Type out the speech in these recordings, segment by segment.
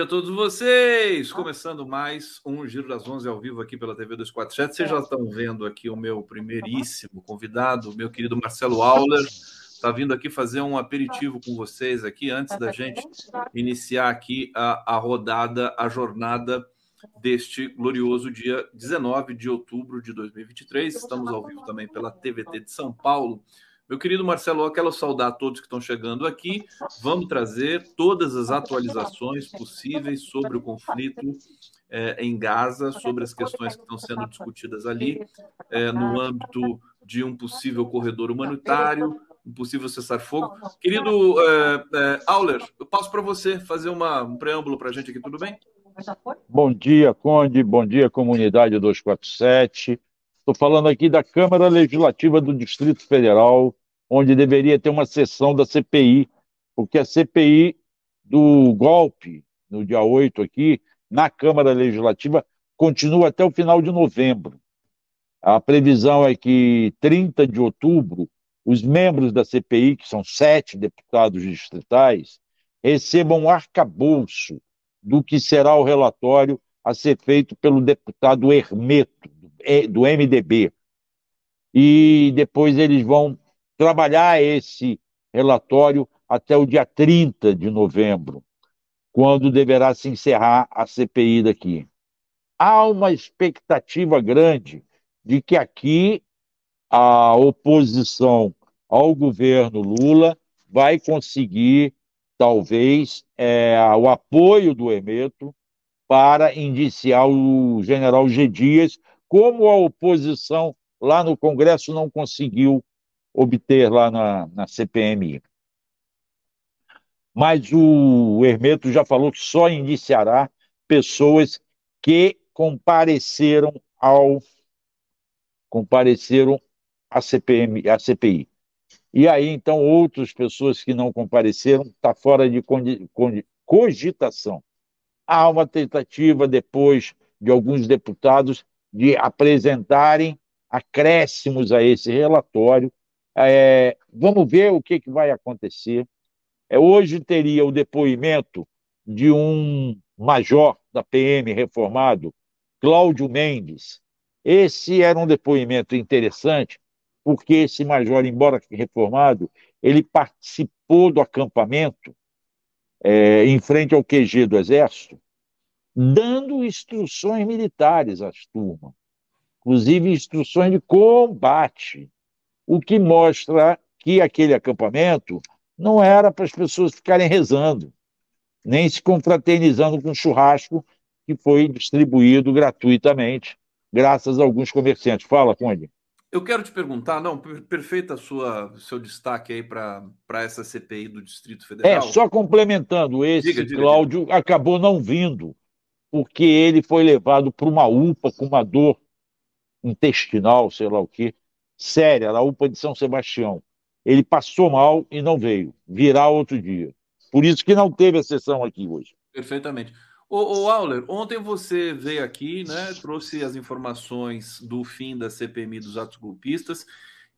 dia a todos vocês! Começando mais um Giro das Onze ao vivo aqui pela TV 247. Vocês já estão vendo aqui o meu primeiríssimo convidado, meu querido Marcelo Auler. Está vindo aqui fazer um aperitivo com vocês aqui antes da gente iniciar aqui a, a rodada, a jornada deste glorioso dia 19 de outubro de 2023. Estamos ao vivo também pela TVT de São Paulo meu querido Marcelo, eu quero saudar todos que estão chegando aqui. Vamos trazer todas as atualizações possíveis sobre o conflito é, em Gaza, sobre as questões que estão sendo discutidas ali, é, no âmbito de um possível corredor humanitário, um possível cessar-fogo. Querido é, é, Auler, eu passo para você fazer uma, um preâmbulo para a gente aqui, tudo bem? Bom dia, Conde, bom dia, comunidade 247. Estou falando aqui da Câmara Legislativa do Distrito Federal, onde deveria ter uma sessão da CPI, porque a CPI do golpe, no dia 8 aqui, na Câmara Legislativa, continua até o final de novembro. A previsão é que 30 de outubro, os membros da CPI, que são sete deputados distritais, recebam um arcabouço do que será o relatório a ser feito pelo deputado Hermeto, do MDB. E depois eles vão trabalhar esse relatório até o dia 30 de novembro, quando deverá se encerrar a CPI daqui. Há uma expectativa grande de que aqui a oposição ao governo Lula vai conseguir, talvez, é, o apoio do Hermeto para indiciar o general G. Dias, como a oposição lá no Congresso não conseguiu obter lá na, na CPMI. Mas o Hermeto já falou que só iniciará pessoas que compareceram ao compareceram à CPM, à CPI. E aí, então, outras pessoas que não compareceram está fora de cogitação. Há uma tentativa, depois de alguns deputados, de apresentarem acréscimos a esse relatório, é, vamos ver o que, que vai acontecer. É, hoje teria o depoimento de um major da PM reformado, Cláudio Mendes. Esse era um depoimento interessante, porque esse major, embora reformado, ele participou do acampamento é, em frente ao QG do Exército, dando instruções militares às turmas, inclusive instruções de combate o que mostra que aquele acampamento não era para as pessoas ficarem rezando, nem se confraternizando com churrasco que foi distribuído gratuitamente, graças a alguns comerciantes. Fala, Conde. Eu quero te perguntar, não, perfeita sua seu destaque aí para essa CPI do Distrito Federal. É, só complementando, esse diga, diga, Cláudio diga. acabou não vindo, porque ele foi levado para uma UPA com uma dor intestinal, sei lá o quê, séria na UPA de São Sebastião. Ele passou mal e não veio. Virá outro dia. Por isso que não teve a sessão aqui hoje. Perfeitamente. O, o Auler, ontem você veio aqui, né, trouxe as informações do fim da CPMI dos atos golpistas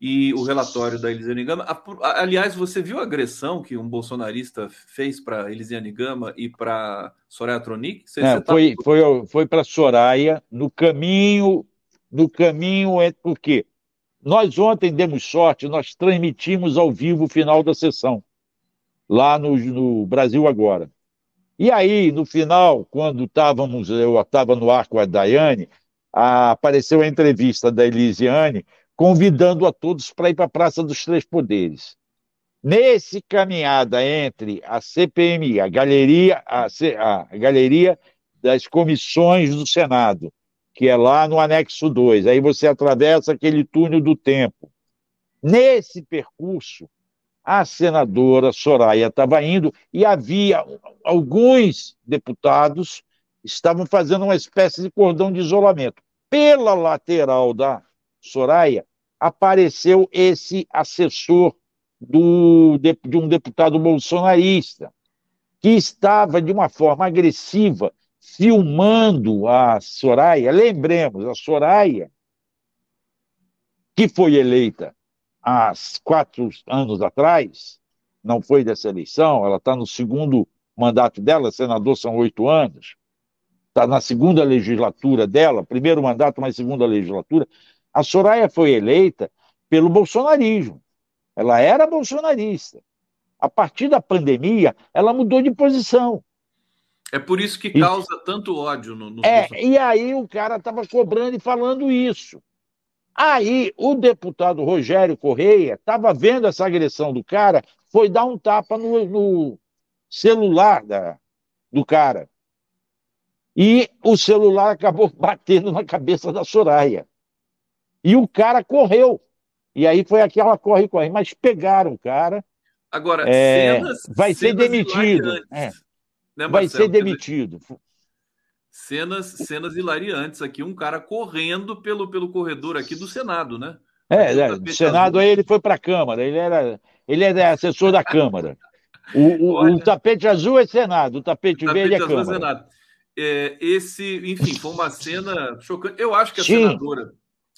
e o relatório da Elisiane Gama. Aliás, você viu a agressão que um bolsonarista fez para Elisiane Gama e para Soraya Tronic? Você, é, você tá... Foi, foi, foi para Soraya no caminho, no caminho é porque nós ontem demos sorte, nós transmitimos ao vivo o final da sessão, lá no, no Brasil Agora. E aí, no final, quando estávamos, eu estava no ar com a Daiane, a, apareceu a entrevista da Elisiane, convidando a todos para ir para a Praça dos Três Poderes. Nesse caminhada entre a CPMI, a galeria, a, a galeria das comissões do Senado que é lá no anexo 2. Aí você atravessa aquele túnel do tempo. Nesse percurso, a senadora Soraya estava indo e havia alguns deputados estavam fazendo uma espécie de cordão de isolamento. Pela lateral da Soraya apareceu esse assessor do, de, de um deputado bolsonarista que estava de uma forma agressiva filmando a Soraya. Lembremos, a Soraya, que foi eleita há quatro anos atrás, não foi dessa eleição, ela está no segundo mandato dela, senador são oito anos, está na segunda legislatura dela, primeiro mandato, mas segunda legislatura. A Soraya foi eleita pelo bolsonarismo. Ela era bolsonarista. A partir da pandemia, ela mudou de posição. É por isso que causa e, tanto ódio no, no É, e aí o cara estava cobrando e falando isso. Aí o deputado Rogério Correia estava vendo essa agressão do cara, foi dar um tapa no, no celular da, do cara. E o celular acabou batendo na cabeça da Soraya. E o cara correu. E aí foi aquela corre, corre. Mas pegaram o cara. Agora, é, cenas, vai ser demitido. É, né, vai ser demitido. Cenas, cenas hilariantes aqui. Um cara correndo pelo, pelo corredor aqui do Senado, né? É, é do Senado aí ele foi para a Câmara. Ele era, ele era assessor da Câmara. O, Olha, o, tapete azul é Senado, o tapete, o tapete verde é, é Câmara. É Senado. É, esse, enfim, foi uma cena chocante. Eu acho que a Sim. senadora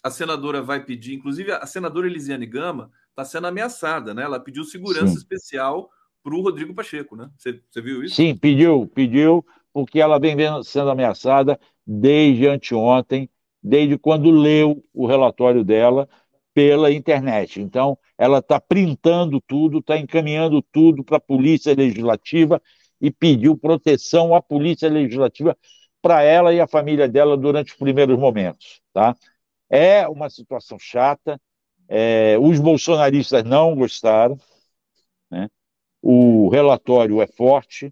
a senadora vai pedir, inclusive a senadora Elisiane Gama está sendo ameaçada, né? Ela pediu segurança Sim. especial para o Rodrigo Pacheco, né? Você, viu isso? Sim, pediu, pediu, porque ela vem sendo ameaçada desde anteontem, desde quando leu o relatório dela pela internet. Então, ela está printando tudo, está encaminhando tudo para a Polícia Legislativa e pediu proteção à Polícia Legislativa para ela e a família dela durante os primeiros momentos, tá? É uma situação chata. É, os bolsonaristas não gostaram. Né? O relatório é forte.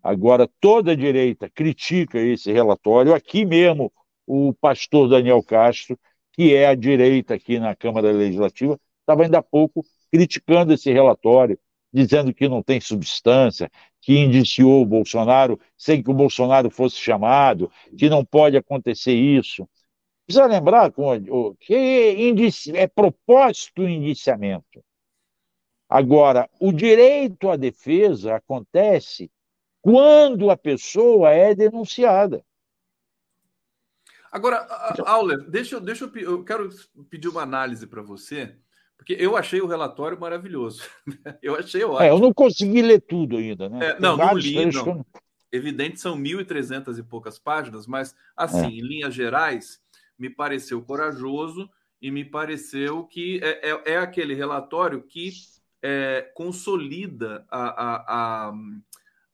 Agora, toda a direita critica esse relatório. Aqui mesmo, o pastor Daniel Castro, que é a direita aqui na Câmara Legislativa, estava ainda há pouco criticando esse relatório, dizendo que não tem substância, que indiciou o Bolsonaro sem que o Bolsonaro fosse chamado, que não pode acontecer isso. Precisa lembrar que é propósito o indiciamento. Agora, o direito à defesa acontece quando a pessoa é denunciada. Agora, Auler, deixa, deixa eu, eu quero pedir uma análise para você, porque eu achei o relatório maravilhoso. eu achei ótimo. É, eu não consegui ler tudo ainda, né? É, não, não li, não. Evidente, são 1.300 e poucas páginas, mas, assim, é. em linhas gerais, me pareceu corajoso e me pareceu que é, é, é aquele relatório que é, consolida a, a, a,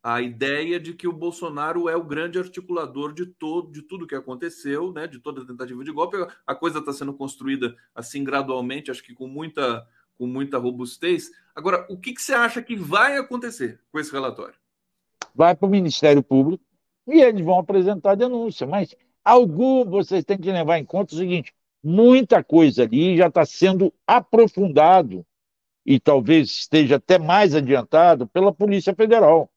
a, ideia de que o Bolsonaro é o grande articulador de todo de tudo que aconteceu, né, de toda a tentativa de golpe. A coisa está sendo construída assim gradualmente, acho que com muita, com muita robustez. Agora, o que, que você acha que vai acontecer com esse relatório? Vai para o Ministério Público e eles vão apresentar a denúncia, mas Algum, vocês têm que levar em conta o seguinte: muita coisa ali já está sendo aprofundado e talvez esteja até mais adiantado pela Polícia Federal.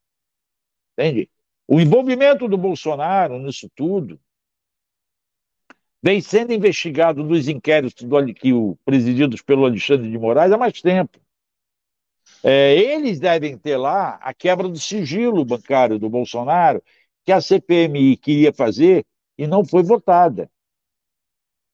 Entende? O envolvimento do Bolsonaro nisso tudo vem sendo investigado nos inquéritos do, que o, presididos pelo Alexandre de Moraes há mais tempo. É, eles devem ter lá a quebra do sigilo bancário do Bolsonaro, que a CPMI queria fazer e não foi votada.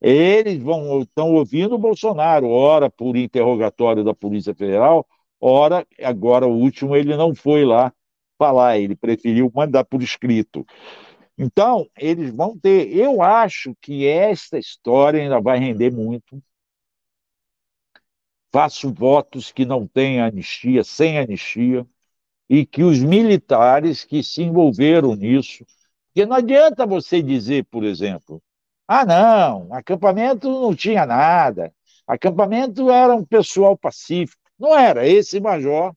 Eles vão estão ouvindo o Bolsonaro, ora por interrogatório da Polícia Federal, ora, agora o último, ele não foi lá falar, ele preferiu mandar por escrito. Então, eles vão ter. Eu acho que esta história ainda vai render muito. Faço votos que não tenha anistia, sem anistia, e que os militares que se envolveram nisso porque não adianta você dizer, por exemplo, ah, não, acampamento não tinha nada, acampamento era um pessoal pacífico. Não era, esse major,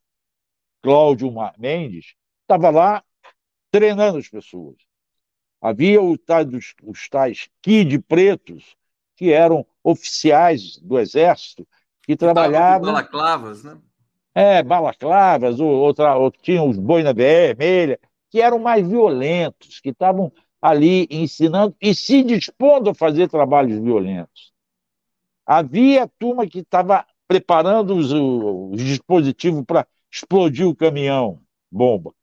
Cláudio Mendes, estava lá treinando as pessoas. Havia os tais, os tais kid pretos, que eram oficiais do exército, que trabalhavam... Balaclavas, né? É, balaclavas, ou, outra, ou tinham os boina vermelha, que eram mais violentos, que estavam ali ensinando e se dispondo a fazer trabalhos violentos. Havia turma que estava preparando os, os dispositivos para explodir o caminhão, bomba.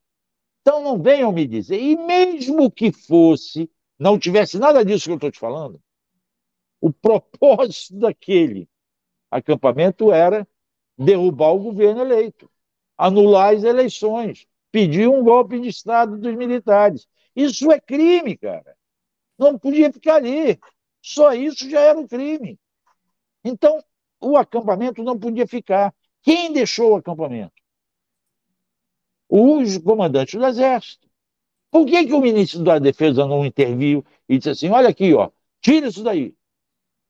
Então não venham me dizer, e mesmo que fosse, não tivesse nada disso que eu estou te falando, o propósito daquele acampamento era derrubar o governo eleito, anular as eleições, pediu um golpe de Estado dos militares. Isso é crime, cara. Não podia ficar ali. Só isso já era um crime. Então, o acampamento não podia ficar. Quem deixou o acampamento? Os comandantes do Exército. Por que, que o ministro da Defesa não interviu e disse assim: olha aqui, ó, tira isso daí?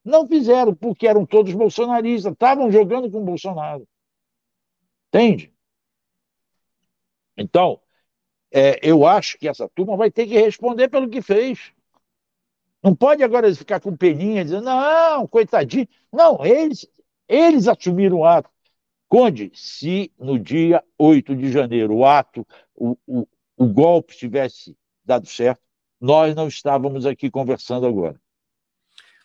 Não fizeram, porque eram todos bolsonaristas, estavam jogando com o Bolsonaro. Entende? Então, é, eu acho que essa turma vai ter que responder pelo que fez. Não pode agora ficar com peninha dizendo, não, coitadinho. Não, eles, eles assumiram o ato. Conde, se no dia 8 de janeiro o ato, o, o, o golpe tivesse dado certo, nós não estávamos aqui conversando agora.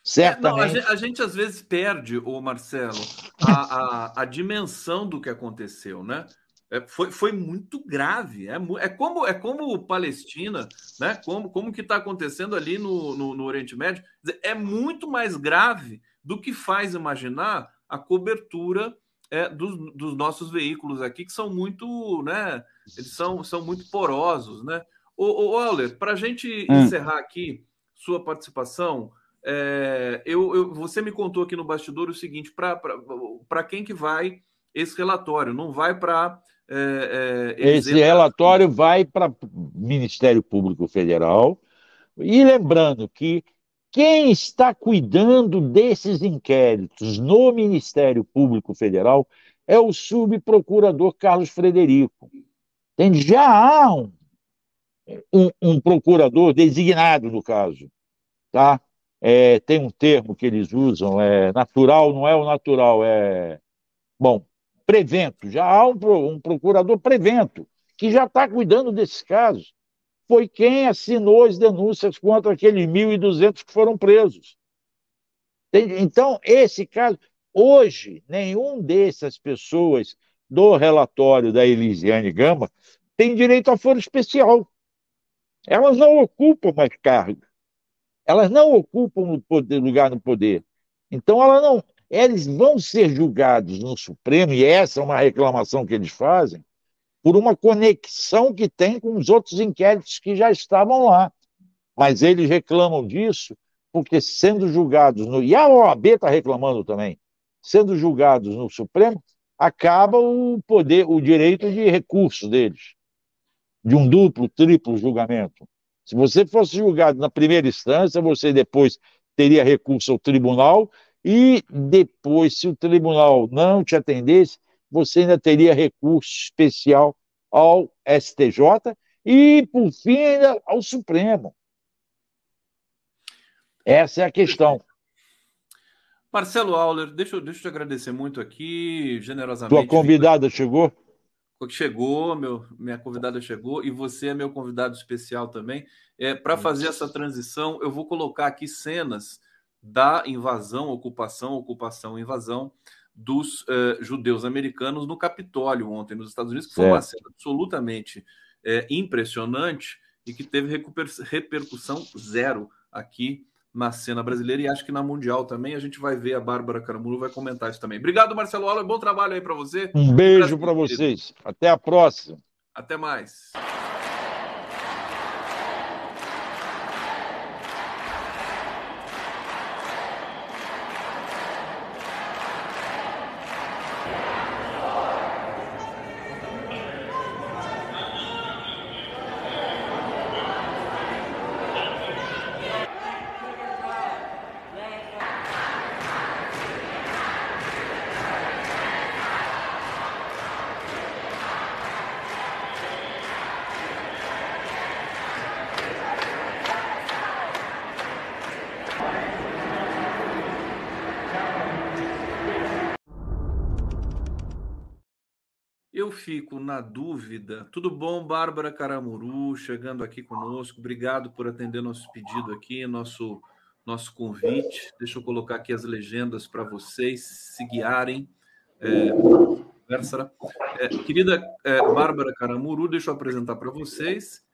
Certamente. É, não, a, gente, a, gente, às vezes perde, o Marcelo, a, a, a, dimensão do que aconteceu, né? É, foi, foi muito grave. É, é, como é como Palestina, né? Como, como que está acontecendo ali no, no, no, Oriente Médio. É muito mais grave do que faz imaginar a cobertura é, dos, dos, nossos veículos aqui, que são muito, né? Eles são, são muito porosos, né? O, o para a gente hum. encerrar aqui sua participação, é, eu, eu, você me contou aqui no bastidor o seguinte: para quem que vai esse relatório? Não vai para. É, é, esse relatório vai para o Ministério Público Federal. E lembrando que quem está cuidando desses inquéritos no Ministério Público Federal é o subprocurador Carlos Frederico. Entende? Já há um, um, um procurador designado no caso, tá? É, tem um termo que eles usam, é natural, não é o natural, é. Bom, prevento. Já há um, um procurador prevento, que já está cuidando desses casos. Foi quem assinou as denúncias contra aqueles 1.200 que foram presos. Então, esse caso, hoje, nenhum dessas pessoas do relatório da Elisiane Gama tem direito a foro especial. Elas não ocupam mais cargo elas não ocupam lugar no poder. Então, ela não, eles vão ser julgados no Supremo, e essa é uma reclamação que eles fazem, por uma conexão que tem com os outros inquéritos que já estavam lá. Mas eles reclamam disso porque, sendo julgados no. E a OAB está reclamando também. Sendo julgados no Supremo, acaba o poder, o direito de recurso deles, de um duplo, triplo julgamento. Se você fosse julgado na primeira instância, você depois teria recurso ao tribunal e depois, se o tribunal não te atendesse, você ainda teria recurso especial ao STJ e, por fim, ainda ao Supremo. Essa é a questão. Marcelo Auler, deixa eu, deixa eu te agradecer muito aqui, generosamente. Tua convidada chegou? chegou, meu, minha convidada chegou, e você é meu convidado especial também. É, Para fazer essa transição, eu vou colocar aqui cenas da invasão, ocupação, ocupação, invasão dos uh, judeus americanos no Capitólio ontem nos Estados Unidos, que foi uma cena absolutamente é, impressionante e que teve repercussão zero aqui na cena brasileira e acho que na Mundial também. A gente vai ver a Bárbara Caramuru vai comentar isso também. Obrigado, Marcelo Aula. Bom trabalho aí para você. Um beijo para vocês. Até a próxima. Até mais. Fico na dúvida. Tudo bom, Bárbara Caramuru, chegando aqui conosco. Obrigado por atender nosso pedido aqui, nosso, nosso convite. Deixa eu colocar aqui as legendas para vocês se guiarem. É, é, querida é, Bárbara Caramuru, deixa eu apresentar para vocês.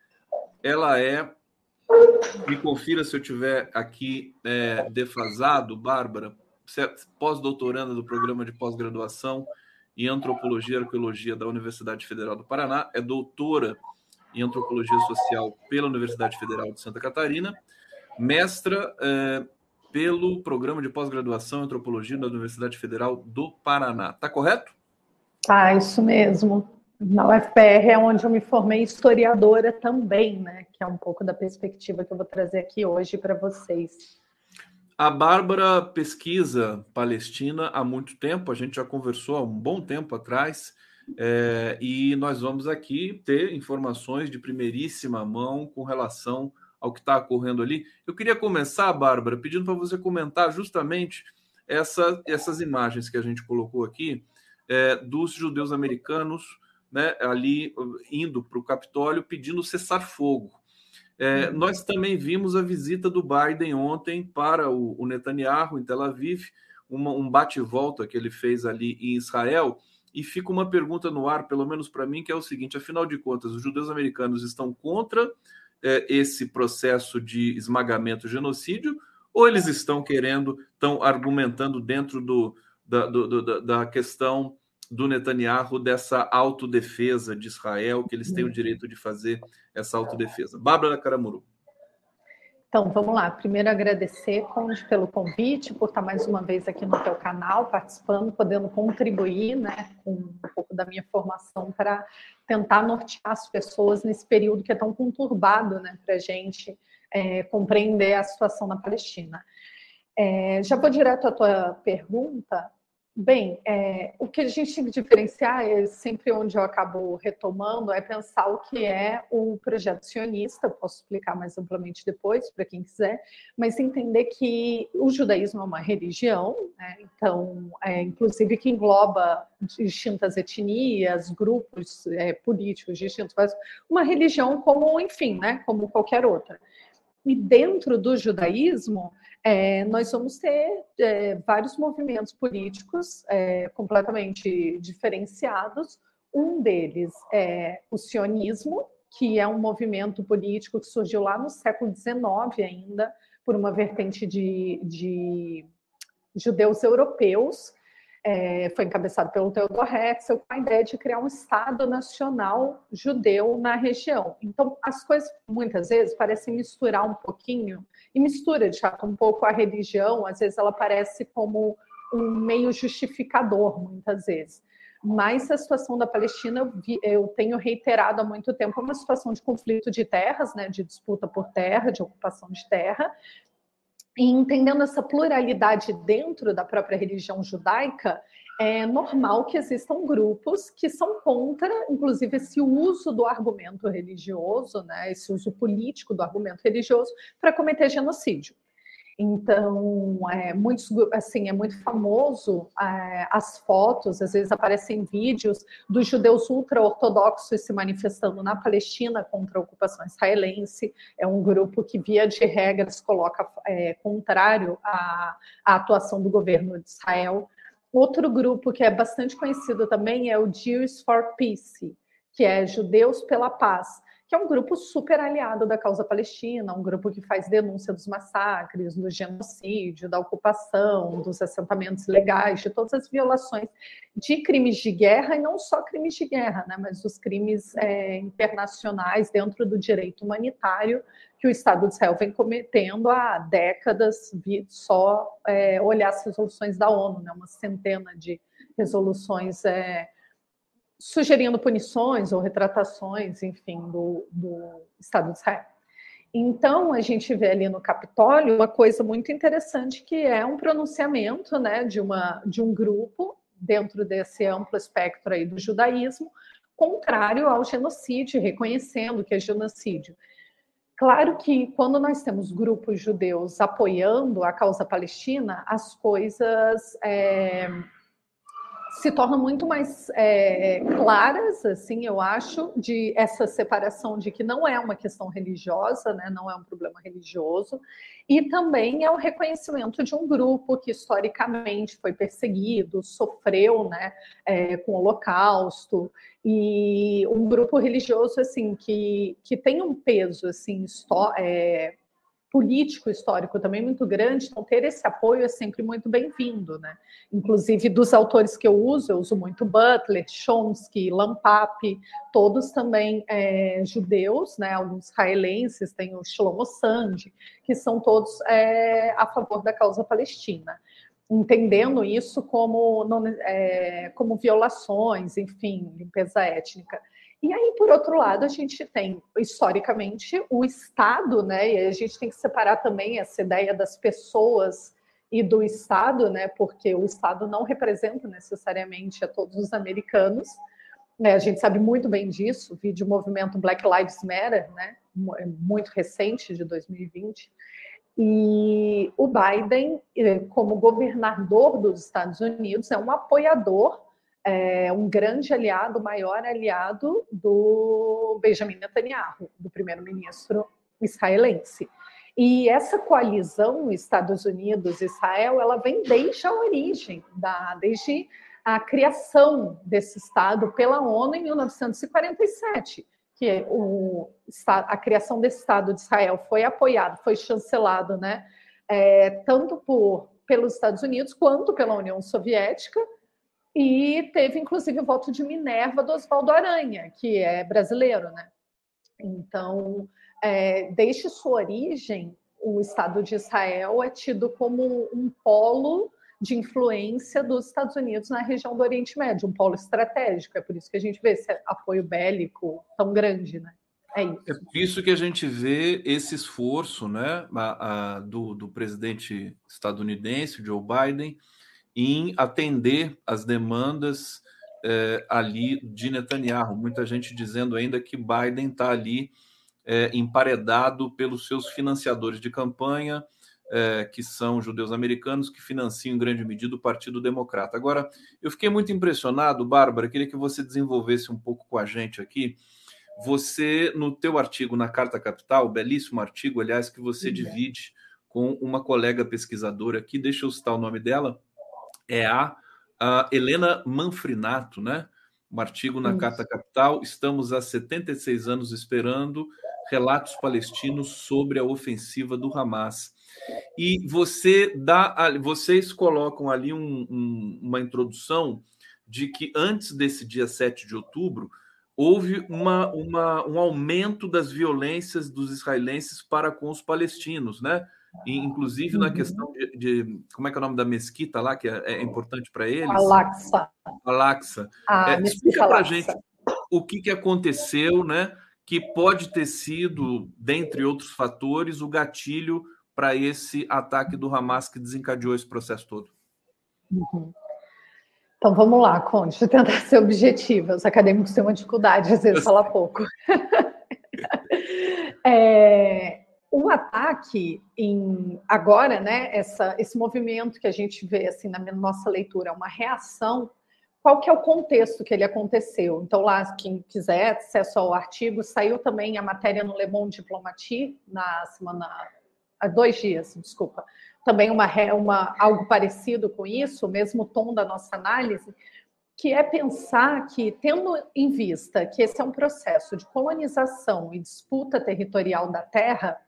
Ela é. Me confira se eu tiver aqui é, defasado, Bárbara, pós-doutoranda do programa de pós-graduação em Antropologia e Arqueologia da Universidade Federal do Paraná, é doutora em Antropologia Social pela Universidade Federal de Santa Catarina, mestra é, pelo Programa de Pós-Graduação em Antropologia da Universidade Federal do Paraná. Tá correto? Ah, isso mesmo. Na UFPR é onde eu me formei historiadora também, né? Que é um pouco da perspectiva que eu vou trazer aqui hoje para vocês. A Bárbara pesquisa Palestina há muito tempo, a gente já conversou há um bom tempo atrás, é, e nós vamos aqui ter informações de primeiríssima mão com relação ao que está ocorrendo ali. Eu queria começar, Bárbara, pedindo para você comentar justamente essa, essas imagens que a gente colocou aqui é, dos judeus americanos né, ali indo para o Capitólio pedindo cessar fogo. É, uhum. Nós também vimos a visita do Biden ontem para o, o Netanyahu em Tel Aviv, uma, um bate-volta que ele fez ali em Israel. E fica uma pergunta no ar, pelo menos para mim, que é o seguinte: afinal de contas, os judeus americanos estão contra é, esse processo de esmagamento, genocídio, ou eles estão querendo, estão argumentando dentro do, da, do, do, da questão do Netanyahu dessa autodefesa de Israel, que eles têm o direito de fazer essa autodefesa. Bárbara Caramuru. Então, vamos lá. Primeiro, agradecer, Conde, pelo convite, por estar mais uma vez aqui no teu canal, participando, podendo contribuir né, com um pouco da minha formação para tentar nortear as pessoas nesse período que é tão conturbado né, para a gente é, compreender a situação na Palestina. É, já vou direto à tua pergunta. Bem, é, o que a gente tem que diferenciar, é sempre onde eu acabo retomando, é pensar o que é o projeto sionista, posso explicar mais amplamente depois, para quem quiser, mas entender que o judaísmo é uma religião, né? então, é, inclusive que engloba distintas etnias, grupos é, políticos distintos, mas uma religião como, enfim, né? como qualquer outra. E dentro do judaísmo, é, nós vamos ter é, vários movimentos políticos é, completamente diferenciados. Um deles é o sionismo, que é um movimento político que surgiu lá no século XIX ainda, por uma vertente de, de judeus europeus, é, foi encabeçado pelo Theodor Herzl, com a ideia de criar um Estado nacional judeu na região. Então, as coisas, muitas vezes, parecem misturar um pouquinho, e mistura, de fato, um pouco a religião, às vezes ela parece como um meio justificador, muitas vezes. Mas a situação da Palestina, eu tenho reiterado há muito tempo, é uma situação de conflito de terras, né, de disputa por terra, de ocupação de terra, e entendendo essa pluralidade dentro da própria religião judaica, é normal que existam grupos que são contra, inclusive, esse uso do argumento religioso, né, esse uso político do argumento religioso para cometer genocídio. Então, é, muitos, assim, é muito famoso é, as fotos, às vezes aparecem vídeos dos judeus ultra-ortodoxos se manifestando na Palestina contra a ocupação israelense. É um grupo que, via de regra, se coloca é, contrário à, à atuação do governo de Israel. Outro grupo que é bastante conhecido também é o Jews for Peace, que é Judeus pela Paz que é um grupo super aliado da causa palestina, um grupo que faz denúncia dos massacres, do genocídio, da ocupação, dos assentamentos legais, de todas as violações de crimes de guerra, e não só crimes de guerra, né, mas os crimes é, internacionais dentro do direito humanitário que o Estado de Israel vem cometendo há décadas, só é, olhar as resoluções da ONU, né, uma centena de resoluções. É, sugerindo punições ou retratações, enfim, do, do Estado de Israel. Então, a gente vê ali no Capitólio uma coisa muito interessante, que é um pronunciamento né, de, uma, de um grupo dentro desse amplo espectro aí do judaísmo, contrário ao genocídio, reconhecendo que é genocídio. Claro que quando nós temos grupos judeus apoiando a causa palestina, as coisas é, se tornam muito mais é, claras, assim, eu acho, de essa separação de que não é uma questão religiosa, né, não é um problema religioso, e também é o reconhecimento de um grupo que historicamente foi perseguido, sofreu, né, é, com o Holocausto, e um grupo religioso, assim, que, que tem um peso, assim, é, político histórico também muito grande, então ter esse apoio é sempre muito bem-vindo, né? Inclusive dos autores que eu uso, eu uso muito Butler, Chomsky, Lampap, todos também é, judeus, né? Alguns israelenses, tem o Shlomo Sand, que são todos é, a favor da causa palestina entendendo isso como, é, como violações, enfim, limpeza étnica. E aí, por outro lado, a gente tem, historicamente, o Estado, né? E a gente tem que separar também essa ideia das pessoas e do Estado, né? Porque o Estado não representa necessariamente a todos os americanos. Né? A gente sabe muito bem disso, o vídeo movimento Black Lives Matter, né? É muito recente, de 2020. E o Biden, eh, como governador dos Estados Unidos, é um apoiador é, um grande aliado, maior aliado do Benjamin Netanyahu, do primeiro-ministro israelense. E essa coalizão Estados Unidos-Israel, ela vem desde a origem, da, desde a criação desse Estado pela ONU em 1947, que o, a criação desse Estado de Israel foi apoiado, foi chancelado, né, é, tanto por, pelos Estados Unidos quanto pela União Soviética, e teve, inclusive, o voto de Minerva do Oswaldo Aranha, que é brasileiro, né? Então, é, desde sua origem, o Estado de Israel é tido como um polo de influência dos Estados Unidos na região do Oriente Médio, um polo estratégico. É por isso que a gente vê esse apoio bélico tão grande, né? É isso. É por isso que a gente vê esse esforço né, a, a, do, do presidente estadunidense, Joe Biden, em atender as demandas é, ali de Netanyahu. Muita gente dizendo ainda que Biden está ali é, emparedado pelos seus financiadores de campanha, é, que são judeus americanos, que financiam em grande medida o Partido Democrata. Agora, eu fiquei muito impressionado, Bárbara, queria que você desenvolvesse um pouco com a gente aqui. Você, no teu artigo na Carta Capital, belíssimo artigo, aliás, que você divide com uma colega pesquisadora aqui, deixa eu citar o nome dela, é a, a Helena Manfrinato, né? Um artigo na Isso. Carta Capital. Estamos há 76 anos esperando relatos palestinos sobre a ofensiva do Hamas. E você dá, vocês colocam ali um, um, uma introdução de que antes desse dia 7 de outubro houve uma, uma, um aumento das violências dos israelenses para com os palestinos, né? Inclusive na uhum. questão de, de, como é que é o nome da mesquita lá que é, é importante para eles? Alaxa. Alaxa. é, explica para gente o que, que aconteceu, né? Que pode ter sido, dentre outros fatores, o gatilho para esse ataque do Hamas que desencadeou esse processo todo. Uhum. Então vamos lá, Conde, deixa eu tentar ser objetiva. Os acadêmicos têm uma dificuldade, às vezes, falar pouco. é, o ataque em agora, né, essa, esse movimento que a gente vê assim na nossa leitura, é uma reação. Qual que é o contexto que ele aconteceu? Então lá, quem quiser acesso ao artigo, saiu também a matéria no Le Monde Diplomatie na semana há dois dias, desculpa. Também uma, uma algo parecido com isso, o mesmo tom da nossa análise, que é pensar que, tendo em vista que esse é um processo de colonização e disputa territorial da terra,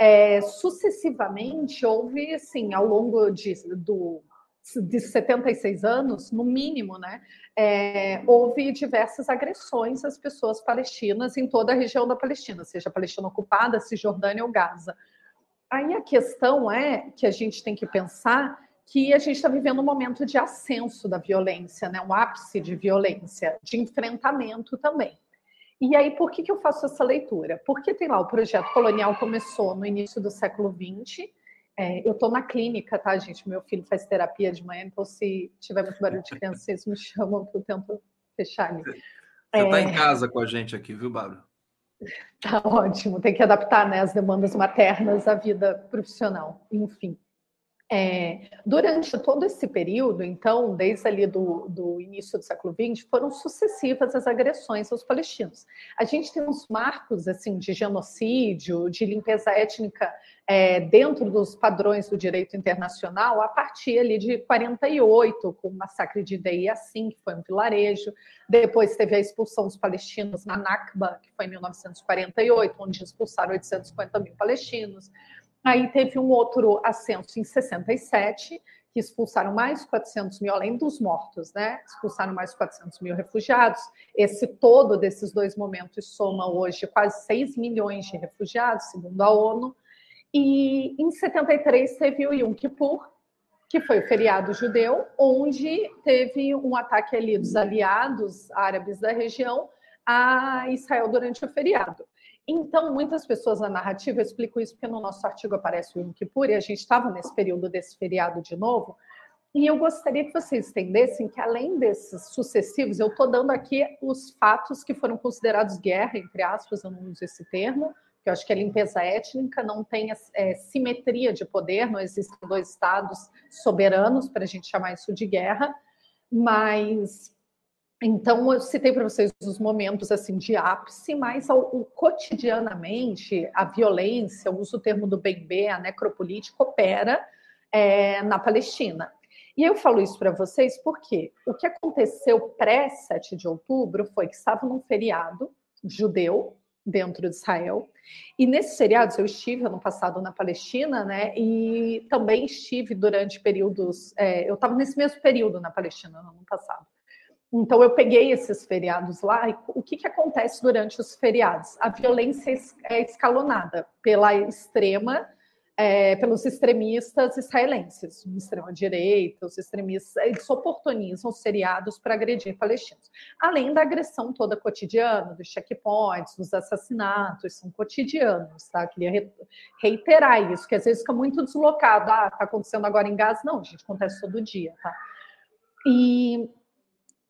é, sucessivamente houve, assim, ao longo de, do, de 76 anos, no mínimo, né, é, houve diversas agressões às pessoas palestinas em toda a região da Palestina, seja Palestina ocupada, Cisjordânia ou Gaza. Aí a questão é que a gente tem que pensar que a gente está vivendo um momento de ascenso da violência, né? um ápice de violência, de enfrentamento também. E aí, por que, que eu faço essa leitura? Porque tem lá, o projeto colonial começou no início do século XX. É, eu estou na clínica, tá, gente? Meu filho faz terapia de manhã, então se tiver muito barulho de criança, vocês me chamam que eu tento fechar ali. Você está é... em casa com a gente aqui, viu, Bárbara? Tá ótimo, tem que adaptar né, as demandas maternas à vida profissional, enfim. É, durante todo esse período, então, desde ali do, do, início do século XX, foram sucessivas as agressões aos palestinos. A gente tem uns marcos assim de genocídio, de limpeza étnica é, dentro dos padrões do direito internacional a partir ali de 48, com o massacre de Deir Yassin, que foi um vilarejo. Depois teve a expulsão dos palestinos na Nakba, que foi em 1948, onde expulsaram 850 mil palestinos. Aí teve um outro ascenso em 67, que expulsaram mais 400 mil, além dos mortos, né? Expulsaram mais 400 mil refugiados. Esse todo desses dois momentos soma hoje quase 6 milhões de refugiados, segundo a ONU. E em 73 teve o Yom Kippur, que foi o feriado judeu, onde teve um ataque ali dos aliados árabes da região a Israel durante o feriado. Então, muitas pessoas na narrativa, eu explico isso porque no nosso artigo aparece o Yom Kippur, e a gente estava nesse período desse feriado de novo, e eu gostaria que vocês entendessem que, além desses sucessivos, eu estou dando aqui os fatos que foram considerados guerra, entre aspas, eu não uso esse termo, que eu acho que a limpeza étnica não tem é, simetria de poder, não existem dois estados soberanos para a gente chamar isso de guerra, mas então, eu citei para vocês os momentos assim de ápice, mas o, cotidianamente a violência, eu uso o termo do BNB, a necropolítica, opera é, na Palestina. E eu falo isso para vocês porque o que aconteceu pré-7 de outubro foi que estava num feriado judeu dentro de Israel. E nesses feriados eu estive ano passado na Palestina, né? E também estive durante períodos. É, eu estava nesse mesmo período na Palestina no ano passado. Então, eu peguei esses feriados lá e o que, que acontece durante os feriados? A violência é escalonada pela extrema, é, pelos extremistas israelenses, extrema-direita, os extremistas, eles oportunizam os feriados para agredir palestinos. Além da agressão toda cotidiana, dos checkpoints, dos assassinatos, são cotidianos, tá? Queria reiterar isso, que às vezes fica muito deslocado. Ah, tá acontecendo agora em Gaza. Não, gente, acontece todo dia, tá? E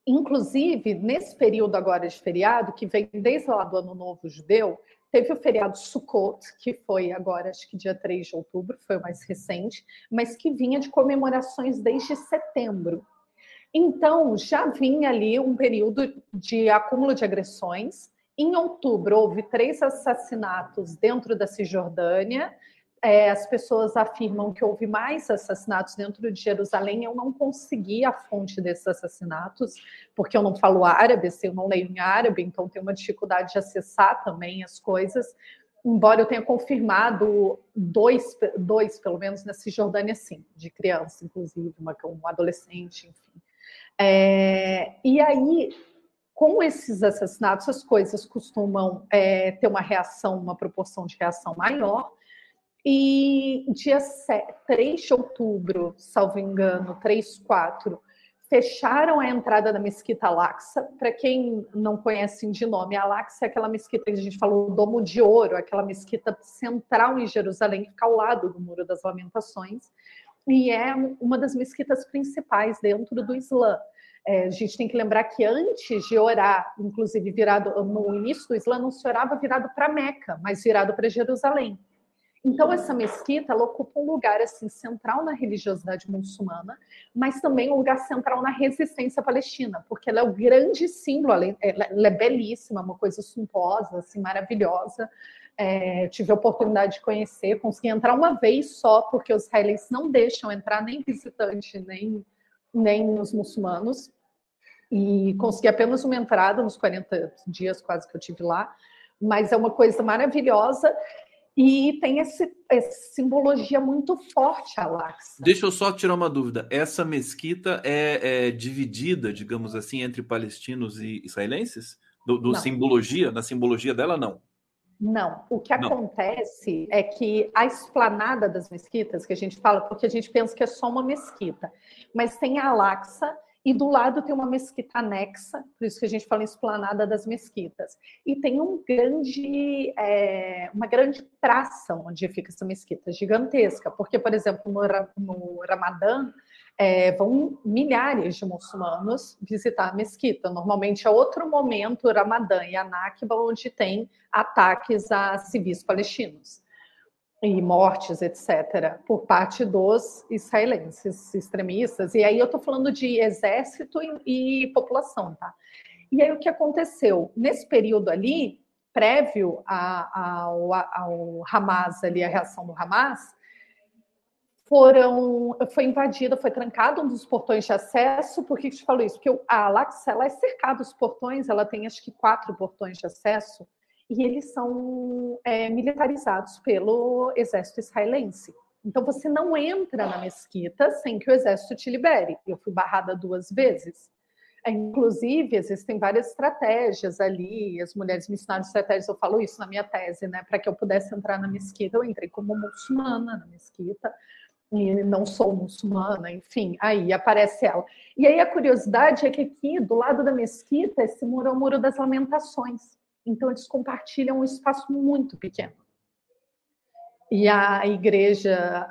Inclusive, nesse período agora de feriado, que vem desde lá do Ano Novo Judeu, teve o feriado Sukkot, que foi agora, acho que dia 3 de outubro, foi o mais recente, mas que vinha de comemorações desde setembro. Então, já vinha ali um período de acúmulo de agressões. Em outubro, houve três assassinatos dentro da Cisjordânia, é, as pessoas afirmam que houve mais assassinatos dentro de Jerusalém. Eu não consegui a fonte desses assassinatos, porque eu não falo árabe, assim, eu não leio em árabe, então tenho uma dificuldade de acessar também as coisas. Embora eu tenha confirmado dois, dois pelo menos na Cisjordânia, sim, de criança, inclusive, uma, um adolescente, enfim. É, e aí, com esses assassinatos, as coisas costumam é, ter uma reação, uma proporção de reação maior, e dia 3 de outubro, salvo engano, 3, 4, fecharam a entrada da Mesquita Al-Aqsa. Para quem não conhece de nome, a Al-Aqsa é aquela mesquita que a gente falou, o Domo de Ouro, aquela mesquita central em Jerusalém, que fica ao lado do Muro das Lamentações, e é uma das mesquitas principais dentro do Islã. É, a gente tem que lembrar que antes de orar, inclusive virado no início do Islã, não se orava virado para Meca, mas virado para Jerusalém. Então essa mesquita ela ocupa um lugar assim central na religiosidade muçulmana, mas também um lugar central na resistência palestina, porque ela é o grande símbolo, ela é belíssima, uma coisa suntuosa, assim maravilhosa. É, tive a oportunidade de conhecer, consegui entrar uma vez só, porque os israelenses não deixam entrar nem visitante, nem, nem os muçulmanos. E consegui apenas uma entrada nos 40 dias quase que eu tive lá, mas é uma coisa maravilhosa e tem esse, essa simbologia muito forte, Alax. Deixa eu só tirar uma dúvida. Essa mesquita é, é dividida, digamos assim, entre palestinos e israelenses? Do, do simbologia, na simbologia dela, não. Não. O que não. acontece é que a esplanada das mesquitas, que a gente fala, porque a gente pensa que é só uma mesquita, mas tem a Alaxa e do lado tem uma mesquita anexa, por isso que a gente fala em esplanada das mesquitas. E tem um grande, é, uma grande praça onde fica essa mesquita, gigantesca, porque, por exemplo, no, no Ramadã, é, vão milhares de muçulmanos visitar a mesquita. Normalmente é outro momento, Ramadã e Anakba, onde tem ataques a civis palestinos e mortes, etc., por parte dos israelenses extremistas. E aí eu estou falando de exército e, e, população, tá? E aí o que aconteceu? Nesse período ali, prévio ao, ao Hamas, ali, a reação do Hamas, foram, foi invadida, foi trancado um dos portões de acesso. Por que, que te falo isso? Porque a Al-Aqsa, é cercada, os portões, ela tem acho que quatro portões de acesso, e eles são é, militarizados pelo exército israelense. Então você não entra na mesquita sem que o exército te libere. Eu fui barrada duas vezes. É, inclusive, existem várias estratégias ali, as mulheres me ensinaram estratégias, eu falo isso na minha tese, né? Para que eu pudesse entrar na mesquita, eu entrei como muçulmana na mesquita, e não sou muçulmana, enfim, aí aparece ela. E aí a curiosidade é que aqui, do lado da mesquita, esse muro é o Muro das Lamentações. Então, eles compartilham um espaço muito pequeno. E a igreja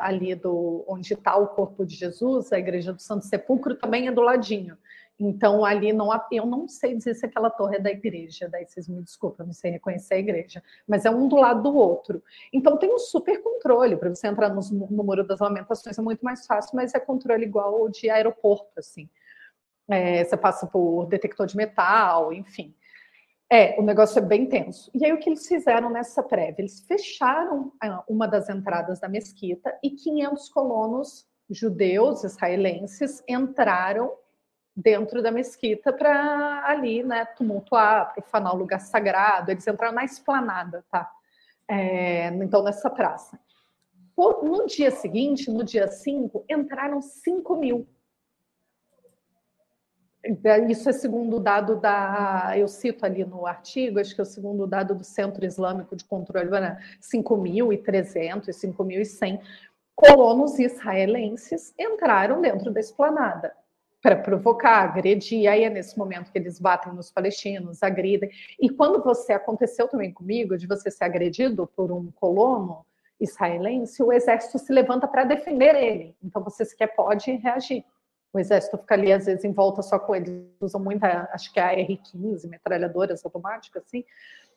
ali do onde está o corpo de Jesus, a igreja do Santo Sepulcro, também é do ladinho. Então, ali não eu não sei dizer se aquela torre é da igreja, daí vocês me desculpem, não sei reconhecer a igreja, mas é um do lado do outro. Então tem um super controle para você entrar no, no Muro das Lamentações, é muito mais fácil, mas é controle igual ao de aeroporto, assim. É, você passa por detector de metal, enfim. É, o negócio é bem tenso. E aí o que eles fizeram nessa prévia? Eles fecharam ah, uma das entradas da mesquita e 500 colonos judeus israelenses entraram dentro da mesquita para ali, né, tumultuar, profanar o lugar sagrado. Eles entraram na esplanada, tá? É, então, nessa praça. No dia seguinte, no dia 5, entraram 5 mil isso é segundo o dado da. Eu cito ali no artigo, acho que é o segundo dado do Centro Islâmico de Controle, 5.300 e 5.100 colonos israelenses entraram dentro da esplanada para provocar, agredir. Aí é nesse momento que eles batem nos palestinos, agridem. E quando você aconteceu também comigo, de você ser agredido por um colono israelense, o exército se levanta para defender ele. Então você sequer pode reagir. O exército fica ali, às vezes, em volta só com eles. Usam muita, acho que é a R-15, metralhadoras automáticas, assim,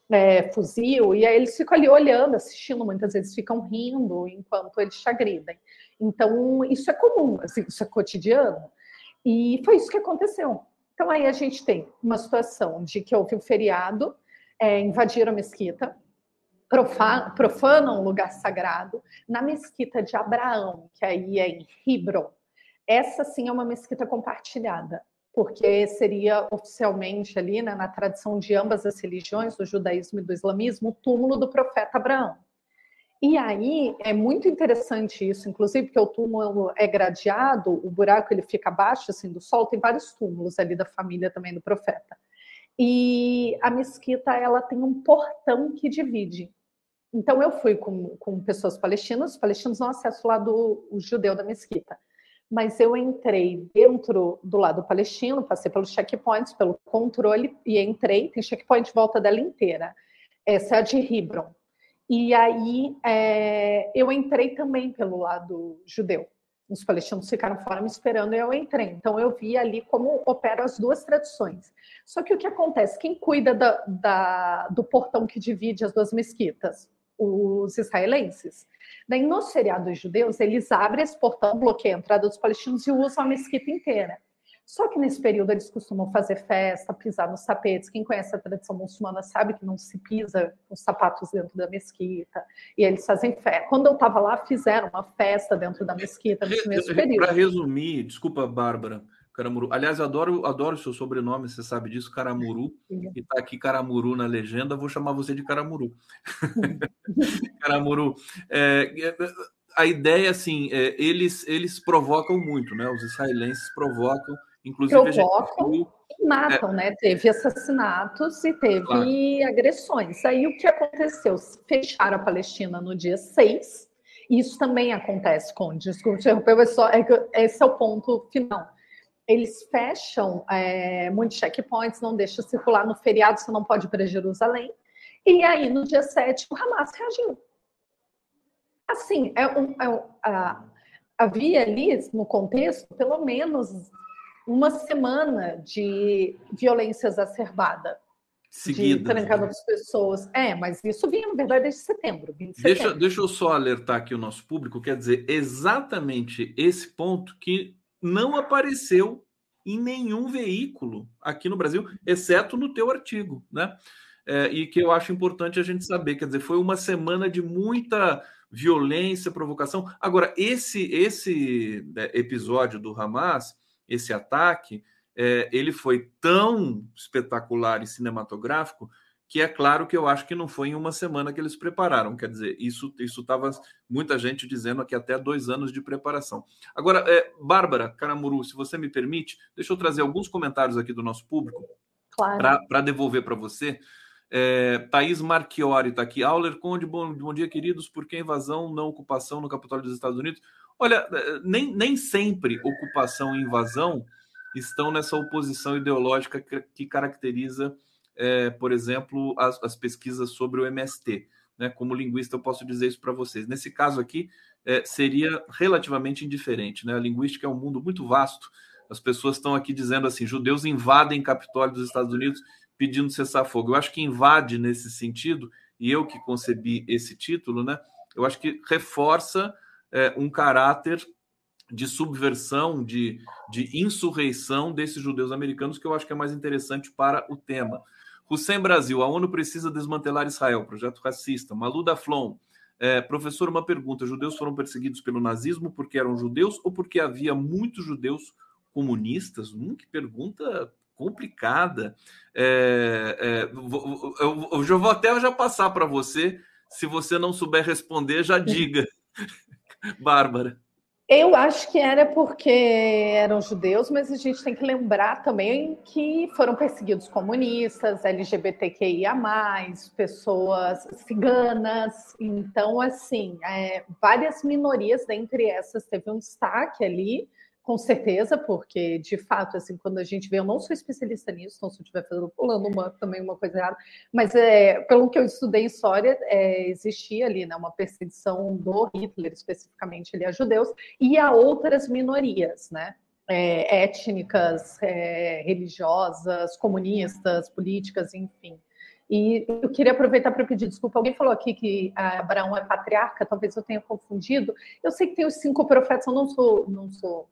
é, fuzil, e aí eles ficam ali olhando, assistindo, muitas vezes ficam rindo enquanto eles te agridem. Então, isso é comum, assim, isso é cotidiano. E foi isso que aconteceu. Então, aí a gente tem uma situação de que houve um feriado, é, invadiram a mesquita, profanam um lugar sagrado, na mesquita de Abraão, que aí é em Hebron, essa sim é uma mesquita compartilhada, porque seria oficialmente ali, né, na tradição de ambas as religiões, do judaísmo e do islamismo, o túmulo do profeta Abraão. E aí é muito interessante isso, inclusive porque o túmulo é gradeado, o buraco ele fica abaixo assim do sol, tem vários túmulos ali da família também do profeta. E a mesquita ela tem um portão que divide. Então eu fui com, com pessoas palestinas, os palestinos não acessam o lado judeu da mesquita mas eu entrei dentro do lado palestino, passei pelos checkpoints, pelo controle e entrei. Tem checkpoint volta dela inteira. Essa é a de Hebron. E aí é, eu entrei também pelo lado judeu. Os palestinos ficaram fora me esperando e eu entrei. Então eu vi ali como operam as duas tradições. Só que o que acontece? Quem cuida da, da, do portão que divide as duas mesquitas? Os israelenses. Daí, nos feriados judeus, eles abrem esse portão, bloqueiam a entrada dos palestinos e usam a mesquita inteira. Só que nesse período eles costumam fazer festa, pisar nos tapetes. Quem conhece a tradição muçulmana sabe que não se pisa os sapatos dentro da mesquita. E eles fazem festa. Quando eu estava lá, fizeram uma festa dentro da mesquita nesse mesmo período. Para resumir, desculpa, Bárbara, Caramuru. Aliás, adoro, adoro o seu sobrenome, você sabe disso, Caramuru. E tá aqui Caramuru na legenda, vou chamar você de Caramuru. Caramuru. É, é, a ideia, assim, é, eles, eles provocam muito, né? Os israelenses provocam, inclusive. Provocam gente... e matam, é. né? Teve assassinatos e teve claro. agressões. Aí o que aconteceu? Fecharam a Palestina no dia 6. Isso também acontece com interromper, mas só, é esse é o ponto final eles fecham é, muitos checkpoints, não deixam circular no feriado, você não pode ir para Jerusalém. E aí, no dia 7, o Hamas reagiu. Assim, é um, é um, a, havia ali, no contexto, pelo menos uma semana de violência exacerbada. Seguida. De trancar né? as pessoas. É, mas isso vinha, na verdade, desde setembro. De setembro. Deixa, deixa eu só alertar aqui o nosso público, quer dizer, exatamente esse ponto que não apareceu em nenhum veículo aqui no Brasil, exceto no teu artigo, né? É, e que eu acho importante a gente saber, quer dizer, foi uma semana de muita violência, provocação. Agora, esse esse né, episódio do Hamas, esse ataque, é, ele foi tão espetacular e cinematográfico que é claro que eu acho que não foi em uma semana que eles prepararam. Quer dizer, isso isso estava muita gente dizendo que até dois anos de preparação. Agora, é, Bárbara Caramuru, se você me permite, deixa eu trazer alguns comentários aqui do nosso público claro. para devolver para você. É, Thaís Marchiori está aqui. Auler Conde, bom, bom dia, queridos. Por que invasão, não ocupação no Capitólio dos Estados Unidos? Olha, é, nem, nem sempre ocupação e invasão estão nessa oposição ideológica que, que caracteriza é, por exemplo, as, as, pesquisas sobre o MST. Né? Como linguista, eu posso dizer isso para vocês. Nesse caso aqui, é, seria relativamente indiferente. Né? A linguística é um mundo muito vasto. As pessoas estão aqui dizendo assim: judeus invadem Capitólio dos Estados Unidos pedindo cessar fogo. Eu acho que invade nesse sentido, e eu que concebi esse título, né? Eu acho que reforça é, um caráter de subversão, de, de insurreição desses judeus americanos, que eu acho que é mais interessante para o tema. Hussein Brasil, a ONU precisa desmantelar Israel, projeto racista. Malu da Flon, é, professor, uma pergunta: judeus foram perseguidos pelo nazismo porque eram judeus ou porque havia muitos judeus comunistas? Hum, que pergunta complicada. É, é, eu, eu, já vou até já passar para você. Se você não souber responder, já diga. Bárbara. Eu acho que era porque eram judeus, mas a gente tem que lembrar também que foram perseguidos comunistas, LGBTQIA, pessoas ciganas. Então, assim, é, várias minorias, dentre essas, teve um destaque ali com certeza, porque de fato, assim, quando a gente vê, eu não sou especialista nisso, então se eu estiver falando uma, também uma coisa errada, mas é, pelo que eu estudei em história, é, existia ali né, uma perseguição do Hitler, especificamente ali a judeus, e a outras minorias, né? É, étnicas, é, religiosas, comunistas, políticas, enfim. E eu queria aproveitar para pedir desculpa. Alguém falou aqui que Abraão é patriarca, talvez eu tenha confundido. Eu sei que tem os cinco profetas, eu não sou, não sou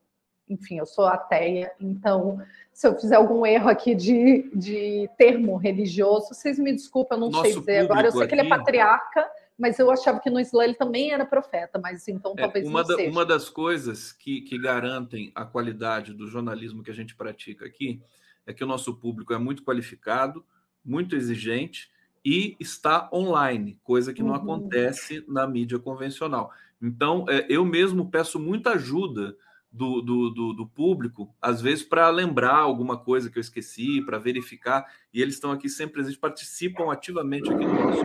enfim, eu sou ateia, então se eu fizer algum erro aqui de, de termo religioso, vocês me desculpem, eu não Nosso sei dizer agora. Eu sei que ele é patriarca, mas eu achava que no Islã ele também era profeta, mas então é, talvez uma não da, seja. Uma das coisas que, que garantem a qualidade do jornalismo que a gente pratica aqui é que o nosso público é muito qualificado, muito exigente e está online, coisa que não uhum. acontece na mídia convencional. Então, é, eu mesmo peço muita ajuda do, do, do, do público, às vezes para lembrar alguma coisa que eu esqueci, para verificar, e eles estão aqui sempre presentes, participam ativamente aqui do nosso,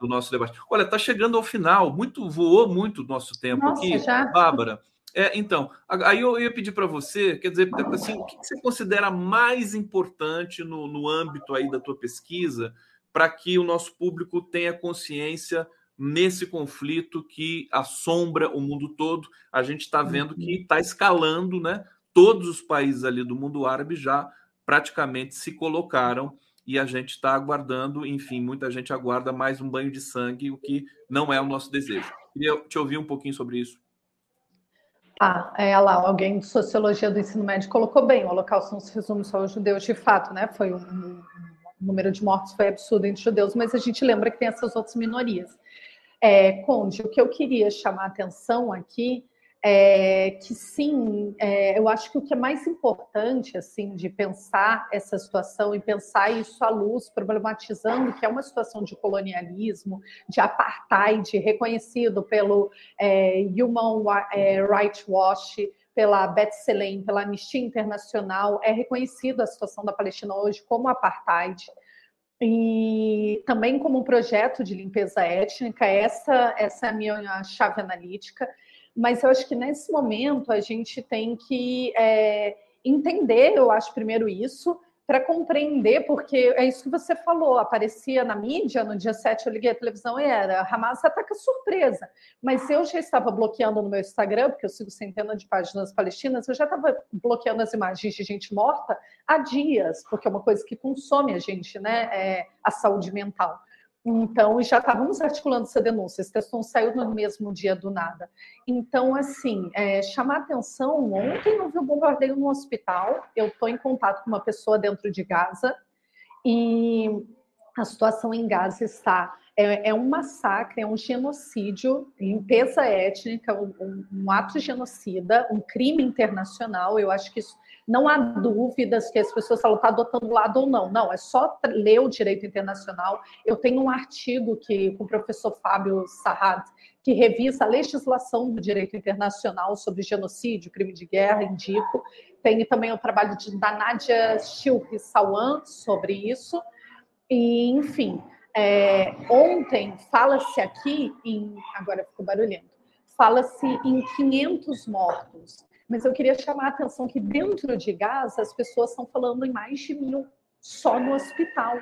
do nosso debate. Olha, está chegando ao final, muito voou muito o nosso tempo Nossa, aqui, já? Bárbara. É, então, aí eu ia pedir para você, quer dizer, assim, o que você considera mais importante no, no âmbito aí da tua pesquisa para que o nosso público tenha consciência nesse conflito que assombra o mundo todo. A gente está vendo que está escalando, né? Todos os países ali do mundo árabe já praticamente se colocaram e a gente está aguardando, enfim, muita gente aguarda mais um banho de sangue, o que não é o nosso desejo. Queria te ouvir um pouquinho sobre isso. Ah, é lá, alguém de sociologia do ensino médio colocou bem, o holocausto não se resume só aos judeus, de fato, né? Foi um, um, o número de mortos foi absurdo entre judeus, mas a gente lembra que tem essas outras minorias. É, Conde, o que eu queria chamar a atenção aqui é que sim, é, eu acho que o que é mais importante assim de pensar essa situação e pensar isso à luz, problematizando que é uma situação de colonialismo, de apartheid reconhecido pelo é, Human é, Rights Watch, pela B'Tselem, pela Anistia Internacional, é reconhecida a situação da Palestina hoje como apartheid e também como um projeto de limpeza étnica, essa, essa é a minha chave analítica, mas eu acho que nesse momento a gente tem que é, entender, eu acho, primeiro isso, para compreender, porque é isso que você falou, aparecia na mídia, no dia 7 eu liguei a televisão e era Hamas ataca surpresa. Mas eu já estava bloqueando no meu Instagram, porque eu sigo centenas de páginas palestinas, eu já estava bloqueando as imagens de gente morta há dias, porque é uma coisa que consome a gente, né? É a saúde mental. Então, já estávamos articulando essa denúncia. Esse texto não saiu no mesmo dia do nada. Então, assim, é, chamar atenção. Ontem houve um bombardeio no hospital. Eu estou em contato com uma pessoa dentro de Gaza e a situação em Gaza está. É, é um massacre, é um genocídio, limpeza étnica, um, um, ato genocida, um crime internacional. Eu acho que isso Não há dúvidas que as pessoas falam, está adotando lado ou não. Não, é só ler o direito internacional. Eu tenho um artigo que, com o professor Fábio Sarrat, que revisa a legislação do direito internacional sobre genocídio, crime de guerra, indico. Tem também o trabalho de, da Nadia Shilpi Sawan sobre isso. E, enfim, é, ontem fala-se aqui em. Agora ficou barulhento. Fala-se em 500 mortos. Mas eu queria chamar a atenção que dentro de Gaza as pessoas estão falando em mais de mil só no hospital.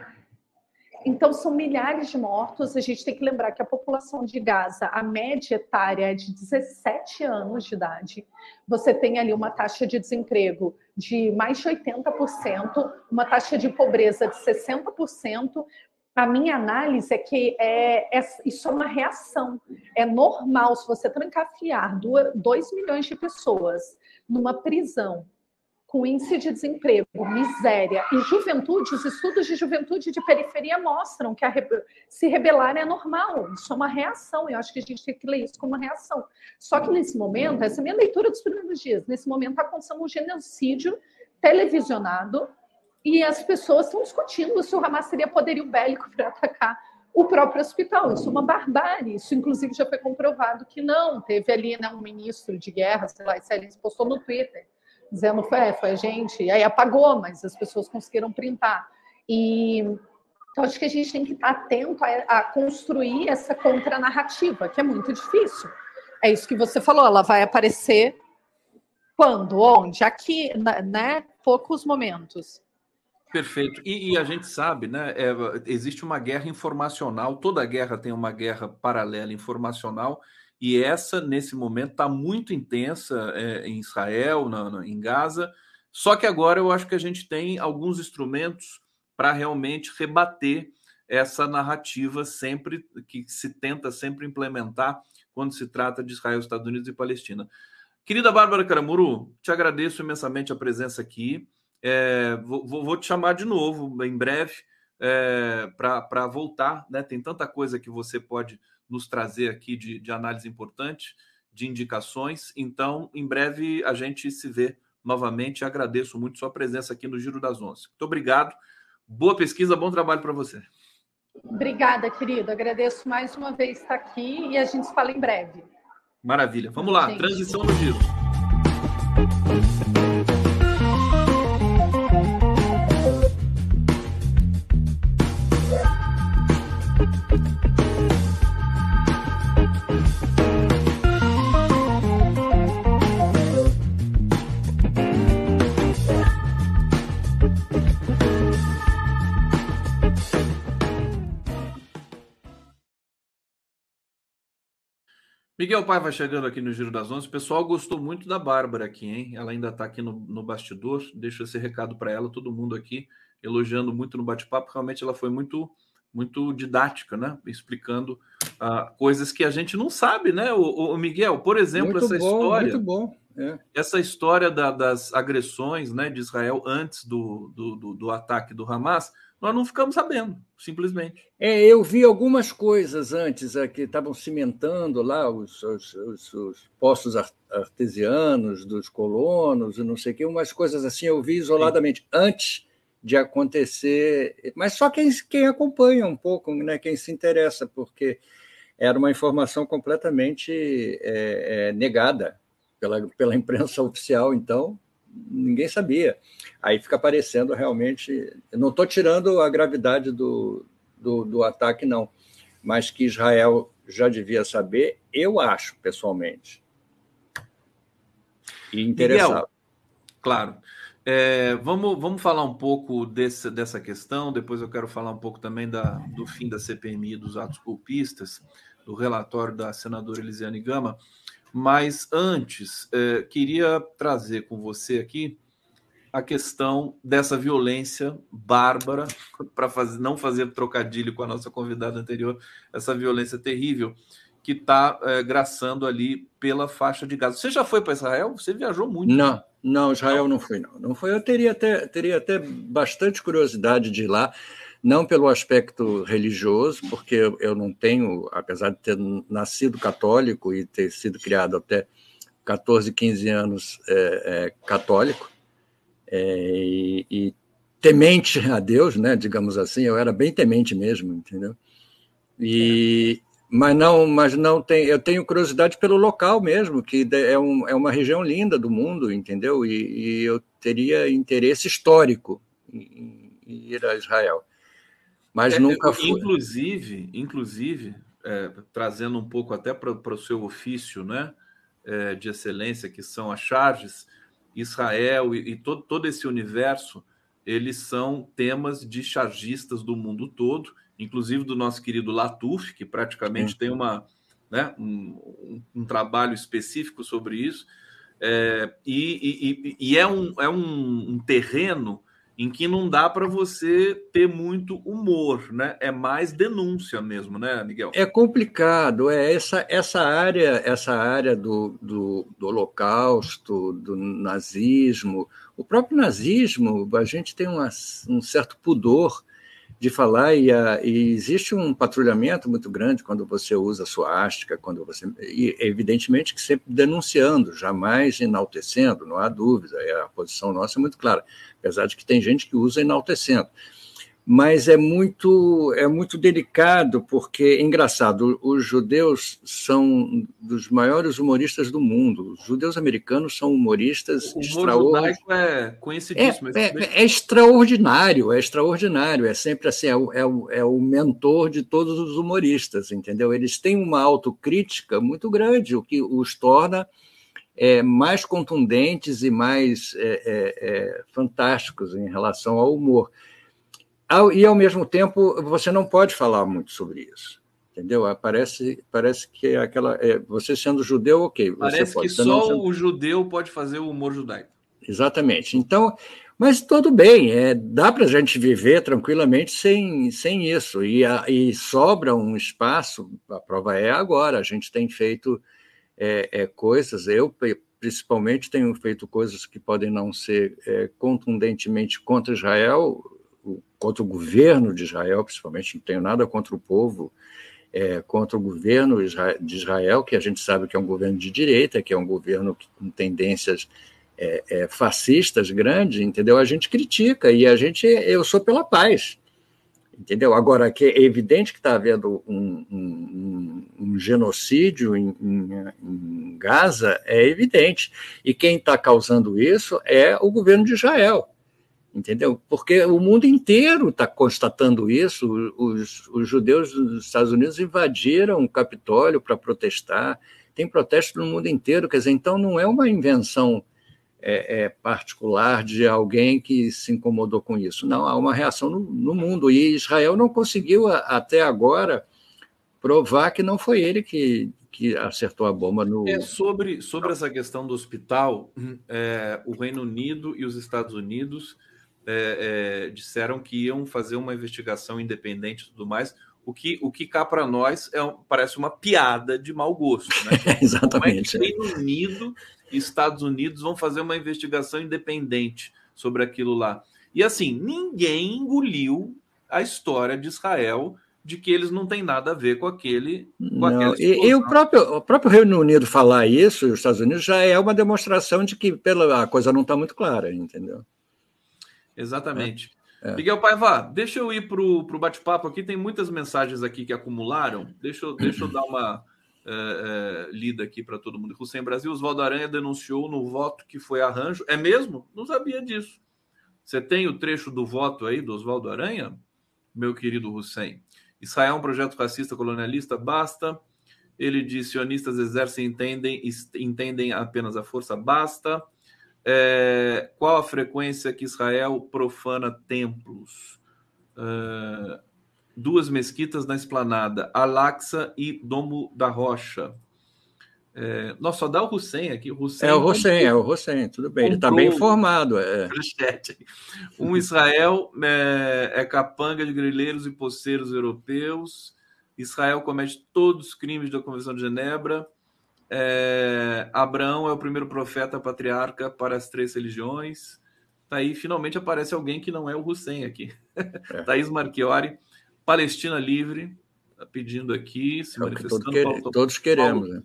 Então, são milhares de mortos. A gente tem que lembrar que a população de Gaza, a média etária é de 17 anos de idade. Você tem ali uma taxa de desemprego de mais de 80%, uma taxa de pobreza de 60%, a minha análise é que é, é, isso é uma reação. É normal, se você trancafiar 2 milhões de pessoas numa prisão com índice de desemprego, miséria e juventude, os estudos de juventude de periferia mostram que se rebelar é normal, isso é uma reação, eu acho que a gente tem que ler isso como uma reação. Só que nesse momento, essa é a minha leitura dos primeiros dias, nesse momento está acontecendo um genocídio televisionado e as pessoas estão discutindo se o Hamas teria poderio bélico para atacar o próprio hospital. Isso é uma barbárie. Isso, inclusive, já foi comprovado que não. Teve ali né, um ministro de guerra, sei lá, ele postou no Twitter, dizendo foi, foi a gente. E aí apagou, mas as pessoas conseguiram printar. E então, acho que a gente tem que estar atento a, a construir essa contranarrativa, que é muito difícil. É isso que você falou, ela vai aparecer quando, onde? Aqui, né? Poucos momentos. Perfeito. E, e, a gente sabe, né? É, existe uma guerra informacional, toda guerra tem uma guerra paralela informacional, e essa, nesse momento, está muito intensa é, em Israel, na, na, em Gaza. Só que agora eu acho que a gente tem alguns instrumentos para realmente rebater essa narrativa sempre que se tenta sempre implementar quando se trata de Israel, Estados Unidos e Palestina. Querida Bárbara Caramuru, te agradeço imensamente a presença aqui. É, vou, vou, te chamar de novo em breve é, para voltar. Né? Tem tanta coisa que você pode nos trazer aqui de, de análise importante, de indicações. Então, em breve a gente se vê novamente. Agradeço muito sua presença aqui no Giro das Onze. Muito obrigado. Boa pesquisa, bom trabalho para você. Obrigada, querido. Agradeço mais uma vez estar aqui e a gente se fala em breve. Maravilha. Vamos lá, gente. transição no giro. Miguel Paiva chegando aqui no Giro das Onze. O pessoal gostou muito da Bárbara aqui, hein? Ela ainda está aqui no, no bastidor. Deixa esse recado para ela, todo mundo aqui elogiando muito no bate-papo. Realmente ela foi muito muito didática, né? Explicando uh, coisas que a gente não sabe, né? O, o Miguel, por exemplo, muito essa bom, história. Muito bom. É. Essa história da, das agressões né, de Israel antes do, do, do, do ataque do Hamas nós não ficamos sabendo, simplesmente. É, eu vi algumas coisas antes que estavam cimentando lá os, os, os, os, postos artesianos dos colonos e não sei o quê, umas coisas assim eu vi isoladamente Sim. antes de acontecer, mas só quem, quem acompanha um pouco, né, quem se interessa, porque era uma informação completamente é, é, negada pela, pela imprensa oficial, então ninguém sabia. Aí fica parecendo realmente. Eu não estou tirando a gravidade do, do, do, ataque, não, mas que Israel já devia saber, eu acho, pessoalmente. E interessado. Miguel, claro. É, vamos, vamos falar um pouco desse, dessa questão, depois eu quero falar um pouco também da, do fim da CPMI dos atos golpistas, do relatório da senadora Elisiane Gama. Mas antes, é, queria trazer com você aqui a questão dessa violência bárbara, para fazer, não fazer trocadilho com a nossa convidada anterior, essa violência terrível que está é, graçando ali pela faixa de Gaza. Você já foi para Israel? Você viajou muito? Não, não, Israel não, não fui, não. Não foi. Eu teria até, teria até bastante curiosidade de ir lá não pelo aspecto religioso, porque eu não tenho, apesar de ter nascido católico e ter sido criado até 14, 15 anos é, é, católico, é, e, e, temente a Deus, né, digamos assim, eu era bem temente mesmo, entendeu? E. Mas não, mas não tem. Eu tenho curiosidade pelo local mesmo, que é, um, é uma região linda do mundo, entendeu? E, e eu teria interesse histórico em, em ir a Israel. Mas é, nunca fui. Inclusive, inclusive é, trazendo um pouco até para o seu ofício, né, é, de excelência que são as charges, Israel e, e todo, todo esse universo, eles são temas de chargistas do mundo todo inclusive do nosso querido Latuf, que praticamente tem uma, né, um, um, trabalho específico sobre isso. É, e, e, e, é, um, é um, um terreno em que não dá para você ter muito humor, né? É mais denúncia mesmo, né, Miguel? É complicado, é essa, essa área, essa área do, do, do holocausto, do nazismo, o próprio nazismo, a gente tem uma, um certo pudor de falar e, a, e, existe um patrulhamento muito grande quando você usa suástica, quando você e evidentemente que sempre denunciando, jamais enaltecendo, não há dúvida, é, a posição nossa é muito clara, apesar de que tem gente que usa enaltecendo mas é muito é muito delicado porque engraçado os judeus são dos maiores humoristas do mundo. Os judeus americanos são humoristas o extraordinários. é conhecidíssimo é, é, é, extraordinário é extraordinário. É sempre assim é o, é, o, é o mentor de todos os humoristas entendeu? Eles têm uma autocrítica muito grande o que os torna é, mais contundentes e mais é, é, é fantásticos em relação ao humor e, ao mesmo tempo, você não pode falar muito sobre isso. Entendeu? Ah, parece, parece que é aquela. É, você sendo judeu, ok. Parece pode, que só sendo... o judeu pode fazer o humor judaico. Exatamente. Então, mas tudo bem, é, dá para a gente viver tranquilamente sem, sem isso. E, a, e sobra um espaço, a prova é agora. A gente tem feito é, é, coisas, eu principalmente tenho feito coisas que podem não ser é, contundentemente contra Israel, contra o governo de Israel, principalmente, não tenho nada contra o povo, é, contra o governo de Israel, que a gente sabe que é um governo de direita, que é um governo com tendências é, é, fascistas grandes, entendeu? A gente critica e a gente, eu sou pela paz, entendeu? Agora, que é evidente que está havendo um, um, um genocídio em, em, em Gaza, é evidente. E quem está causando isso é o governo de Israel entendeu? Porque o mundo inteiro está constatando isso. Os, os, judeus dos Estados Unidos invadiram o Capitólio para protestar. Tem protesto no mundo inteiro, quer dizer, então não é uma invenção é, é, particular de alguém que se incomodou com isso. Não, há uma reação no, no mundo. E Israel não conseguiu, a, até agora, provar que não foi ele que, que acertou a bomba no. É, sobre, sobre essa questão do hospital, é, o Reino Unido e os Estados Unidos é, é, disseram que iam fazer uma investigação independente e tudo mais, o que, o que cá para nós é, parece uma piada de mau gosto. Né? Exatamente. Como é que Reino Unido e Estados Unidos vão fazer uma investigação independente sobre aquilo lá. E assim, ninguém engoliu a história de Israel de que eles não têm nada a ver com aquele. Com não, e, e, o, próprio, o próprio Reino Unido falar isso, os Estados Unidos, já é uma demonstração de que pela, a coisa não está muito clara, entendeu? Exatamente. É. é. Miguel Paiva, deixa eu ir para o bate-papo aqui. Tem muitas mensagens aqui que acumularam. Deixa eu, deixa eu dar uma é, é, lida aqui para todo mundo. Hussein Brasil, Oswaldo Aranha denunciou no voto que foi arranjo. É mesmo? Não sabia disso. Você tem o trecho do voto aí do Oswaldo Aranha, meu querido Hussein? Israel é um projeto fascista colonialista, basta. Ele diz: sionistas exercem entendem, entendem apenas a força, basta. É, qual a frequência que Israel profana templos? É, duas mesquitas na esplanada, Al-Aqsa e Domo da Rocha. É, nossa, só dá o Hussein aqui. O Hussein é o Hussein, é o Hussein, tudo bem. Ele está bem informado. É. Um Israel é, é capanga de grileiros e poceiros europeus. Israel comete todos os crimes da Convenção de Genebra. É, Abraão é o primeiro profeta patriarca para as três religiões. Tá aí, finalmente aparece alguém que não é o Hussein aqui. É. Thaís Marchiori, Palestina Livre, tá pedindo aqui, se é manifestando. Todos, quer, todos queremos. Paulo, né?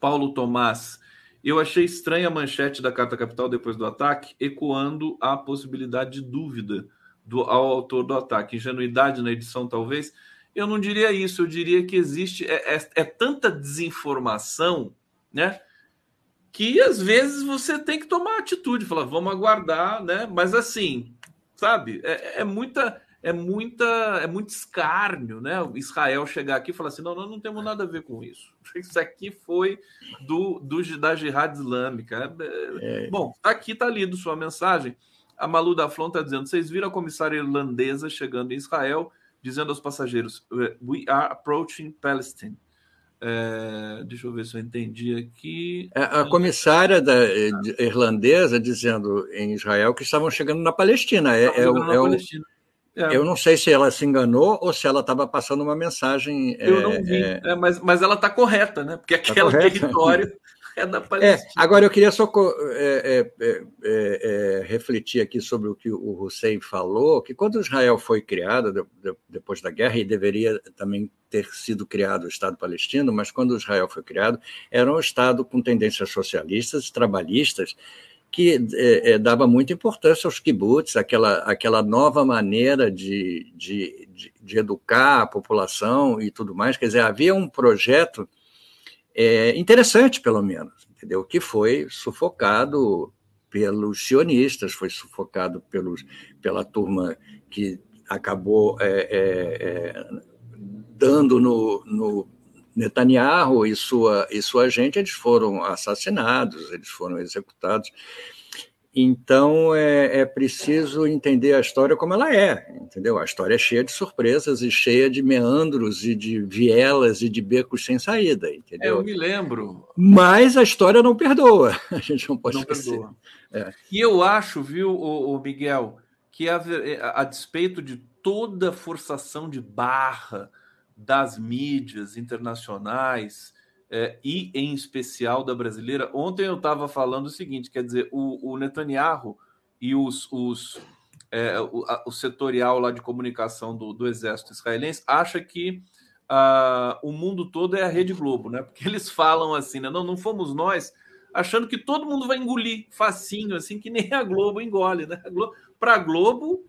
Paulo Tomás. Eu achei estranha a manchete da Carta Capital depois do ataque, ecoando a possibilidade de dúvida do, ao autor do ataque. Ingenuidade na edição, talvez. Eu não diria isso, eu diria que existe é, é, é tanta desinformação, né? Que às vezes você tem que tomar atitude, falar, vamos aguardar, né? Mas assim, sabe, é, é muita é muita é muito escárnio, né? Israel chegar aqui e falar assim: não, nós não temos nada a ver com isso. Isso aqui foi do, do da jihad islâmica. É. Bom, tá aqui tá lido sua mensagem. A Malu da Flon está dizendo: vocês viram a comissária irlandesa chegando em Israel, dizendo aos passageiros: We are approaching Palestine. É, deixa eu ver se eu entendi aqui. É, a comissária da, irlandesa dizendo em Israel que estavam chegando na Palestina. É, é, na é Palestina. É. Eu não sei se ela se enganou ou se ela estava passando uma mensagem. Eu não vi, é... É, mas, mas ela está correta, né? Porque tá aquele território é da Palestina. agora, eu queria só refletir aqui sobre o que o Hussein falou, que quando Israel foi criado, de, de, depois da guerra, e deveria também ter sido criado o Estado palestino, mas quando Israel foi criado, era um Estado com tendências socialistas, trabalhistas, que é, é, dava muita importância aos kibbutz, aquela, aquela nova maneira de, de, de, de, educar a população e tudo mais. Quer dizer, havia um projeto é, interessante, pelo menos, entendeu? Que foi sufocado pelos sionistas, foi sufocado pelos, pela turma que acabou é, é, é, dando no, no Netanyahu e sua, e sua gente, eles foram assassinados, eles foram executados. Então é, é, preciso entender a história como ela é, entendeu? A história é cheia de surpresas e cheia de meandros e de vielas e de becos sem saída, entendeu? É, eu me lembro. Mas a história não perdoa. A gente não pode não esquecer. perdoa. É. E eu acho, viu, o, Miguel, que a, a, a despeito de toda forçação de barra, das mídias internacionais é, e, em especial, da brasileira. Ontem eu estava falando o seguinte: quer dizer, o, o Netanyahu e os, os é, o, a, o, setorial lá de comunicação do, do exército israelense acha que uh, o mundo todo é a Rede Globo, né? Porque eles falam assim, né? Não, não fomos nós, achando que todo mundo vai engolir facinho, assim, que nem a Globo engole, né? Para a Globo,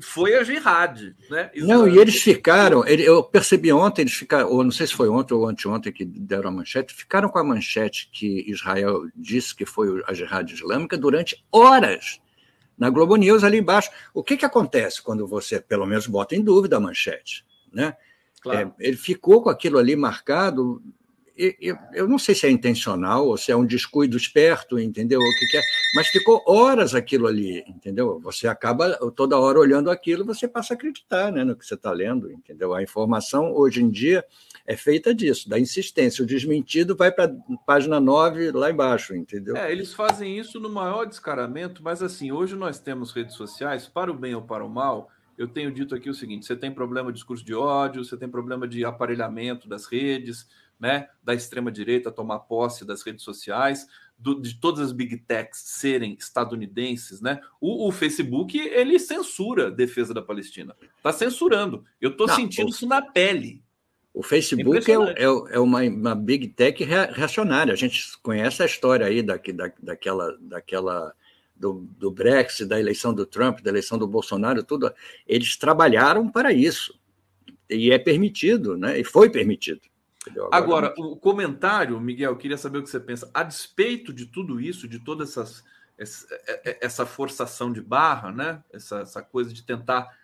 foi a jihad, né? Não, e eles ficaram, eu percebi ontem, eles ficaram, ou não sei se foi ontem ou anteontem que deram a manchete, ficaram com a manchete que Israel disse que foi a jihad islâmica durante horas na Globo News ali embaixo. O que, que acontece quando você, pelo menos, bota em dúvida a manchete, né? Claro. É, ele ficou com aquilo ali marcado eu, eu, não sei se é intencional ou se é um descuido esperto, entendeu? O que, é, mas ficou horas aquilo ali, entendeu? Você acaba toda hora olhando aquilo, você passa a acreditar né, no que você está lendo, entendeu? A informação hoje em dia é feita disso, da insistência. O desmentido vai para página 9 lá embaixo, entendeu? É, eles fazem isso no maior descaramento, mas assim, hoje nós temos redes sociais, para o bem ou para o mal. Eu tenho dito aqui o seguinte: você tem problema de discurso de ódio, você tem problema de aparelhamento das redes, né, da extrema-direita tomar posse das redes sociais, do, de todas as big techs serem estadunidenses, né? O, o Facebook ele censura a defesa da Palestina, está censurando. Eu estou sentindo o, isso na pele. O Facebook é, é, é uma, uma, big tech reacionária. A gente conhece a história aí da, da, daquela, daquela do, do Brexit, da eleição do Trump, da eleição do Bolsonaro, tudo. Eles trabalharam para isso e é permitido, né? E foi permitido. Agora, o comentário, Miguel, queria saber o que você pensa. A despeito de tudo isso, de toda essas, essa, é, é, essa forçação de barra, né? essa, essa coisa de tentar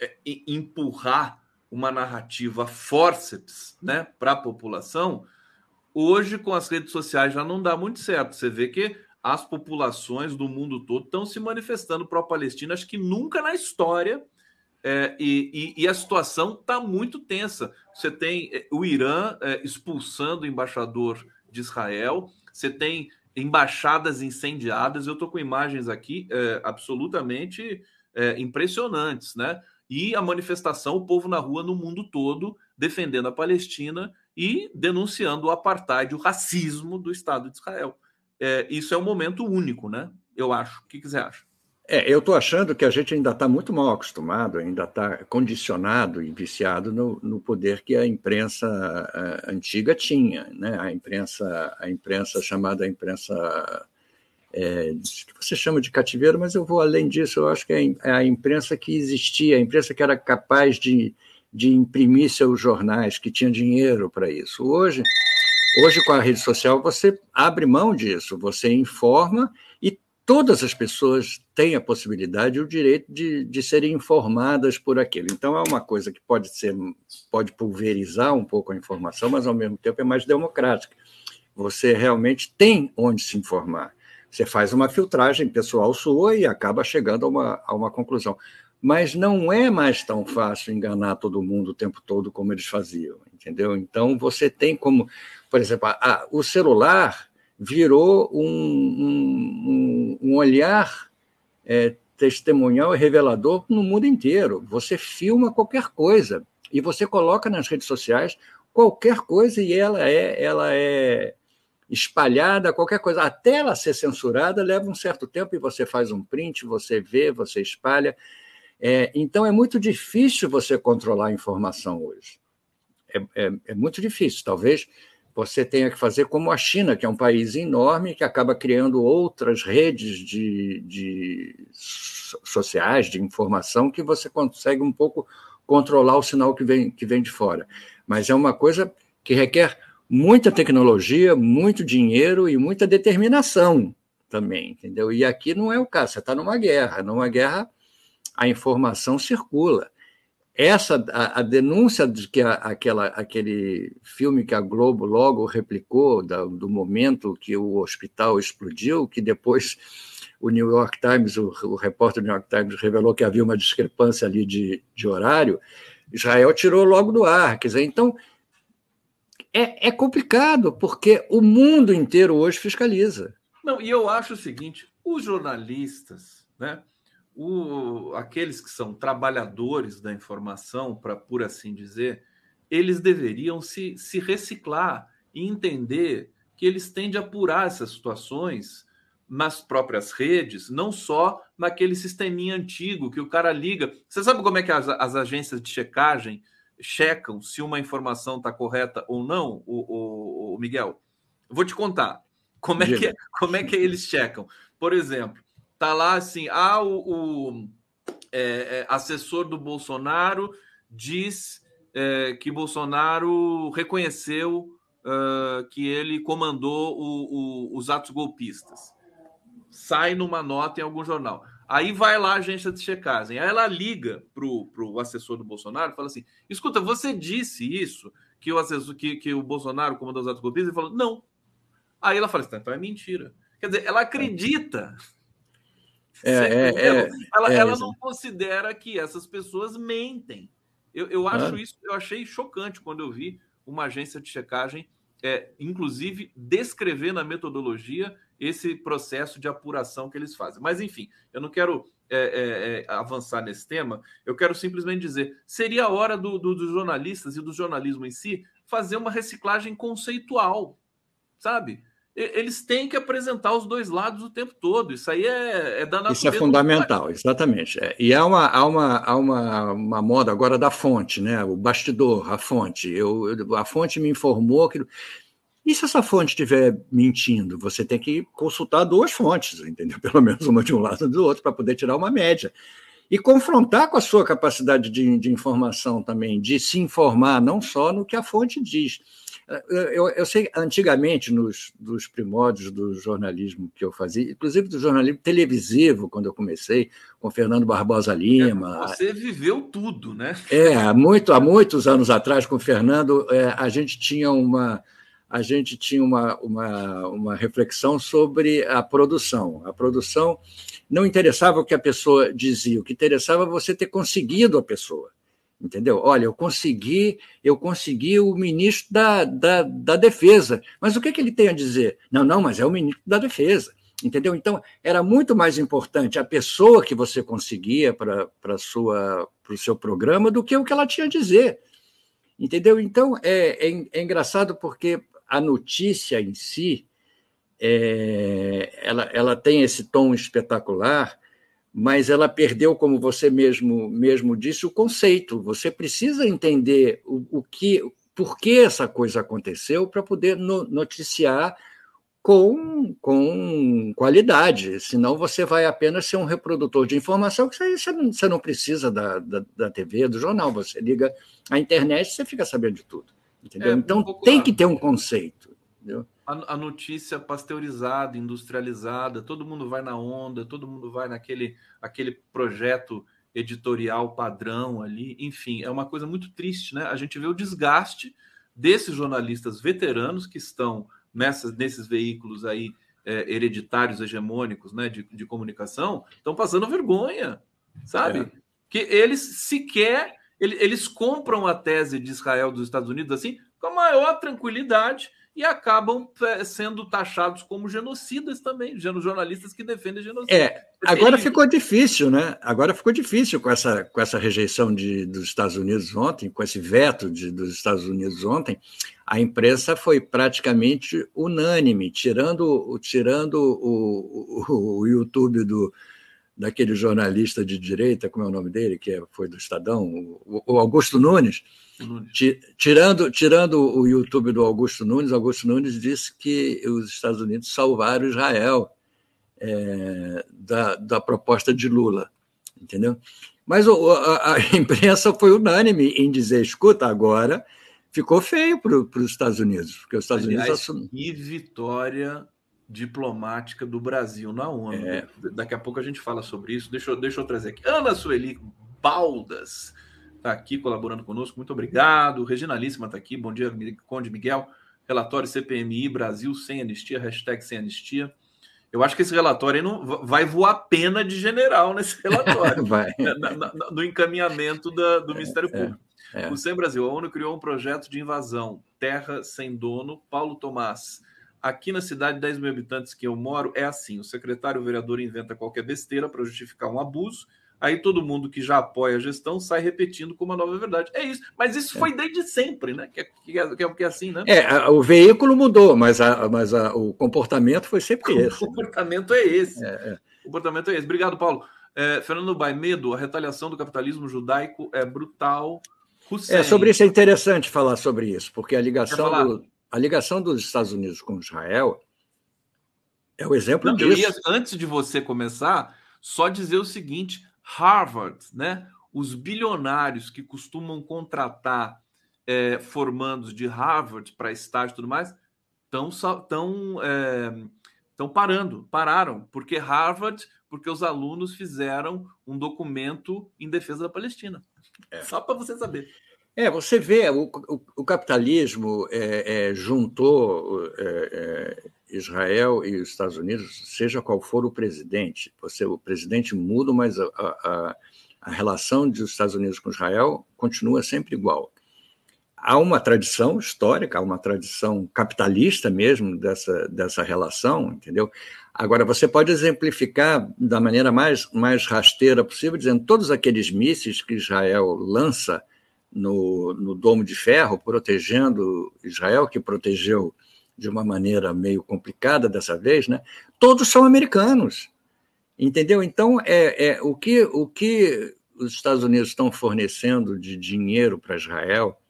é, empurrar uma narrativa forceps né? para a população, hoje com as redes sociais já não dá muito certo. Você vê que as populações do mundo todo estão se manifestando pró-Palestina, acho que nunca na história é, e, e, e, a situação está muito tensa. Você tem é, o Irã é, expulsando o embaixador de Israel, você tem embaixadas incendiadas. Eu estou com imagens aqui é, absolutamente é, impressionantes, né? E a manifestação, o povo na rua no mundo todo defendendo a Palestina e denunciando o apartheid, o racismo do Estado de Israel. É, isso é um momento único, né? Eu acho. O que, que você acha? É, eu estou achando que a gente ainda está muito mal acostumado, ainda está condicionado e viciado no, no, poder que a imprensa antiga tinha, né? A imprensa, a imprensa chamada imprensa é, que você chama de cativeiro, mas eu vou além disso. Eu acho que é a imprensa que existia, a imprensa que era capaz de, de imprimir seus jornais, que tinha dinheiro para isso. Hoje, hoje com a rede social você abre mão disso, você informa e todas as pessoas têm a possibilidade e o direito de, de serem informadas por aquilo. Então, é uma coisa que pode ser, pode pulverizar um pouco a informação, mas ao mesmo tempo é mais democrática. Você realmente tem onde se informar. Você faz uma filtragem pessoal sua e acaba chegando a uma, a uma conclusão. Mas não é mais tão fácil enganar todo mundo o tempo todo como eles faziam, entendeu? Então, você tem como, por exemplo, o celular virou um, um, um olhar é, testemunhal e revelador no mundo inteiro. Você filma qualquer coisa e você coloca nas redes sociais qualquer coisa e ela é, ela é espalhada, qualquer coisa. Até ela ser censurada leva um certo tempo e você faz um print, você vê, você espalha. É, então é muito difícil você controlar a informação hoje. É, é, é muito difícil. Talvez você tenha que fazer como a China, que é um país enorme, que acaba criando outras redes de, de sociais, de informação, que você consegue um pouco controlar o sinal que vem, que vem de fora. Mas é uma coisa que requer muita tecnologia, muito dinheiro e muita determinação também, entendeu? E aqui não é o caso, você está numa guerra, numa guerra a informação circula essa a, a, denúncia de que a, aquela, aquele filme que a Globo logo replicou da, do momento que o hospital explodiu, que depois o New York Times, o, o repórter do New York Times revelou que havia uma discrepância ali de, de horário, Israel tirou logo do ar. Quer dizer, então é, é complicado, porque o mundo inteiro hoje fiscaliza. Não, e eu acho o seguinte: os jornalistas, né? O, aqueles que são trabalhadores da informação, para por assim dizer, eles deveriam se, se reciclar e entender que eles têm de apurar essas situações nas próprias redes, não só naquele sisteminha antigo que o cara liga. Você sabe como é que as, as agências de checagem checam se uma informação está correta ou não, o, o, o Miguel? Eu vou te contar. Como é, que, como é que eles checam? Por exemplo, tá lá assim: ah, o, o é, é, assessor do Bolsonaro diz é, que Bolsonaro reconheceu que ele comandou o, o, os atos golpistas. Sai numa nota em algum jornal. Aí vai lá a agência de checagem. Aí ela liga para o assessor do Bolsonaro e fala assim: escuta, você disse isso, que o, assessor, que, que o Bolsonaro comandou os atos golpistas? Ele falou: não. Aí ela fala assim: então é mentira. Quer dizer, ela acredita é, é, ela, é, ela não considera que essas pessoas mentem. Eu, eu acho isso, eu achei chocante quando eu vi uma agência de checagem, é, inclusive, descrever na metodologia esse processo de apuração que eles fazem. Mas, enfim, eu não quero é, é, é avançar nesse tema, eu quero simplesmente dizer: seria a hora do, do, dos jornalistas e do jornalismo em si fazer uma reciclagem conceitual, sabe? Eles têm que apresentar os dois lados o tempo todo. Isso aí é, é da natureza. Isso é fundamental, exatamente. É, e há, uma, há, uma, há uma, uma moda agora da fonte, né? o bastidor, a fonte. Eu, a fonte me informou que. E se essa fonte estiver mentindo? Você tem que consultar duas fontes, entendeu? Pelo menos uma de um lado e do outro, para poder tirar uma média. E confrontar com a sua capacidade de, de informação também, de se informar não só no que a fonte diz eu, eu sei, antigamente, nos, nos primórdios do jornalismo que eu fazia, inclusive do jornalismo televisivo, quando eu comecei, com Fernando Barbosa Lima. É, você viveu tudo, né? É, há, muito, há muitos anos atrás, com o Fernando, é, a gente tinha uma. A gente tinha uma, uma, uma reflexão sobre a produção. A produção não interessava o que a pessoa dizia, o que interessava é você ter conseguido a pessoa entendeu? Olha, eu consegui, eu consegui o ministro da, da, da Defesa. Mas o que, que ele tem a dizer? Não, não, mas é o ministro da Defesa. Entendeu? Então, era muito mais importante a pessoa que você conseguia para o seu programa do que o que ela tinha a dizer. Entendeu? Então, é, é, é engraçado porque a notícia em si é, ela, ela tem esse tom espetacular, mas ela perdeu, como você mesmo, mesmo disse, o conceito. Você precisa entender o, o que, por que essa coisa aconteceu para poder no, noticiar com, com qualidade, senão você vai apenas ser um reprodutor de informação, que você, você não precisa da, da, da TV, do jornal, você liga a internet e você fica sabendo de tudo. Entendeu? É, então um tem que ter um conceito. Entendeu? A, a, notícia pasteurizada, industrializada, todo mundo vai na onda, todo mundo vai naquele aquele projeto editorial padrão ali, enfim, é uma coisa muito triste, né? A gente vê o desgaste desses jornalistas veteranos que estão nessas, nesses veículos aí é, hereditários, hegemônicos, né, de, de comunicação, estão passando vergonha, sabe? É. Que eles sequer eles, eles compram a tese de Israel dos Estados Unidos assim com a maior tranquilidade e acabam é, sendo taxados como genocidas também, jornalistas que defendem genocídio. É, agora ficou difícil, né? Agora ficou difícil com essa, com essa rejeição de, dos Estados Unidos ontem, com esse veto de, dos Estados Unidos ontem, a imprensa foi praticamente unânime, tirando, tirando o, o, o YouTube do, daquele jornalista de direita, como é o nome dele, que é, foi do Estadão, o, Augusto Nunes, tirando, tirando o YouTube do Augusto Nunes, Augusto Nunes disse que os Estados Unidos salvaram Israel é, da, da proposta de Lula, entendeu? Mas a, a imprensa foi unânime em dizer, escuta, agora ficou feio para os Estados Unidos, porque os Estados Aliás, Unidos assumem. E vitória diplomática do Brasil na ONU. É. Daqui a pouco a gente fala sobre isso. Deixa eu, deixa eu trazer aqui. Ana Sueli Baldas está aqui colaborando conosco. Muito obrigado. Regina Líssima está aqui. Bom dia, Conde Miguel. Relatório CPMI Brasil sem anistia, hashtag sem anistia. Eu acho que esse relatório não vai voar pena de general nesse relatório, vai. Na, na, no encaminhamento da, do Ministério é, Público. É, é. O Sem Brasil, a ONU criou um projeto de invasão, terra sem dono. Paulo Tomás, Aqui na cidade, 10 mil habitantes que eu moro, é assim: o secretário o vereador inventa qualquer besteira para justificar um abuso, aí todo mundo que já apoia a gestão sai repetindo como uma nova verdade. É isso. Mas isso foi desde sempre, né? Que é, que é, que é, que é assim, né? É, o veículo mudou, mas, a, mas a, o comportamento foi sempre o esse. O comportamento é esse. É, é. O comportamento é esse. Obrigado, Paulo. É, Fernando Bai, medo, a retaliação do capitalismo judaico é brutal. Hussein. É, sobre isso é interessante falar sobre isso, porque a ligação do, a ligação dos Estados Unidos com Israel é o exemplo Não, disso. Ia, antes de você começar, só dizer o seguinte: Harvard, né? Os bilionários que costumam contratar é, formandos de Harvard para estágio e tudo mais estão tão, é, tão parando, pararam, porque Harvard, porque os alunos fizeram um documento em defesa da Palestina. É. Só para você saber. É, você vê, o, o, o capitalismo é, é, juntou é, é, Israel e os Estados Unidos, seja qual for o presidente. Você, o presidente muda, mas a, a, a relação dos Estados Unidos com Israel continua sempre igual. Há uma tradição histórica, há uma tradição capitalista mesmo dessa, dessa relação, entendeu? Agora, você pode exemplificar da maneira mais, mais rasteira possível, dizendo todos aqueles mísseis que Israel lança no, no Domo de Ferro, protegendo Israel, que protegeu de uma maneira meio complicada dessa vez, né? todos são americanos. Entendeu? Então, é, é o, que, o que os Estados Unidos estão fornecendo de dinheiro para Israel,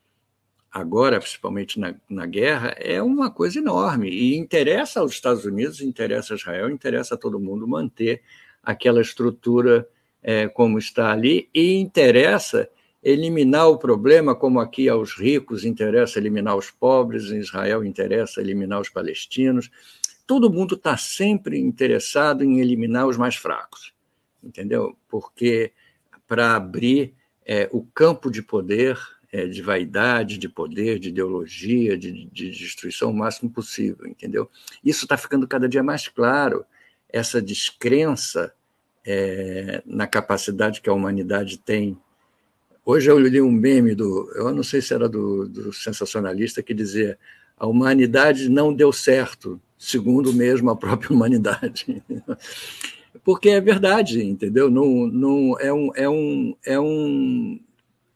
agora, principalmente na, na guerra, é uma coisa enorme. E interessa aos Estados Unidos, interessa a Israel, interessa a todo mundo manter aquela estrutura é, como está ali, e interessa eliminar o problema, como aqui aos ricos interessa eliminar os pobres, em Israel interessa eliminar os palestinos. Todo mundo está sempre interessado em eliminar os mais fracos, entendeu? Porque para abrir é, o campo de poder, é, de vaidade, de poder, de ideologia, de, de destruição o máximo possível, entendeu? Isso está ficando cada dia mais claro, essa descrença é, na capacidade que a humanidade tem Hoje eu li um meme do, eu não sei se era do, do sensacionalista, que dizia: a humanidade não deu certo, segundo mesmo a própria humanidade. Porque é verdade, entendeu? Não, não é um, é um, é um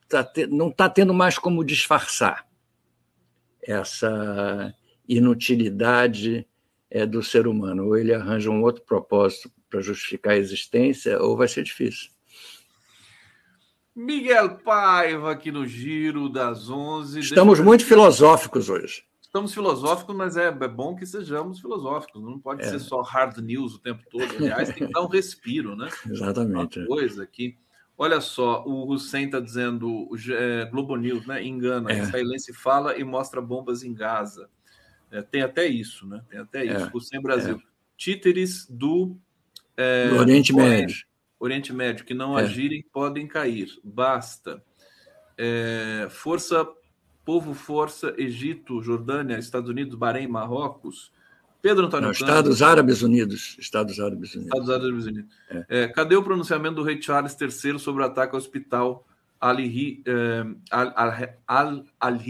tá te, não está tendo mais como disfarçar essa inutilidade é, do ser humano. Ou ele arranja um outro propósito justificar a existência, ou vai ser difícil. Miguel Paiva aqui no Giro das 11. Estamos muito filosóficos hoje. Estamos filosóficos, mas é, é bom que sejamos filosóficos. Não pode é. ser só hard news o tempo todo. Aliás, tem que dar um respiro, né? Exatamente. Uma coisa aqui. Olha só, o Hussein está dizendo, é, Globo News, né? Engana, é. israelense fala e mostra bombas em Gaza. É, tem até isso, né? Tem até isso. É. Hussein Brasil. É. Títeres do, é, do Oriente Médio. Oriente Médio, que não é. agirem podem cair. Basta. É, força, povo, força, Egito, Jordânia, Estados Unidos, Bahrein, Marrocos. Pedro Antônio não, Estados Árabes Unidos. Estados Árabes Unidos. Estados Árabes Unidos. É. É, cadê o pronunciamento do rei Charles III sobre o ataque ao hospital Al-Hi Al, Al, Al,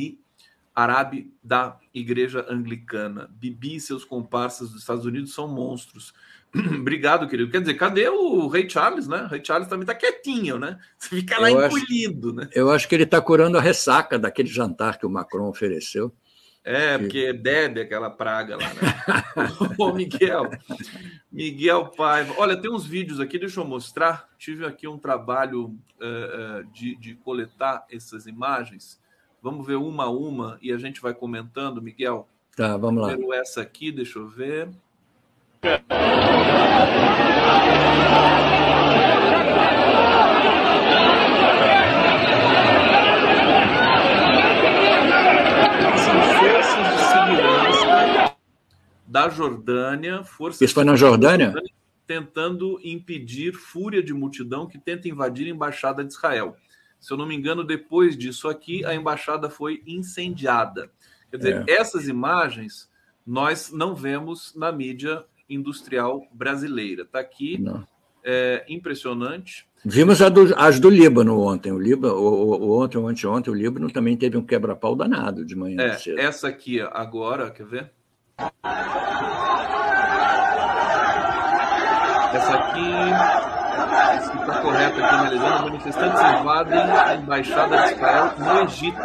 Arabe da Igreja Anglicana? Bibi e seus comparsas dos Estados Unidos são monstros. Obrigado, querido. Quer dizer, cadê o Rei Charles, né? O Rei Charles também tá quietinho, né? Você fica lá eu encolhido, acho, né? Eu acho que ele está curando a ressaca daquele jantar que o Macron ofereceu. É, porque bebe aquela praga lá, né? Ô, Miguel, Miguel Paiva. Olha, tem uns vídeos aqui, deixa eu mostrar. Tive aqui um trabalho uh, de, de coletar essas imagens. Vamos ver uma a uma e a gente vai comentando, Miguel. Tá, vamos lá. Primeiro essa aqui, deixa eu ver. da Jordânia, forças Isso foi na Jordânia? Jordânia? Tentando impedir fúria de multidão que tenta invadir a embaixada de Israel. Se eu não me engano, depois disso aqui, a embaixada foi incendiada. Quer dizer, é. essas imagens nós não vemos na mídia industrial brasileira. Está aqui, é, impressionante. Vimos do, as do Líbano ontem. O Líbano, o, o, ontem ou anteontem, o Líbano também teve um quebra-pau danado de manhã. É, cedo. essa aqui agora, quer ver? Essa aqui, está correta aqui analisando, manifestantes invadem a embaixada de Israel no Egito.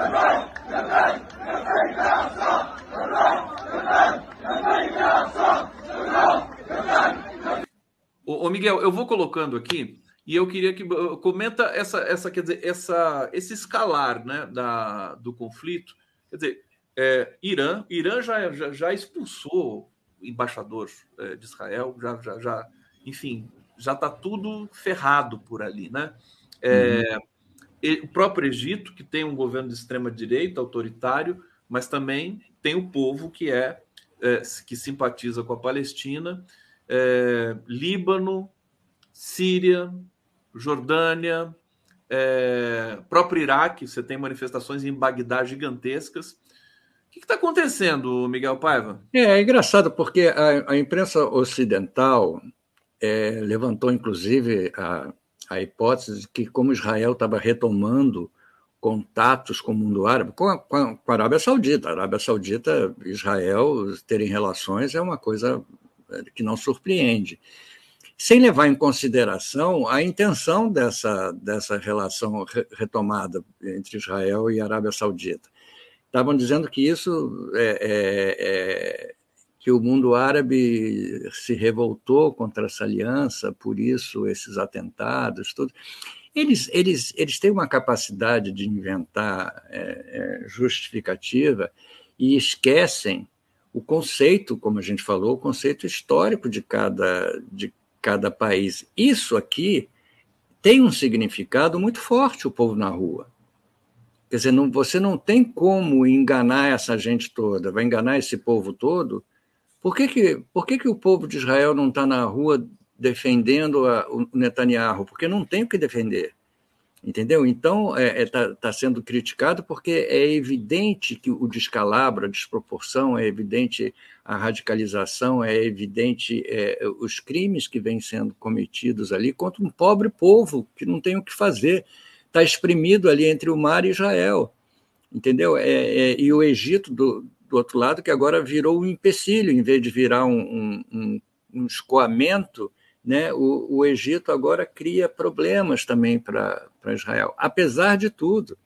Ô, ô, Miguel, eu vou colocando aqui e eu queria que comenta essa, essa quer dizer, essa, esse escalar, né, da, do conflito. Quer dizer, é, Irã, Irã já, já, já expulsou o embaixador é, de Israel, já, já, já enfim, já está tudo ferrado por ali, né? É, uhum. o próprio Egito, que tem um governo de extrema direita, autoritário, mas também tem o povo que é, é que simpatiza com a Palestina é, Líbano, Síria, Jordânia, é, próprio Iraque, você tem manifestações em Bagdá gigantescas. O que está acontecendo, Miguel Paiva? É, é engraçado porque a, a imprensa ocidental é, levantou, inclusive, a, a hipótese de que, como Israel estava retomando contatos com o mundo árabe, com a, com a, Arábia Saudita. A Arábia Saudita, Israel terem relações é uma coisa que não surpreende. Sem levar em consideração a intenção dessa, dessa relação retomada entre Israel e Arábia Saudita. Estavam dizendo que isso é, é, é que o mundo árabe se revoltou contra essa aliança, por isso esses atentados, tudo. Eles, eles, eles têm uma capacidade de inventar é, é, justificativa e esquecem o conceito, como a gente falou, o conceito histórico de cada, de cada país. Isso aqui tem um significado muito forte, o povo na rua. Quer dizer, não, você não tem como enganar essa gente toda, vai enganar esse povo todo. Por que, que, por que, que o povo de Israel não está na rua defendendo a, o Netanyahu? Porque não tem o que defender. Entendeu? Então, está é, é, tá, tá sendo criticado porque é evidente que o descalabro, a desproporção, é evidente a radicalização, é evidente é, os crimes que vêm sendo cometidos ali contra um pobre povo que não tem o que fazer, está exprimido ali entre o mar e Israel. Entendeu? É, é, e o Egito, do, do outro lado, que agora virou um empecilho, em vez de virar um, um, um escoamento né, o, o Egito agora cria problemas também para Israel, apesar de tudo.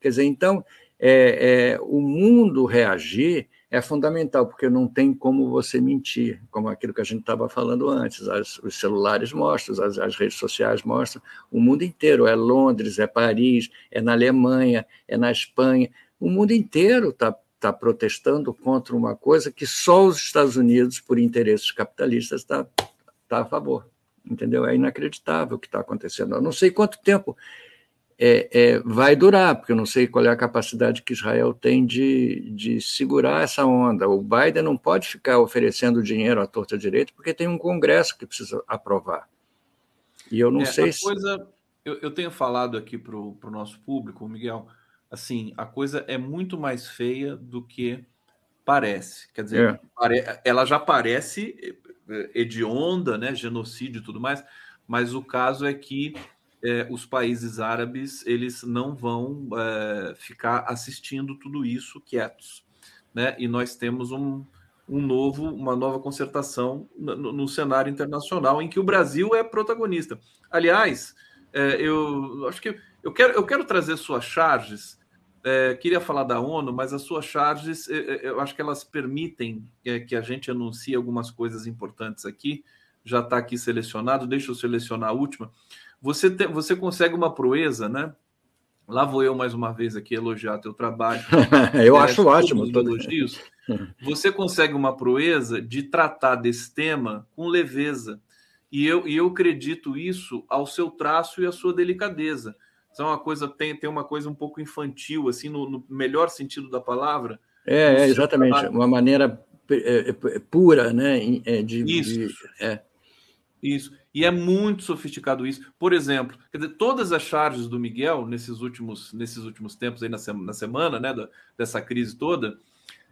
Quer dizer, então, é, é, o mundo reagir é fundamental, porque não tem como você mentir, como aquilo que a gente estava falando antes. As, os celulares mostram, as, as, redes sociais mostram, o mundo inteiro. É Londres, é Paris, é na Alemanha, é na Espanha. O mundo inteiro está tá protestando contra uma coisa que só os Estados Unidos, por interesses capitalistas, está tá a favor. Entendeu? É inacreditável o que está acontecendo. Eu não sei quanto tempo é, é, vai durar, porque eu não sei qual é a capacidade que Israel tem de, de segurar essa onda. O Biden não pode ficar oferecendo dinheiro à torta direita, porque tem um Congresso que precisa aprovar. E eu não é, sei se. Coisa, eu, eu tenho falado aqui para o nosso público, Miguel, assim, a coisa é muito mais feia do que parece. Quer dizer, é. ela já parece hedionda, né, genocídio e tudo mais, mas o caso é que é, os países árabes eles não vão é, ficar assistindo tudo isso quietos, né? E nós temos um, um novo, uma nova concertação no, no cenário internacional em que o Brasil é protagonista. Aliás, é, eu acho que eu quero, eu quero trazer suas charges. É, queria falar da ONU, mas as suas charges, é, é, eu acho que elas permitem que a gente anuncie algumas coisas importantes aqui. Já está aqui selecionado, deixa eu selecionar a última. Você, te, você consegue uma proeza, né? Lá vou eu mais uma vez aqui elogiar teu trabalho. eu é, acho ótimo. Elogios. Você consegue uma proeza de tratar desse tema com leveza. E eu, e eu acredito isso ao seu traço e à sua delicadeza. Isso é uma coisa, tem, tem uma coisa um pouco infantil, assim, no, no melhor sentido da palavra. É, é exatamente. Trabalho. Uma maneira é, é, pura, né? De, isso. De, é. Isso. E é muito sofisticado isso. Por exemplo, dizer, todas as charges do Miguel nesses últimos, nesses últimos tempos aí na, semana, na semana, né, da, dessa crise toda,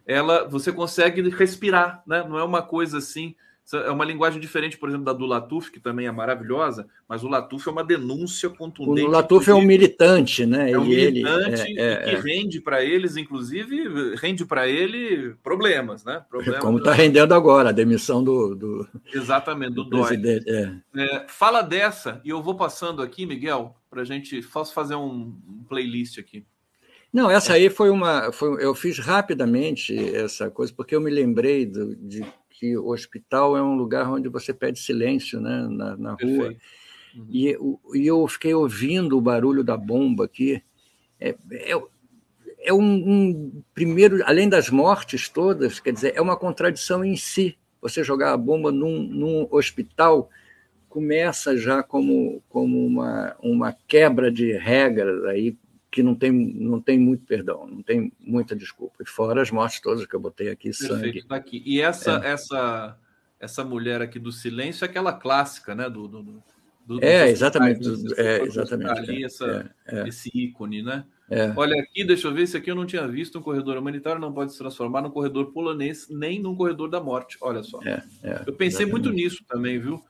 ela você consegue respirar, né? Não é uma coisa assim é uma linguagem diferente, por exemplo, da do Latuf, que também é maravilhosa, mas o Latuf é uma denúncia contundente. O Latuf é um militante, né? É um militante ele, é, é, que rende para eles, inclusive, rende para ele problemas, né? Problemas Como está rendendo agora, a demissão do. do Exatamente, do, do presidente. É. é. fala dessa, e eu vou passando aqui, Miguel, para a gente fazer um playlist aqui. Não, essa aí foi uma. Foi, eu fiz rapidamente essa coisa, porque eu me lembrei do, de que o hospital é um lugar onde você pede silêncio né, na, na rua. Uhum. E, e eu fiquei ouvindo o barulho da bomba aqui. É, é, é um, um, primeiro, além das mortes todas, quer dizer, é uma contradição em si. Você jogar a bomba num, num hospital começa já como, como uma, uma quebra de regras aí que não tem, não tem muito perdão, não tem muita desculpa. E fora as mortes todas que eu botei aqui, Perfeito, sangue. Tá aqui. E essa, é. essa, essa mulher aqui do silêncio é aquela clássica, né? Do, do, do é, exatamente. Do, é, exatamente. Ali, é, essa, é, é, esse ícone, né? É. Olha aqui, deixa eu ver, esse aqui eu não tinha visto. Um corredor humanitário não pode se transformar num corredor polonês, nem num corredor da morte. Olha só. É, é, eu pensei exatamente. muito nisso também, viu?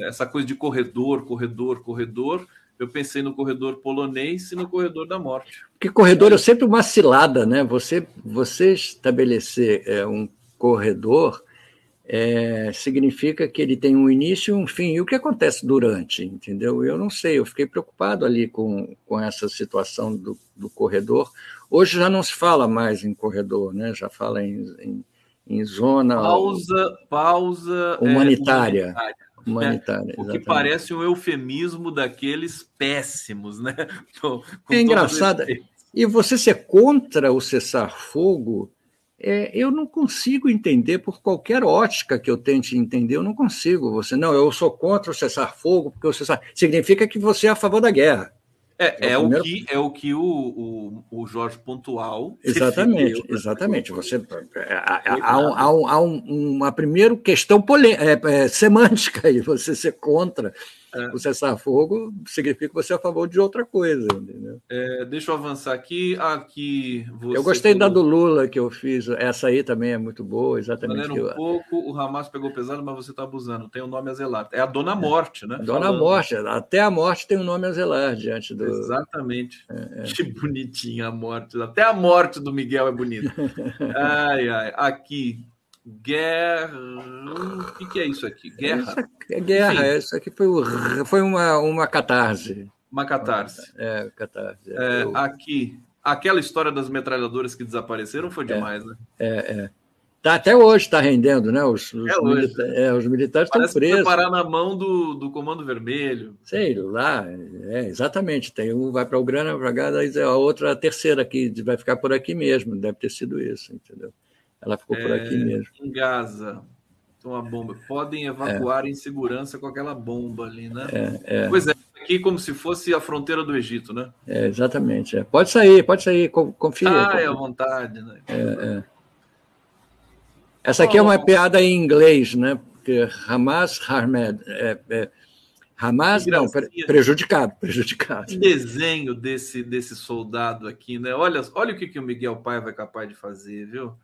essa coisa de corredor, corredor, corredor eu pensei no corredor polonês e no corredor da morte. Porque corredor é sempre uma cilada, né? Você, você estabelecer é, um corredor é, significa que ele tem um início e um fim. E o que acontece durante, entendeu? Eu não sei, eu fiquei preocupado ali com, com essa situação do, do corredor. Hoje já não se fala mais em corredor, né? Já fala em, em, em zona... Pausa, pausa... Humanitária. É, humanitária humanitária. O que parece um eufemismo daqueles péssimos, né? é engraçado. E você ser contra o cessar-fogo, é, eu não consigo entender, por qualquer ótica que eu tente entender, eu não consigo. Você, não, eu sou contra o cessar-fogo, porque o cessar significa que você é a favor da guerra. É, é, é, o, primeiro... que, é o que o, o, o Jorge Pontual. Exatamente, defendeu, exatamente. Você, há, há, há, há um, uma primeira questão é, é, semântica aí, você ser contra é. O cessar-fogo significa que você é a favor de outra coisa? É, deixa eu avançar aqui. Aqui eu gostei falou... da do Lula que eu fiz. Essa aí também é muito boa, exatamente. um eu... pouco, o Hamas pegou pesado, mas você está abusando. Tem o um nome a zelar. É a Dona Morte, né? Dona Falando. Morte. Até a morte tem um nome a zelar diante do. Exatamente. É, é. Que bonitinha a morte. Até a morte do Miguel é bonita. ai, ai. Aqui, Guerra. O que, que, é isso aqui? Guerra. é guerra. Enfim. Isso aqui foi, foi uma, uma catarse. Uma catarse. É, catarse. É, aqui. Aquela história das metralhadoras que desapareceram foi é, demais, é, né? É, é. Tá, até hoje está rendendo, né? Os, os, é milita é, os militares estão presos. Que parar na mão do, do Comando Vermelho. Sei lá, é, exatamente. Tem um vai para o Grana, para a outra, a terceira aqui, vai ficar por aqui mesmo. Deve ter sido isso, entendeu? Ela ficou por aqui mesmo. Em Gaza, uma bomba. Podem evacuar em segurança com aquela bomba ali, né? Pois é, aqui como se fosse a fronteira do Egito, né? É, exatamente. É. Pode sair, pode sair, confia. Ah, é à vontade, né? É, é. Essa aqui é uma piada em inglês, né? Porque Hamas, Hamed, é, é, Hamas, não, prejudicado, prejudicado. Que desenho desse, desse soldado aqui, né? Olha, olha o que, que o Miguel Paiva é capaz de fazer, viu?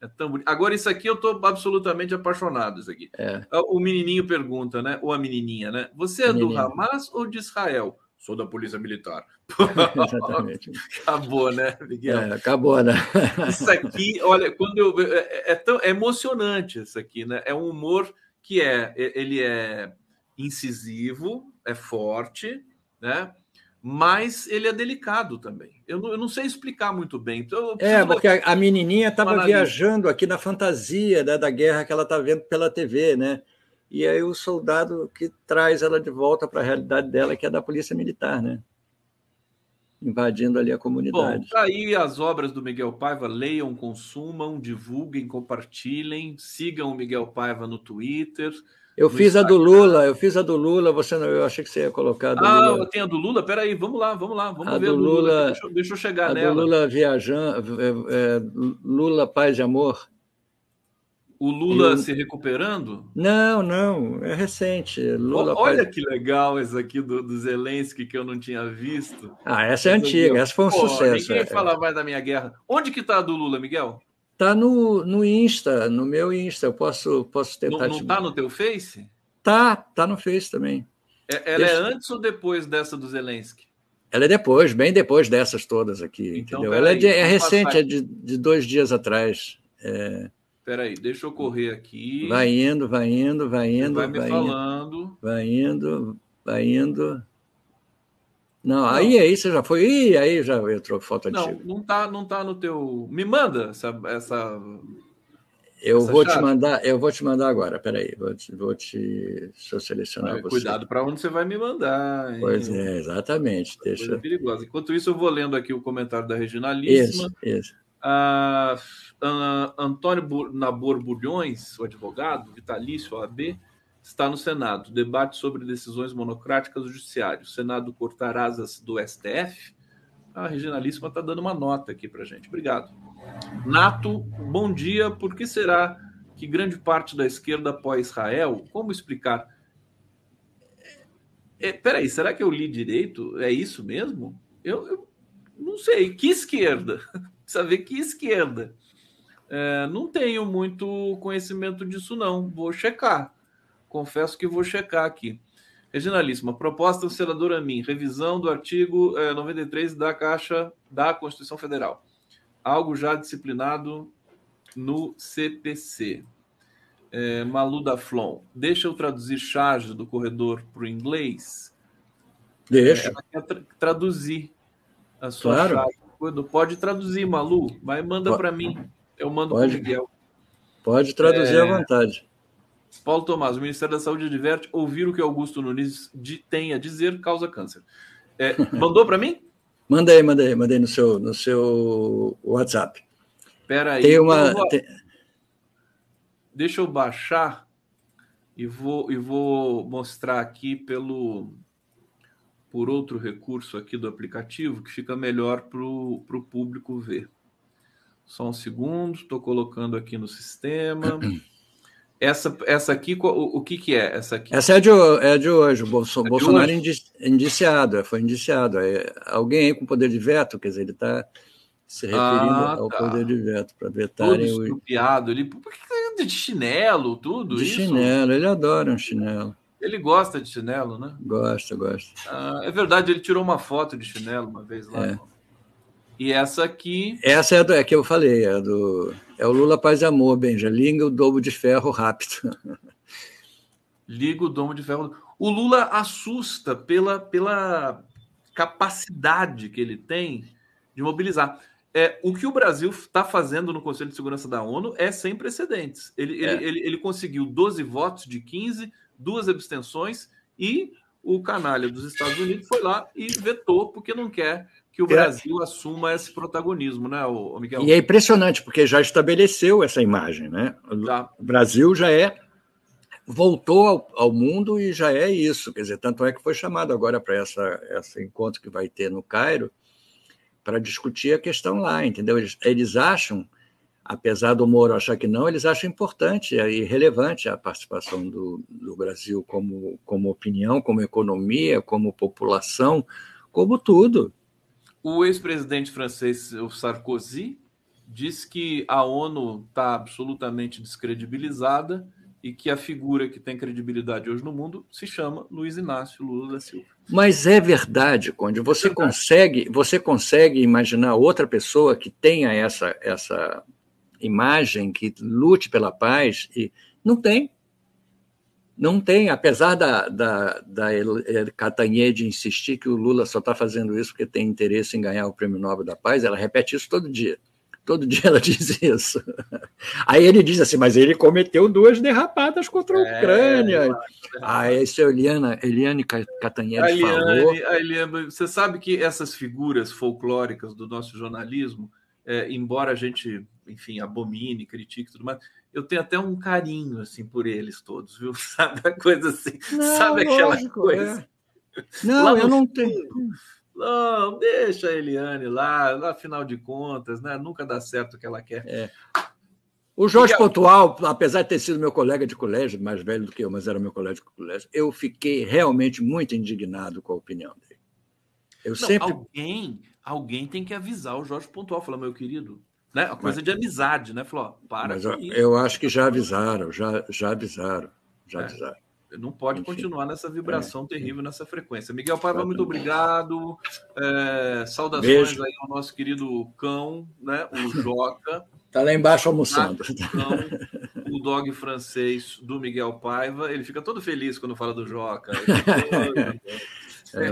É tão bonito. Agora, isso aqui eu estou absolutamente apaixonado. Isso aqui. É. O menininho pergunta, né? Ou a menininha, né? Você é do Hamas ou de Israel? Sou da Polícia Militar. Exatamente. acabou, né, Miguel? É, acabou, né? isso aqui, olha, quando eu. É, é, tão, é emocionante isso aqui, né? É um humor que é. Ele é incisivo, é forte, né? Mas ele é delicado também. Eu não, eu não sei explicar muito bem. Então, é, porque a, a menininha estava viajando aqui na fantasia né, da guerra que ela está vendo pela TV, né? E aí o soldado que traz ela de volta para a realidade dela, que é da polícia militar, né? Invadindo ali a comunidade. Bom, tá aí as obras do Miguel Paiva, leiam, consumam, divulguem, compartilhem, sigam o Miguel Paiva no Twitter. Eu fiz Instagram. a do Lula, eu fiz a do Lula, você não, eu achei que você ia colocar a Ah, Lula. tem a do Lula? Peraí, vamos lá, vamos lá, vamos a ver do a do Lula. Lula. Deixa, eu, deixa eu chegar a nela. Do Lula viajando, é, é, Lula paz e amor. O Lula se recuperando? Não, não, é recente. Lula Olha paz... que legal esse aqui do, do Zelensky que eu não tinha visto. Ah, essa é antiga, essa foi um Pô, sucesso. Ninguém é. fala mais da minha guerra. Onde que está a do Lula, Miguel? Tá no, no Insta, no meu Insta. Eu posso, posso tentar. Não, não tá no teu Face? Tá, tá no Face também. É, ela Deixa... é antes ou depois dessa do Zelensky? Ela é depois, bem depois dessas todas aqui, então, entendeu? Ela é, de, é recente, é de, de, dois dias atrás. É... Peraí, deixa eu correr aqui. Vai indo, vai indo, vai indo. Vai me vai falando. Indo, vai indo, vai indo. Não, não, aí aí você já foi. Ih, aí já entrou foto não, antiga. Não, tá, não tá no teu. Me manda essa, essa eu vou chave? te mandar, eu vou te mandar agora. Peraí, vou te, vou te eu selecionar Ai, você. Cuidado para onde você vai me mandar. Hein? Pois é, exatamente. Deixa. Coisa perigosa. Enquanto isso, eu vou lendo aqui o comentário da Reginalíssima. Isso, isso. Ah, Antônio Nabor Bulhões, o advogado vitalício OAB, está no Senado. Debate sobre decisões monocráticas do Judiciário. O Senado cortar asas do STF. A Reginalíssima está dando uma nota aqui para gente. Obrigado. Nato, bom dia. Por que será que grande parte da esquerda apoia Israel? Como explicar? É, peraí, será que eu li direito? É isso mesmo? Eu, eu não sei. Que esquerda? Ver que esquerda. É, não tenho muito conhecimento disso, não. Vou checar. Confesso que vou checar aqui. Reginalíssima, proposta do senador Amin, revisão do artigo é, 93 da Caixa da Constituição Federal algo já disciplinado no CPC. É, Malu da Flon, deixa eu traduzir charge do corredor para o inglês? Deixa. Ela quer tra traduzir a sua claro. charge. Pode traduzir, Malu, mas manda para mim. Eu mando para o Miguel. Pode traduzir é... à vontade. Paulo Tomás, o Ministério da Saúde adverte ouvir o que Augusto Nunes tem a dizer causa câncer. É, mandou para mim? Aí, manda aí no seu, no seu WhatsApp. Espera aí. Tem uma. Vou... Tem... Deixa eu baixar e vou, e vou mostrar aqui pelo por outro recurso aqui do aplicativo que fica melhor para o público ver. Só um segundo, estou colocando aqui no sistema. Essa, essa aqui, o, o que, que é essa aqui? Essa é de, é de hoje. O Bolso, é Bolsonaro hoje? indiciado, foi indiciado. É, alguém com poder de veto, quer dizer, ele está se referindo ah, ao tá. poder de veto para vetarem Todo estrupiado. O... Ele, por que de chinelo, tudo de isso? chinelo, ele adora um chinelo. Ele gosta de chinelo, né? Gosta, gosta. Ah, é verdade, ele tirou uma foto de chinelo uma vez lá. É. E essa aqui. Essa é a, do, é que eu falei, é do. É o Lula Paz e Amor, Benja. Liga o domo de ferro rápido. Liga o domo de ferro. O Lula assusta pela, pela capacidade que ele tem de mobilizar. É, o que o Brasil está fazendo no Conselho de Segurança da ONU é sem precedentes. Ele, é. ele, ele, ele, conseguiu 12 votos de 15, duas abstenções, e o canalha dos Estados Unidos foi lá e vetou, porque não quer que o é. Brasil assuma esse protagonismo, né, o Miguel? E é impressionante, porque já estabeleceu essa imagem, né? Tá. O Brasil já é voltou ao, ao, mundo e já é isso. Quer dizer, tanto é que foi chamado agora para essa esse encontro que vai ter no Cairo para discutir a questão lá, entendeu? Eles, eles acham, apesar do Moro achar que não, eles acham importante e relevante a participação do, do Brasil como, como opinião, como economia, como população, como tudo. O ex-presidente francês, o Sarkozy, diz que a ONU está absolutamente descredibilizada e que a figura que tem credibilidade hoje no mundo se chama Luiz Inácio Lula da Silva. Mas é verdade, Conde. Você é verdade. consegue, você consegue imaginar outra pessoa que tenha essa essa imagem, que lute pela paz e não tem. Não tem, apesar da, da, da Catanhede insistir que o Lula só está fazendo isso porque tem interesse em ganhar o Prêmio Nobel da Paz, ela repete isso todo dia. Todo dia ela diz isso. Aí ele diz assim, mas ele cometeu duas derrapadas contra a é, Ucrânia. É, ah, isso é Eliana, Eliane Catanheiro falou. A Eliane, você sabe que essas figuras folclóricas do nosso jornalismo, é, embora a gente, enfim, abomine, critique e tudo mais, eu tenho até um carinho assim por eles todos, viu? Sabe a coisa assim? Não, sabe aquela lógico, coisa? É. Não, eu não tenho. Não, deixa a Eliane lá, afinal de contas, né? Nunca dá certo o que ela quer. É. O Jorge Pontual, apesar de ter sido meu colega de colégio, mais velho do que eu, mas era meu colega de colégio, eu fiquei realmente muito indignado com a opinião dele. Eu Não, sempre. Alguém, alguém tem que avisar o Jorge Pontual, falar, meu querido, né? A coisa mas, de amizade, né? Falou, para. Mas eu, eu acho que já avisaram, já, já avisaram, já é. avisaram. Não pode Enfim. continuar nessa vibração é. terrível, nessa frequência. Miguel Paiva, muito obrigado. É, saudações Beijo. aí ao nosso querido cão, né? O Joca. Está lá embaixo almoçando. Cão, o dog francês do Miguel Paiva. Ele fica todo feliz quando fala do Joca. É,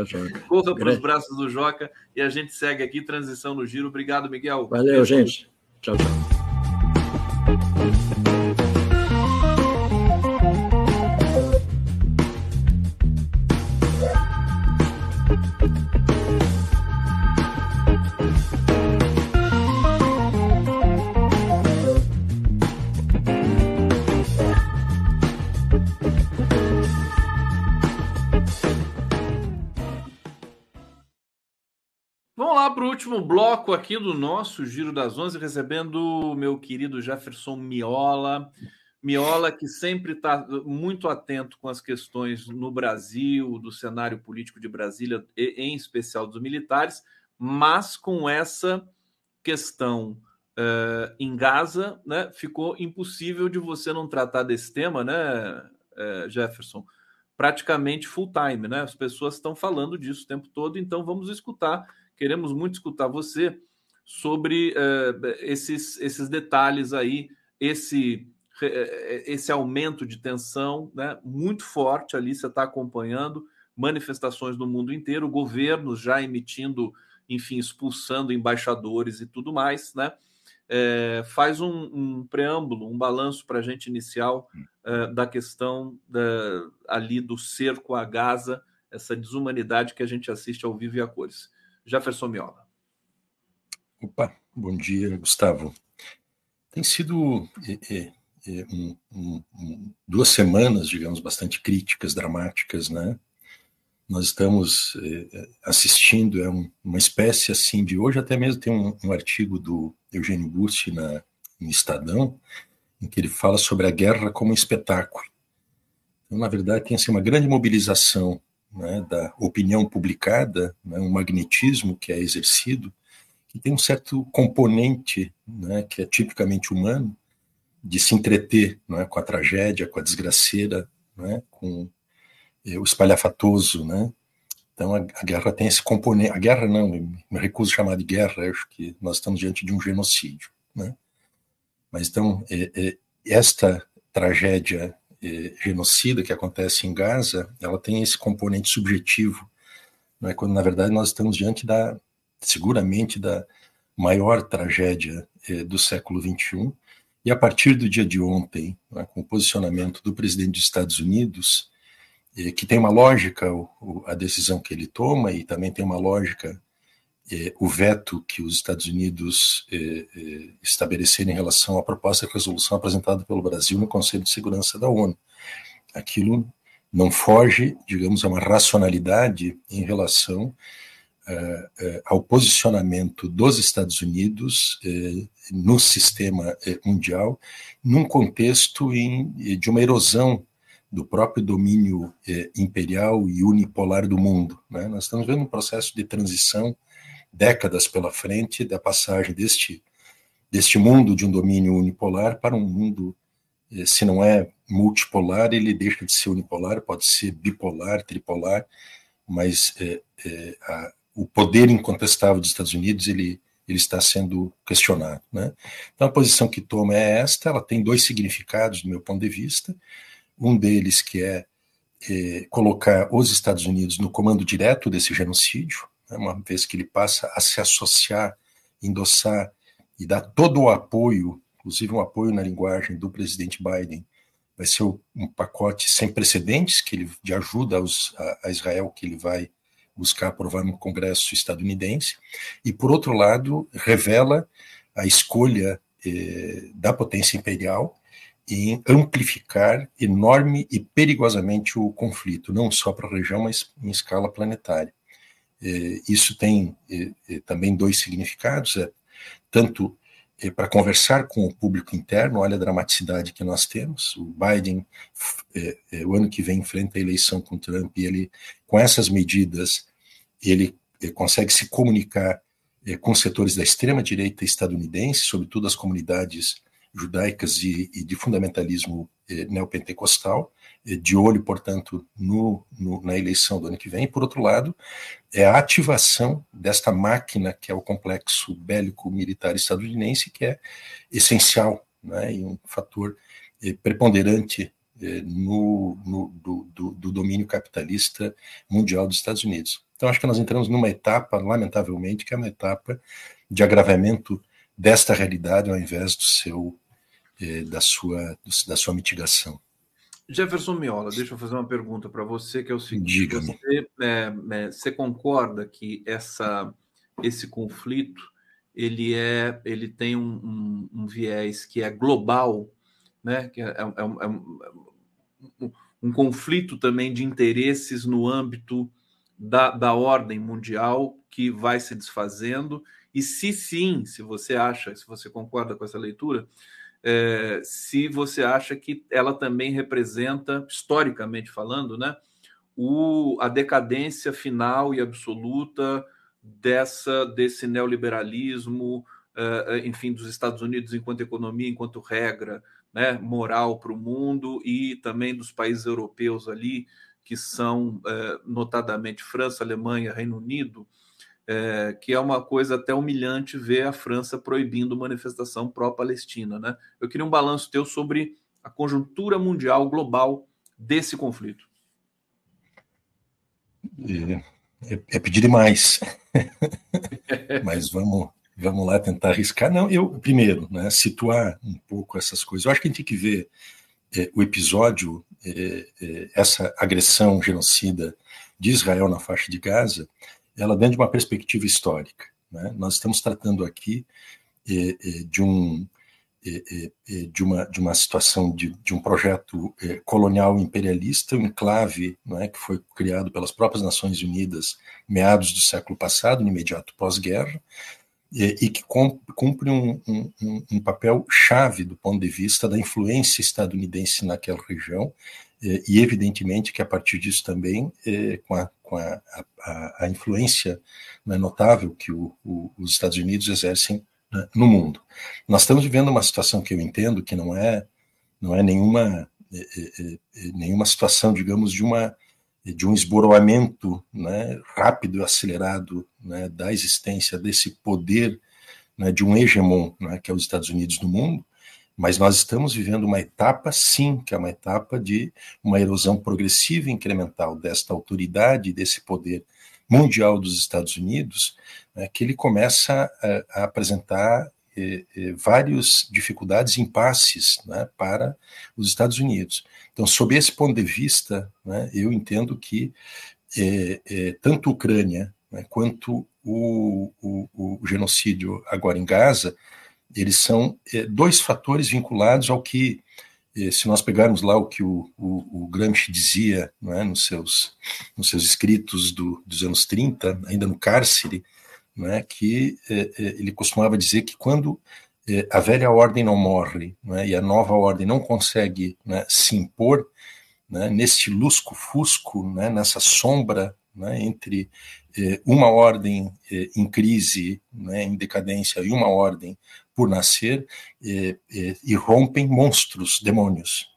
Corra para os braços do Joca e a gente segue aqui, transição no giro. Obrigado, Miguel. Valeu, gente. Tchau, tchau. Para o último bloco aqui do nosso Giro das Onze, recebendo o meu querido Jefferson Miola. Miola, que sempre está muito atento com as questões no Brasil, do cenário político de Brasília, em especial dos militares, mas com essa questão uh, em Gaza, né, ficou impossível de você não tratar desse tema, né, uh, Jefferson? Praticamente full time, né? As pessoas estão falando disso o tempo todo, então vamos escutar Queremos muito escutar você sobre uh, esses, esses detalhes aí, esse, uh, esse aumento de tensão né, muito forte ali, você está acompanhando manifestações no mundo inteiro, governos já emitindo, enfim, expulsando embaixadores e tudo mais, né? É, faz um, um, preâmbulo, um balanço para a gente inicial da questão da, ali do cerco a Gaza, essa desumanidade que a gente assiste ao vivo e a cores. Jefferson Miola. Opa, bom dia, Gustavo. Tem sido é, é, é, um, um, duas semanas, digamos, bastante críticas, dramáticas, né? Nós estamos é, é, assistindo é uma espécie assim de hoje até mesmo tem um, artigo do Eugênio Busti na no Estadão em que ele fala sobre a guerra como um espetáculo. Então, na verdade, tem assim, uma grande mobilização né, da opinião publicada, né, um magnetismo que é exercido, que tem um certo componente né, que é tipicamente humano, de se entreter é, com a tragédia, com a desgraceira, é, com é, o espalhafatoso. Né? Então a, a, guerra tem esse componente. A guerra não, me recuso a chamar de guerra, acho que nós estamos diante de um genocídio. Né? Mas então, é, é, esta tragédia genocida que acontece em Gaza, ela tem esse componente subjetivo, não é quando na verdade nós estamos diante da seguramente da maior tragédia eh, do século XXI. E a partir do dia de ontem, né, com o posicionamento do presidente dos Estados Unidos, eh, que tem uma lógica o, a decisão que ele toma e também tem uma lógica eh, o veto que os Estados Unidos eh, eh, estabeleceram em relação à proposta de resolução apresentada pelo Brasil no Conselho de Segurança da ONU. Aquilo não foge, digamos, a uma racionalidade em relação ao posicionamento dos Estados Unidos no sistema mundial, num contexto em, de uma erosão do próprio domínio imperial e unipolar do mundo. Né? Nós estamos vendo um processo de transição décadas pela frente da passagem deste, deste mundo de um domínio unipolar para um mundo, se não é multipolar, ele deixa de ser unipolar, pode ser bipolar, tripolar, mas é, é, a, o poder incontestável dos Estados Unidos ele, ele está sendo questionado. Né? Então a posição que toma é esta, ela tem dois significados do meu ponto de vista, um deles que é, é colocar os Estados Unidos no comando direto desse genocídio, né? uma vez que ele passa a se associar, endossar e dar todo o apoio, inclusive um apoio na linguagem do presidente Biden, vai ser um pacote sem precedentes que ele, de ajuda aos, a, a Israel que ele vai buscar aprovar no Congresso estadunidense, e, por outro lado, revela a escolha eh, da potência imperial em amplificar enorme e perigosamente o conflito, não só para a região, mas em escala planetária. Eh, isso tem eh, eh também dois significados, é, tanto para conversar com o público interno, olha a dramaticidade que nós temos. O Biden, o ano que vem, enfrenta a eleição com Trump e ele, com essas medidas, ele consegue se comunicar com setores da extrema-direita estadunidense, sobretudo as comunidades judaicas e, e de fundamentalismo neopentecostal, de olho, portanto, no, no, na eleição do ano que vem. E, por outro lado, é a ativação desta máquina que é o complexo bélico militar estadunidense, que é essencial né, e um fator eh, preponderante eh, no, no do, do, do, domínio capitalista mundial dos Estados Unidos. Então, acho que nós entramos numa etapa, lamentavelmente, que é uma etapa de agravamento desta realidade ao invés do seu, eh, da, sua, da sua mitigação. Jefferson Miola, deixa eu fazer uma pergunta para você, que é o seguinte: você, é, é, você, concorda que essa, esse conflito ele é, ele tem um, um, um viés que é global, né? Que é, é, é um, é um, conflito também de interesses no âmbito da, da ordem mundial que vai se desfazendo. E se sim, se você acha, se você concorda com essa leitura, é, se você acha que ela também representa, historicamente falando, né, o, a decadência final e absoluta dessa desse neoliberalismo, uh, enfim, dos Estados Unidos enquanto economia, enquanto regra, né, moral para o mundo e também dos países europeus ali que são uh, notadamente França, Alemanha, Reino Unido, é, que é uma coisa até humilhante ver a França proibindo manifestação pró-Palestina. Né? Eu queria um balanço teu sobre a conjuntura mundial global desse conflito. É, é, é pedir demais, mas vamos, vamos lá tentar arriscar. Não, eu primeiro, né, situar um pouco essas coisas. Eu acho que a gente tem que ver é, o episódio, é, é, essa agressão genocida de Israel na faixa de Gaza, ela dentro de uma perspectiva histórica. Né? Nós estamos tratando aqui eh, eh, de um eh, de uma de uma situação de, de um projeto colonial imperialista, um enclave, é, que foi criado pelas próprias Nações Unidas meados do século passado, no imediato pós-guerra, e que cumpre um, um, um, papel chave do ponto de vista da influência estadunidense naquela região e evidentemente que a partir disso também com a com a, a, a influência né, notável que o, o, os Estados Unidos exercem né, no mundo. Nós estamos vivendo uma situação que eu entendo que não é não é nenhuma é, é, é, nenhuma situação, digamos, de uma de um esboroamento né, rápido e acelerado né, da existência desse poder né, de um hegemon, né, que é os Estados Unidos no mundo, mas nós estamos vivendo uma etapa, sim, que é uma etapa de uma erosão progressiva e incremental desta autoridade, desse poder mundial dos Estados Unidos, né, que ele começa a, a apresentar eh, eh, várias dificuldades, impasses né, para os Estados Unidos. Então, sob esse ponto de vista, né, eu entendo que eh, tanto a Ucrânia né, quanto o, o, o, genocídio agora em Gaza, eles são dois fatores vinculados ao que, se nós pegarmos lá o que o, o Gramsci dizia é, nos, seus, nos seus escritos do, dos anos 30, ainda no cárcere, né, que é, é, ele costumava dizer que quando é, a velha ordem não morre né, e a nova ordem não consegue né, se impor, né, neste lusco-fusco, né, nessa sombra né, entre uma ordem em crise, né, em decadência, e uma ordem por nascer, e rompem monstros, demônios.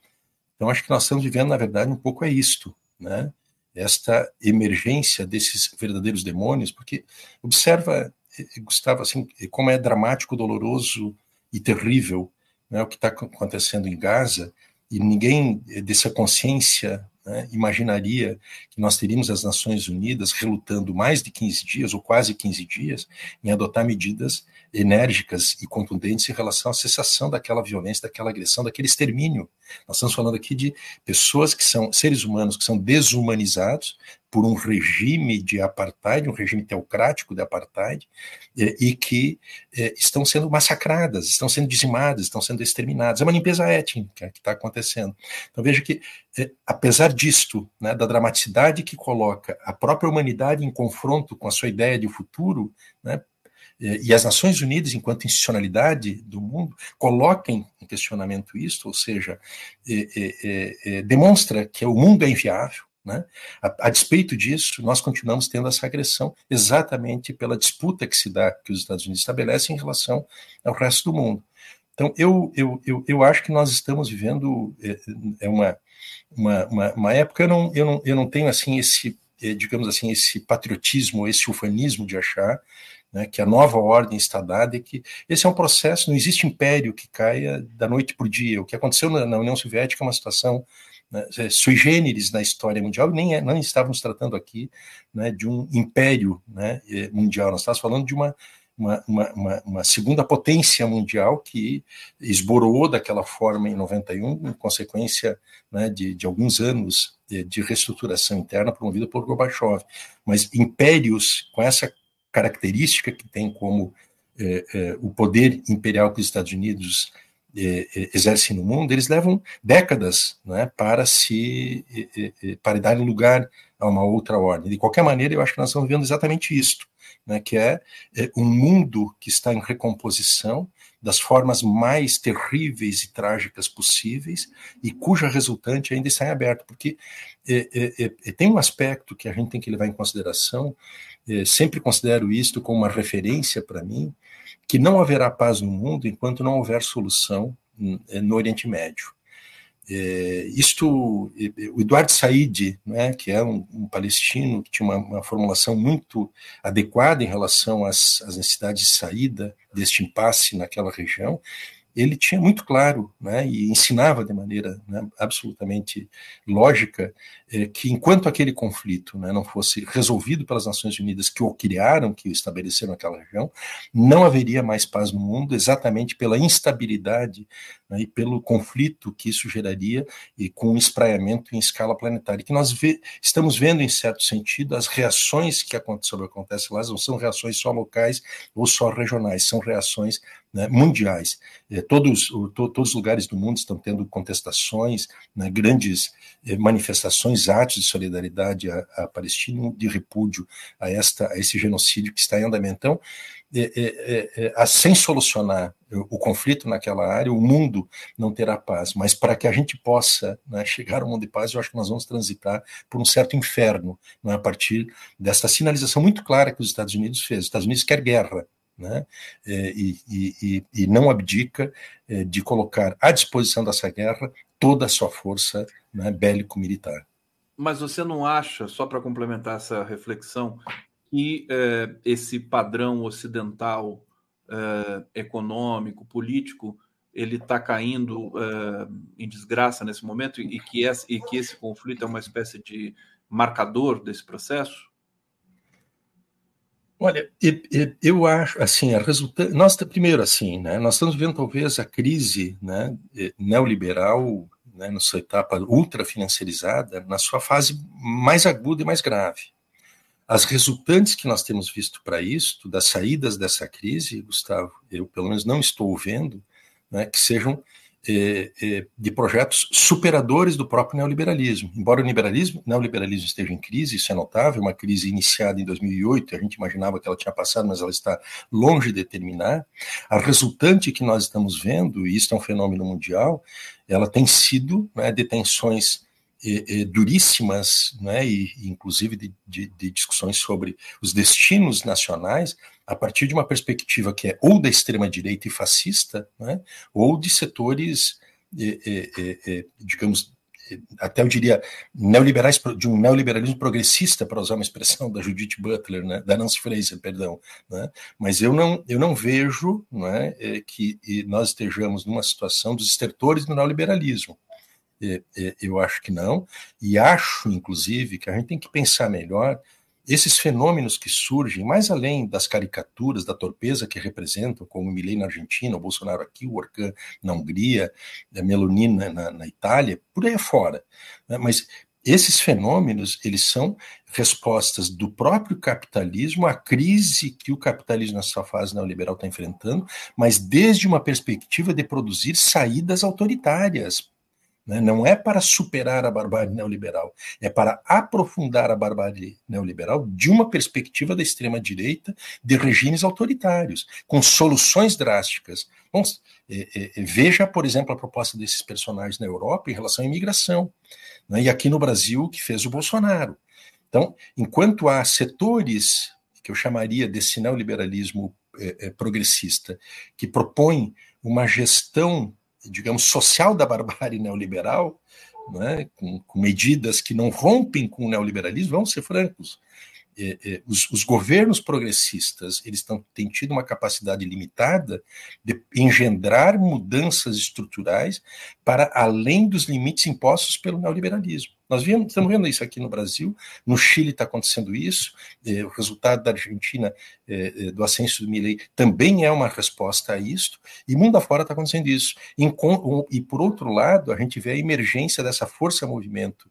Então, acho que nós estamos vivendo, na verdade, um pouco é isto, né? esta emergência desses verdadeiros demônios, porque observa, eh, Gustavo, assim, como é dramático, doloroso e terrível né, o que está acontecendo em Gaza, e ninguém eh, dessa consciência né, imaginaria que nós teríamos as Nações Unidas relutando mais de 15 dias, ou quase 15 dias, em adotar medidas enérgicas e contundentes em relação à cessação daquela violência, daquela agressão, daquele extermínio. Nós estamos falando aqui de pessoas que são seres humanos que são desumanizados por um regime de apartheid, um regime teocrático de apartheid, e que estão sendo massacradas, estão sendo dizimadas, estão sendo exterminadas. É uma limpeza étnica que está acontecendo. Então veja que, apesar disto, né, da dramaticidade que coloca a própria humanidade em confronto com a sua ideia de futuro, né, e as Nações Unidas, enquanto institucionalidade do mundo, coloquem em questionamento isso, ou seja, é, é, é, demonstra que o mundo é inviável. Né? A, a, despeito disso, nós continuamos tendo essa agressão exatamente pela disputa que se dá, que os Estados Unidos estabelecem em relação ao resto do mundo. Então, eu, eu, eu, eu acho que nós estamos vivendo é, é uma, uma, uma, uma época, eu não, eu, não, eu não tenho assim esse, digamos assim, esse patriotismo, esse ufanismo de achar né, que a nova ordem está dada e que esse é um processo, não existe império que caia da noite para o dia. O que aconteceu na, na União Soviética é uma situação né, é, sui generis na história mundial, nem, é, não estávamos tratando aqui né, de um império né, é, mundial, nós estávamos falando de uma, uma, uma, uma, segunda potência mundial que esborou daquela forma em 91, em consequência né, de, de alguns anos de reestruturação interna promovida por Gorbachev. Mas impérios com essa característica que tem como é, é, o poder imperial que os Estados Unidos é, é exercem no mundo, eles levam décadas né, para se é, é, para dar lugar a uma outra ordem. De qualquer maneira, eu acho que nós estamos vendo exatamente isto, né, que é, um mundo que está em recomposição das formas mais terríveis e trágicas possíveis e cuja resultante ainda está em aberto, porque tem um aspecto que a gente tem que levar em consideração é, sempre considero isto como uma referência para mim, que não haverá paz no mundo enquanto não houver solução hum, é, no Oriente Médio. É, isto, o Eduardo Said, né, que é um, um, palestino que tinha uma, uma, formulação muito adequada em relação às, às necessidades de saída deste impasse naquela região, ele tinha muito claro, né, e ensinava de maneira né, absolutamente lógica, é, que enquanto aquele conflito né, não fosse resolvido pelas Nações Unidas que o criaram, que o estabeleceram naquela região, não haveria mais paz no mundo, exatamente pela instabilidade né, e pelo conflito que isso geraria e com um espraiamento em escala planetária. Que nós vê, estamos vendo, em certo sentido, as reações que acontecem, acontecem lá não são reações só locais ou só regionais, são reações né, mundiais. É, todos, o, to, todos os lugares do mundo estão tendo contestações, né, grandes é, manifestações, atos de solidariedade à, à Palestina, de repúdio a, esta, a esse genocídio que está em andamento. Então, é, é, é, sem solucionar o conflito naquela área, o mundo não terá paz. Mas para que a gente possa né, chegar ao mundo de paz, eu acho que nós vamos transitar por um certo inferno, né, a partir desta sinalização muito clara que os Estados Unidos fez. Os Estados Unidos quer guerra, né, e, e, e, não abdica de colocar à disposição dessa guerra toda a sua força né, bélico-militar. Mas você não acha, só para complementar essa reflexão, que eh, esse padrão ocidental eh, econômico, político, ele está caindo eh, em desgraça nesse momento e que, esse, e que esse conflito é uma espécie de marcador desse processo? Olha, eu acho assim, a resultante, nós primeiro assim, né, nós estamos vendo talvez a crise, né, neoliberal, né, na sua etapa ultra financiarizada, na sua fase mais aguda e mais grave. As resultantes que nós temos visto para isso, das saídas dessa crise, Gustavo, eu pelo menos não estou vendo, né, que sejam de projetos superadores do próprio neoliberalismo. Embora o liberalismo, neoliberalismo esteja em crise, isso é notável, uma crise iniciada em 2008, a gente imaginava que ela tinha passado, mas ela está longe de terminar. A resultante que nós estamos vendo, e isso é um fenômeno mundial, ela tem sido né, detenções é, é, duríssimas, né, e inclusive de, de, de, discussões sobre os destinos nacionais, a partir de uma perspectiva que é ou da extrema-direita e fascista, né, ou de setores, é, digamos, até eu diria, neoliberais, de um neoliberalismo progressista, para usar uma expressão da Judith Butler, né, da Nancy Fraser, perdão. Né, mas eu não, eu não vejo né, que nós estejamos numa situação dos estertores do neoliberalismo. Eu acho que não, e acho, inclusive, que a gente tem que pensar melhor esses fenômenos que surgem, mais além das caricaturas, da torpeza que representam, como o Milley na Argentina, o Bolsonaro aqui, o Orcan na Hungria, a Meloni na, na Itália, por aí fora. Né? Mas esses fenômenos, eles são respostas do próprio capitalismo à crise que o capitalismo nessa fase neoliberal está enfrentando, mas desde uma perspectiva de produzir saídas autoritárias né? Não é para superar a barbárie neoliberal, é para aprofundar a barbárie neoliberal de uma perspectiva da extrema-direita de regimes autoritários, com soluções drásticas. Bom, é, é, é, veja, por exemplo, a proposta desses personagens na Europa em relação à imigração, né? e aqui no Brasil, que fez o Bolsonaro. Então, enquanto há setores que eu chamaria desse neoliberalismo é, é progressista, que propõem uma gestão digamos, social da barbárie neoliberal, né, com, com, medidas que não rompem com o neoliberalismo, vamos ser francos. É, é, os, os, governos progressistas eles tão, têm tido uma capacidade limitada de engendrar mudanças estruturais para além dos limites impostos pelo neoliberalismo. Nós estamos vendo isso aqui no Brasil, no Chile está acontecendo isso, eh, o resultado da Argentina, do ascenso do Milei, também é uma resposta a isso, e mundo afora está acontecendo isso. E, por outro lado, a gente vê a emergência dessa força-movimento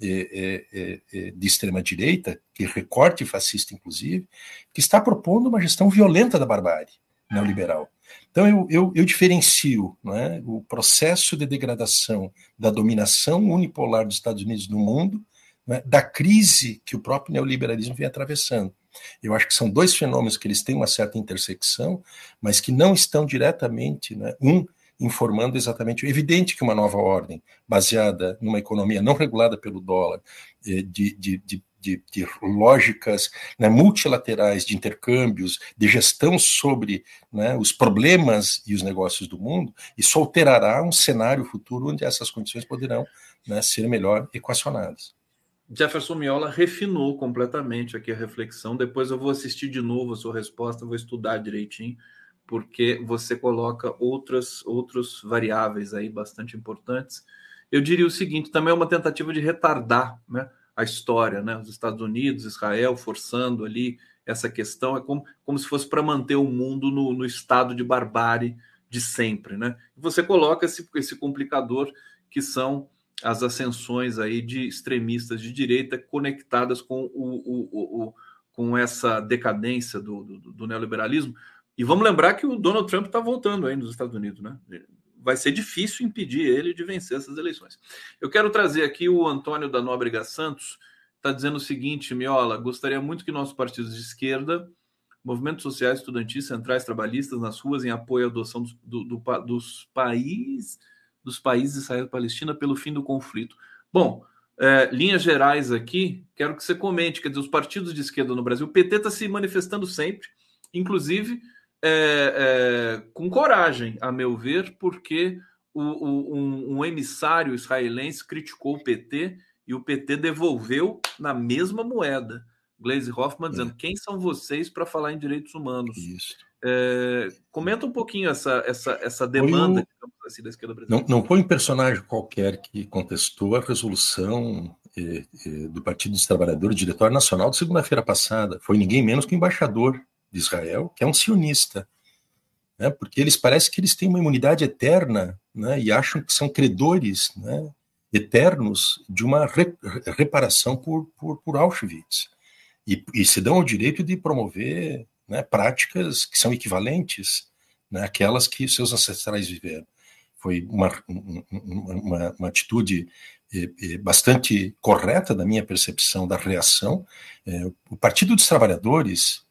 de extrema-direita, que recorte fascista, inclusive, que está propondo uma gestão violenta da barbárie neoliberal. Então, eu, eu, eu diferencio é, o processo de degradação da dominação unipolar dos Estados Unidos no mundo é, da crise que o próprio neoliberalismo vem atravessando. Eu acho que são dois fenômenos que eles têm uma certa intersecção, mas que não estão diretamente, né, um informando exatamente. Evidente que uma nova ordem, baseada numa economia não regulada pelo dólar, eh, de, de, de de, de lógicas né, multilaterais de intercâmbios, de gestão sobre né, os problemas e os negócios do mundo, isso alterará um cenário futuro onde essas condições poderão né, ser melhor equacionadas. Jefferson Miola refinou completamente aqui a reflexão. Depois eu vou assistir de novo a sua resposta, vou estudar direitinho, porque você coloca outras, outros variáveis aí bastante importantes. Eu diria o seguinte: também é uma tentativa de retardar, né? a história, né? Os Estados Unidos, Israel forçando ali essa questão é como, como se fosse para manter o mundo no, no, estado de barbárie de sempre, né? Você coloca esse, esse complicador que são as ascensões aí de extremistas de direita conectadas com, o, o, o com essa decadência do, do, do, neoliberalismo. E vamos lembrar que o Donald Trump está voltando aí nos Estados Unidos, né? vai ser difícil impedir ele de vencer essas eleições. Eu quero trazer aqui o Antônio da Nóbrega Santos, está dizendo o seguinte, Miola, gostaria muito que nossos partidos de esquerda, movimentos sociais, estudantis, centrais, trabalhistas nas ruas em apoio à adoção dos, do, do, dos países dos países Israel e Palestina pelo fim do conflito. Bom, é, linhas gerais aqui, quero que você comente, quer dizer, os partidos de esquerda no Brasil, o PT está se manifestando sempre, inclusive é, é, com coragem, a meu ver, porque o, o, um, um, emissário israelense criticou o PT e o PT devolveu na mesma moeda. Glaze Hoffman dizendo: é. quem são vocês para falar em direitos humanos? Isso. É, comenta um pouquinho essa, essa, essa demanda assim, da esquerda brasileira. Não, não foi um personagem qualquer que contestou a resolução eh, eh, do Partido dos Trabalhadores, diretório nacional, segunda-feira passada. Foi ninguém menos que o embaixador de Israel, que é um sionista. Né, porque eles parecem que eles têm uma imunidade eterna né, e acham que são credores né, eternos de uma re, reparação por, por, por Auschwitz. E, e, se dão o direito de promover né, práticas que são equivalentes né, àquelas que seus ancestrais viveram. Foi uma, uma, uma atitude eh, eh, bastante correta da minha percepção da reação. Eh, o Partido dos Trabalhadores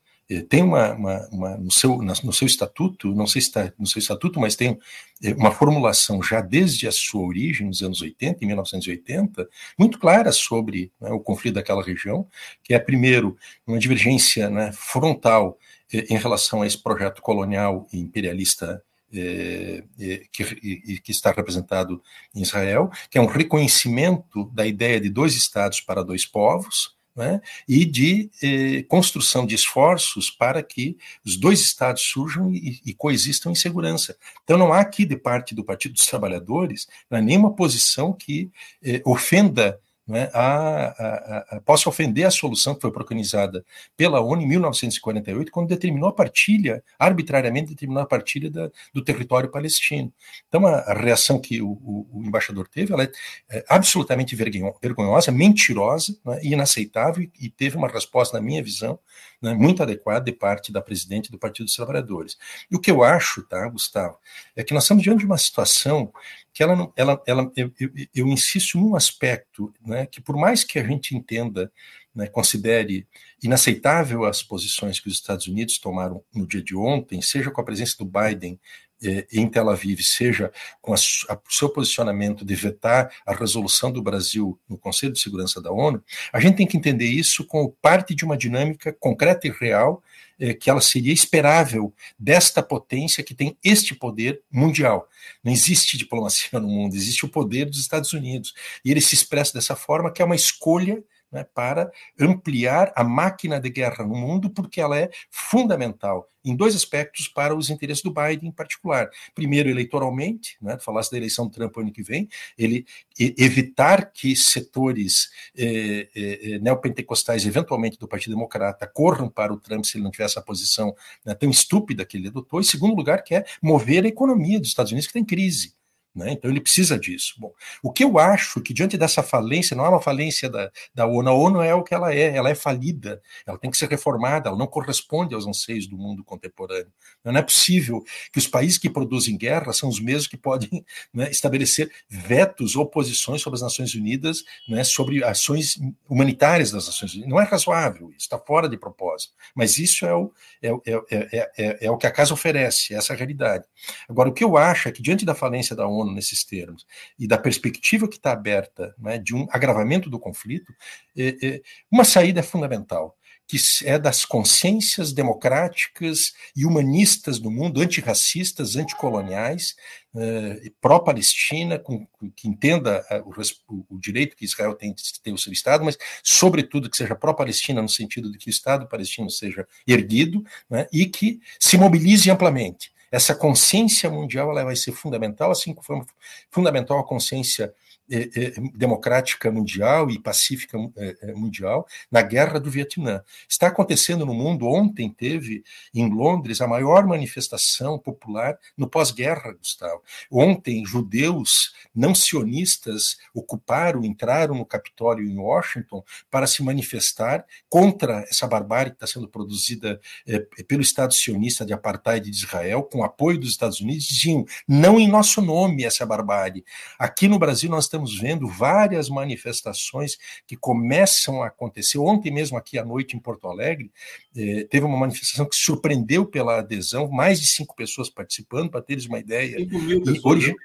tem uma, uma, uma, no, seu, no seu estatuto, não sei se está no seu estatuto, mas tem uma formulação já desde a sua origem, nos anos 80, em 1980, muito clara sobre né, o conflito daquela região, que é, primeiro, uma divergência né, frontal em relação a esse projeto colonial e imperialista é, é, que, que, está representado em Israel, que é um reconhecimento da ideia de dois estados para dois povos, né, e de eh, construção de esforços para que os dois estados surjam e, e, coexistam em segurança. Então, não há aqui, de parte do Partido dos Trabalhadores, é nenhuma posição que eh, ofenda né, a, a, a, possa ofender a solução que foi preconizada pela ONU em 1948, quando determinou a partilha, arbitrariamente determinou a partilha da, do território palestino. Então, a, reação que o, o, o, embaixador teve ela é, é absolutamente vergonhosa, mentirosa né, inaceitável e, e teve uma resposta, na minha visão, né, muito adequada de parte da presidente do Partido dos Trabalhadores. E o que eu acho, tá, Gustavo, é que nós estamos diante de uma situação que ela, não, ela, ela eu, eu, eu, insisto num aspecto, né, que por mais que a gente entenda, né, considere inaceitável as posições que os Estados Unidos tomaram no dia de ontem, seja com a presença do Biden em Tel Aviv, seja com o seu posicionamento de vetar a resolução do Brasil no Conselho de Segurança da ONU, a gente tem que entender isso como parte de uma dinâmica concreta e real é, que ela seria esperável desta potência que tem este poder mundial. Não existe diplomacia no mundo, existe o poder dos Estados Unidos. E ele se expressa dessa forma, que é uma escolha né, para ampliar a máquina de guerra no mundo, porque ela é fundamental em dois aspectos para os interesses do Biden em particular. Primeiro, eleitoralmente, né, falasse da eleição do Trump ano que vem, ele evitar que setores eh, eh, neopentecostais, eventualmente do Partido Democrata, corram para o Trump se ele não tiver essa posição né, tão estúpida que ele adotou. E segundo lugar, que é mover a economia dos Estados Unidos, que tem crise. Né? Então ele precisa disso. Bom, o que eu acho que diante dessa falência, não é uma falência da, da ONU, a ONU é o que ela é, ela é falida, ela tem que ser reformada, ela não corresponde aos anseios do mundo contemporâneo. Não é possível que os países que produzem guerra são os mesmos que podem né, estabelecer vetos ou posições sobre as Nações Unidas, né, sobre ações humanitárias das Nações Unidas. Não é razoável, isso está fora de propósito. Mas isso é o, é, é, é, é, o que a casa oferece, essa é a realidade. Agora, o que eu acho é que diante da falência da ONU, ONU nesses termos e da perspectiva que está aberta né, de um agravamento do conflito, é, é, uma saída é fundamental que é das consciências democráticas e humanistas do mundo, antirracistas, anticoloniais, eh, pró-Palestina, que entenda eh, o, o, direito que Israel tem de ter o seu Estado, mas, sobretudo, que seja pró-Palestina no sentido de que o Estado palestino seja erguido né, e que se mobilize amplamente. Essa consciência mundial ela vai ser fundamental, assim como foi fundamental a consciência democrática mundial e pacífica é, mundial na guerra do Vietnã. Está acontecendo no mundo, ontem teve em Londres a maior manifestação popular no pós-guerra, Gustavo. Ontem, judeus não sionistas ocuparam, entraram no Capitólio em Washington para se manifestar contra essa barbárie que está sendo produzida pelo Estado sionista de apartheid de Israel, com apoio dos Estados Unidos, diziam: não em nosso nome essa barbárie. Aqui no Brasil nós estamos estamos vendo várias manifestações que começam a acontecer. Ontem mesmo, aqui à noite, em Porto Alegre, eh, teve uma manifestação que surpreendeu pela adesão, mais de cinco pessoas participando, para teres uma ideia. mil pessoas, origi...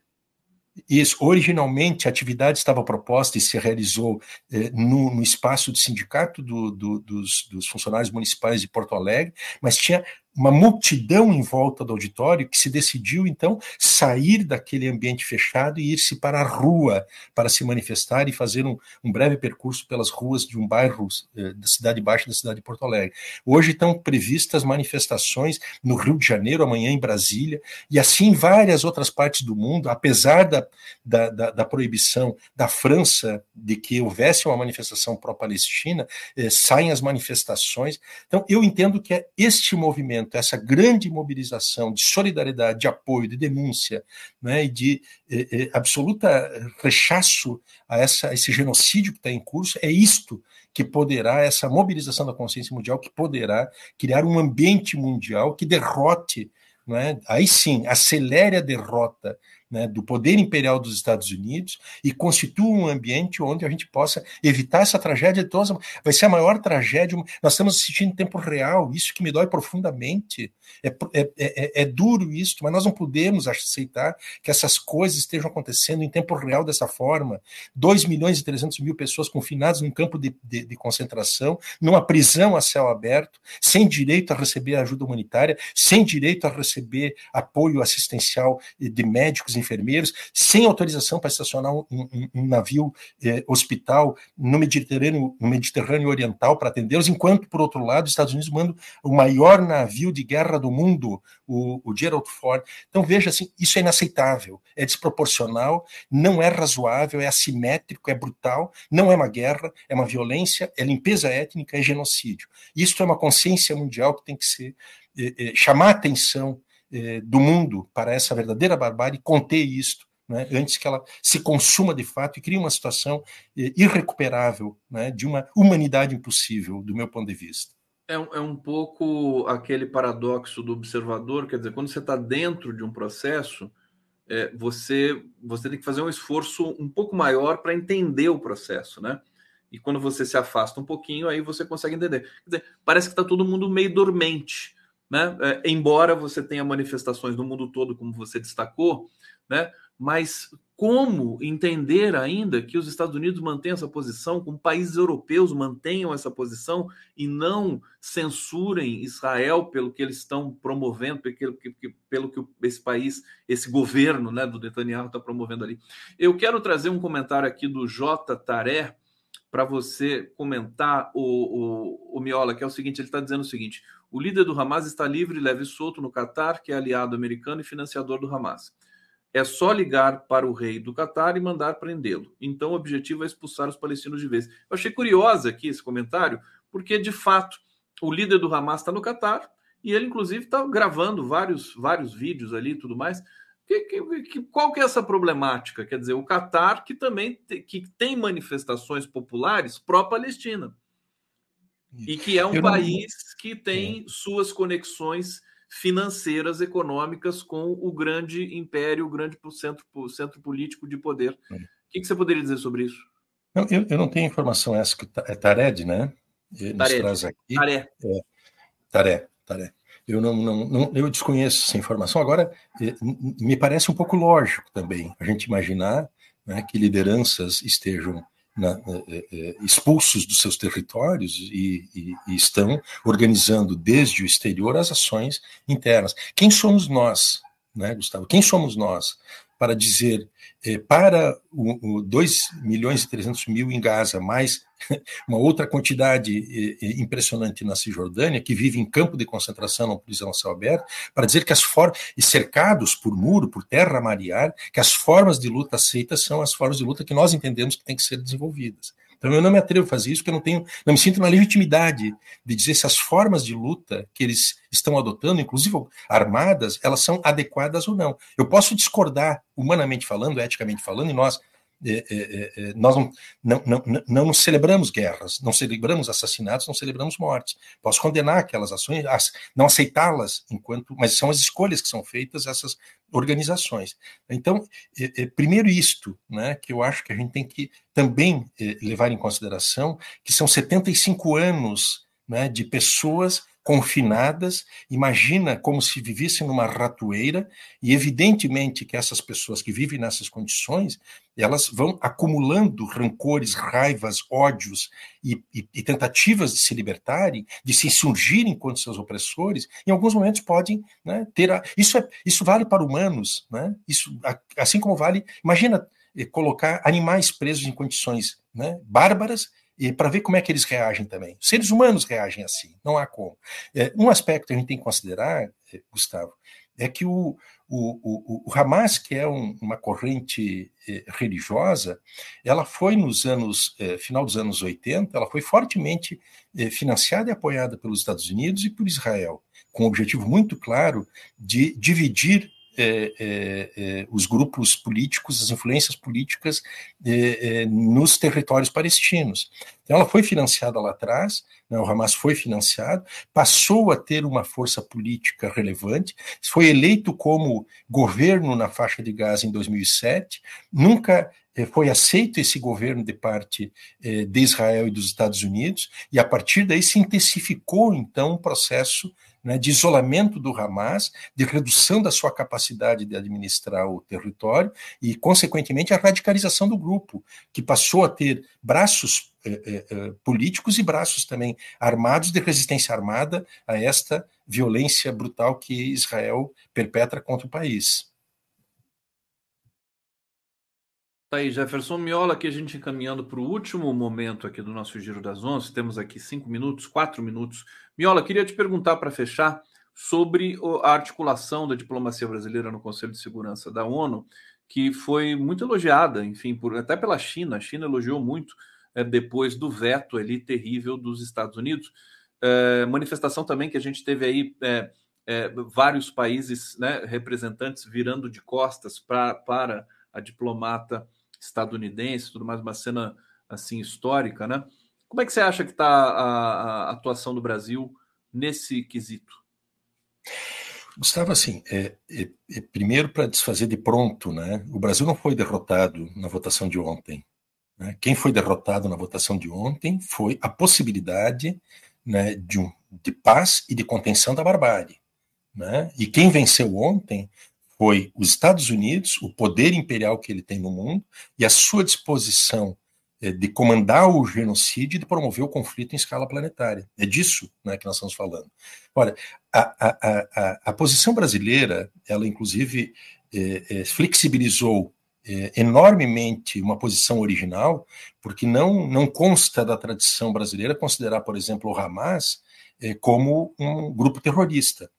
Isso, originalmente a atividade estava proposta e se realizou eh, no, no, espaço do sindicato do, do, dos, dos, funcionários municipais de Porto Alegre, mas tinha uma multidão em volta do auditório que se decidiu, então, sair daquele ambiente fechado e ir-se para a rua para se manifestar e fazer um, um breve percurso pelas ruas de um bairro eh, da Cidade Baixa da cidade de Porto Alegre. Hoje estão previstas manifestações no Rio de Janeiro, amanhã em Brasília, e assim em várias outras partes do mundo, apesar da, da, da, da proibição da França de que houvesse uma manifestação pró-Palestina, eh, saem as manifestações. Então, eu entendo que é este movimento essa grande mobilização de solidariedade, de apoio, de denúncia, né, e de eh, eh, absoluta rechaço a, essa, a esse genocídio que está em curso, é isto que poderá, essa mobilização da consciência mundial, que poderá criar um ambiente mundial que derrote, né, aí sim, acelere a derrota né, do poder imperial dos Estados Unidos e constitua um ambiente onde a gente possa evitar essa tragédia de todas. Vai ser a maior tragédia. Nós estamos assistindo em tempo real, isso que me dói profundamente. É, é, é, é duro isso, mas nós não podemos aceitar que essas coisas estejam acontecendo em tempo real dessa forma. 2 milhões e 300 mil pessoas confinadas num campo de, de, de concentração, numa prisão a céu aberto, sem direito a receber ajuda humanitária, sem direito a receber apoio assistencial de médicos, enfermeiros, sem autorização para estacionar um, um, um navio eh, hospital no Mediterrâneo, no Mediterrâneo Oriental para atendê-los, enquanto, por outro lado, os Estados Unidos mandam o maior navio de guerra do mundo, o, o Gerald Ford. Então, veja assim, isso é inaceitável, é desproporcional, não é razoável, é assimétrico, é brutal, não é uma guerra, é uma violência, é limpeza étnica, é genocídio. Isso é uma consciência mundial que tem que ser eh, eh, chamar atenção eh, do mundo para essa verdadeira barbárie, conter isto, né, antes que ela se consuma de fato e crie uma situação eh, irrecuperável né, de uma humanidade impossível, do meu ponto de vista. É, é um pouco aquele paradoxo do observador, quer dizer, quando você está dentro de um processo, é, você, você tem que fazer um esforço um pouco maior para entender o processo, né? E quando você se afasta um pouquinho, aí você consegue entender. Dizer, parece que está todo mundo meio dormente né? É, embora você tenha manifestações no mundo todo, como você destacou, né? Mas como entender ainda que os Estados Unidos mantenham essa posição, como países europeus mantenham essa posição e não censurem Israel pelo que eles estão promovendo, pelo que, pelo que esse país, esse governo né, do Netanyahu está promovendo ali. Eu quero trazer um comentário aqui do J. Taré para você comentar o, o, o Miola, que é o seguinte: ele está dizendo o seguinte: o líder do Hamas está livre, leve e solto no Catar, que é aliado americano e financiador do Hamas. É só ligar para o rei do Catar e mandar prendê-lo. Então, o objetivo é expulsar os palestinos de vez. Eu achei curiosa aqui esse comentário, porque, de fato, o líder do Hamas está no Catar e ele, inclusive, está gravando vários, vários vídeos ali e tudo mais. Que, que, que, qual que é essa problemática? Quer dizer, o Catar, que também te, que tem manifestações populares pró-Palestina. E que é um país que tem é. suas conexões financeiras, econômicas com o grande império, o grande centro, centro político de poder. É. O que, você poderia dizer sobre isso? Eu, eu, eu não tenho informação essa que é Tared, né? Ele Tared. aqui. Taré. É, Taré, Taré. Eu não, não, não, eu desconheço essa informação. Agora, é, me parece um pouco lógico também a gente imaginar né, que lideranças estejam na, eh, eh, expulsos dos seus territórios e, e, e, estão organizando desde o exterior as ações internas. Quem somos nós, né, Gustavo? Quem somos nós para dizer eh, para o, o 2 milhões e 300 mil em Gaza, mais uma outra quantidade eh, eh, impressionante na Cisjordânia, que vive em campo de concentração, numa prisão a céu aberto, para dizer que as formas, cercados por muro, por terra mariar, que as formas de luta aceitas são as formas de luta que nós entendemos que têm que ser desenvolvidas. Então eu não me atrevo a fazer isso, porque eu não tenho, não me sinto na legitimidade de dizer se as formas de luta que eles estão adotando, inclusive armadas, elas são adequadas ou não. Eu posso discordar, humanamente falando, eticamente falando, e nós nós não, não, não, não, celebramos guerras, não celebramos assassinatos, não celebramos mortes. Posso condenar aquelas ações, não aceitá-las enquanto, mas são as escolhas que são feitas essas organizações. Então, primeiro isto, né, que eu acho que a gente tem que também levar em consideração, que são 75 anos né, de pessoas confinadas, imagina como se vivessem numa ratoeira, e evidentemente que essas pessoas que vivem nessas condições, elas vão acumulando rancores, raivas, ódios e, e, e tentativas de se libertarem, de se insurgirem contra seus opressores, em alguns momentos podem né, ter. A, isso, é, isso vale para humanos, né? isso, assim como vale. Imagina eh, colocar animais presos em condições né, bárbaras e para ver como é que eles reagem também. Seres humanos reagem assim, não há como. É, um aspecto que a gente tem que considerar, é, Gustavo, é que o, o, o, o Hamas, que é um, uma corrente eh, religiosa, ela foi nos anos, eh, final dos anos 80, ela foi fortemente financiada e apoiada pelos Estados Unidos e por Israel, com o objetivo muito claro de dividir é, é, é, os grupos políticos, as influências políticas é, é, nos territórios palestinos. Então, ela foi financiada lá atrás, né, o Hamas foi financiado, passou a ter uma força política relevante, foi eleito como governo na faixa de Gaza em 2007, nunca é, foi aceito esse governo de parte de Israel e dos Estados Unidos, e a partir daí se intensificou, então, o processo né, de isolamento do Hamas, de redução da sua capacidade de administrar o território e, consequentemente, a radicalização do grupo, que passou a ter braços eh, eh, eh, políticos e braços também armados de resistência armada a esta violência brutal que Israel perpetra contra o país. Tá aí, Jefferson Miola, aqui a gente encaminhando para o último momento aqui do nosso Giro das Onze. Temos aqui cinco minutos, quatro minutos. Miola, queria te perguntar para fechar sobre a articulação da diplomacia brasileira no Conselho de Segurança da ONU, que foi muito elogiada, enfim, por, até pela China. A China elogiou muito é, depois do veto ali terrível dos Estados Unidos. É, manifestação também que a gente teve aí é, vários países, né, representantes virando de costas pra, para a diplomata estadunidense, tudo mais, uma cena assim histórica, né? Como é que você acha que está a, a, atuação do Brasil nesse quesito? Gustavo, assim, é, é, é primeiro para desfazer de pronto, né? O Brasil não foi derrotado na votação de ontem. Né? Quem foi derrotado na votação de ontem foi a possibilidade né, de, um, de paz e de contenção da barbárie. Né? E quem venceu ontem foi os Estados Unidos, o poder imperial que ele tem no mundo e a sua disposição de comandar o genocídio e de promover o conflito em escala planetária. É disso né, que nós estamos falando. Olha, a, a, a, a posição brasileira, ela inclusive é, é, flexibilizou é, enormemente uma posição original, porque não, não consta da tradição brasileira considerar, por exemplo, o Hamas como um grupo terrorista.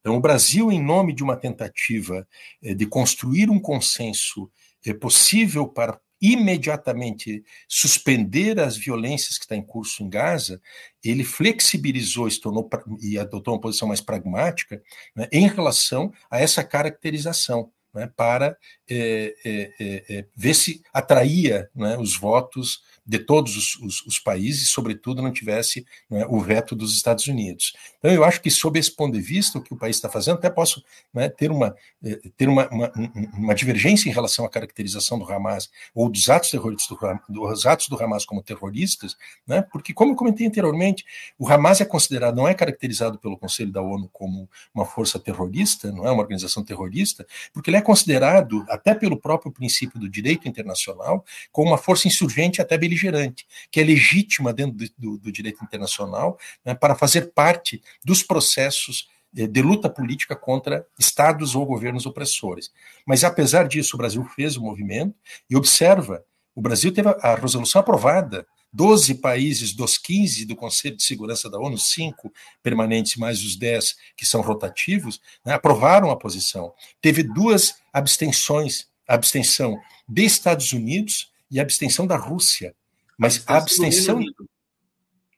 Então, o Brasil, em nome de uma tentativa eh, de construir um consenso possível para imediatamente suspender as violências que estão em curso em Gaza, ele flexibilizou e, tornou, e adotou uma posição mais pragmática né, em relação a essa caracterização. Né, para é, é, é, ver se atraía né, os votos de todos os, os, os países, sobretudo não tivesse né, o veto dos Estados Unidos. Então, eu acho que, sob esse ponto de vista, o que o país está fazendo, até posso né, ter, uma, eh, ter uma, uma, uma, divergência em relação à caracterização do Hamas ou dos atos terroristas do, dos atos do Hamas como terroristas, né, porque, como eu comentei anteriormente, o Hamas é considerado, não é caracterizado pelo Conselho da ONU como uma força terrorista, não é uma organização terrorista, porque ele é considerado, até pelo próprio princípio do direito internacional, como uma força insurgente até beligerante beligerante, que é legítima dentro do, do, do direito internacional né, para fazer parte dos processos eh, de luta política contra estados ou governos opressores. Mas, apesar disso, o Brasil fez o movimento e observa: o Brasil teve a resolução aprovada 12 países dos 15 do Conselho de Segurança da ONU, cinco permanentes mais os 10 que são rotativos, né, aprovaram a posição. Teve duas abstenções, abstenção de Estados Unidos e abstenção da Rússia. Mas a abstenção do Reino,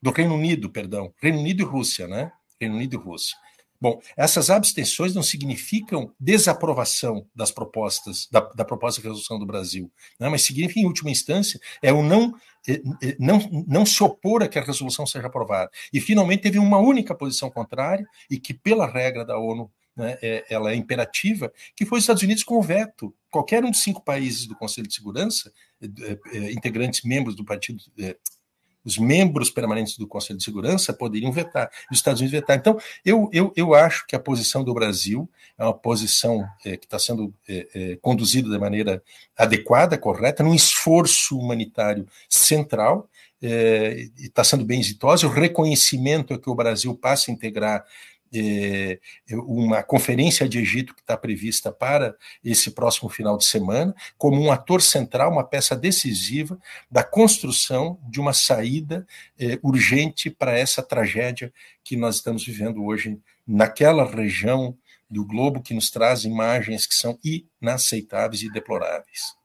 do Reino Unido, perdão, Reino Unido e Rússia, né? Reino Unido e Rússia. Bom, essas abstenções não significam desaprovação das propostas, da, da, proposta de resolução do Brasil, né? mas significa, em última instância, é o não, não, não se opor a que a resolução seja aprovada. E, finalmente, teve uma única posição contrária, e que, pela regra da ONU, né, é, ela é imperativa, que foi os Estados Unidos com o veto. Qualquer um dos cinco países do Conselho de Segurança, é, é, integrantes membros do partido, é, os membros permanentes do Conselho de Segurança poderiam vetar, os Estados Unidos vetar. Então, eu, eu, eu acho que a posição do Brasil é uma posição é, que está sendo é, é, conduzida de maneira adequada, correta, num esforço humanitário central, é, está sendo bem exitosa. O reconhecimento é que o Brasil passa a integrar é, uma conferência de Egito que está prevista para esse próximo final de semana, como um ator central, uma peça decisiva da construção de uma saída é, urgente para essa tragédia que nós estamos vivendo hoje naquela região do globo que nos traz imagens que são inaceitáveis e deploráveis.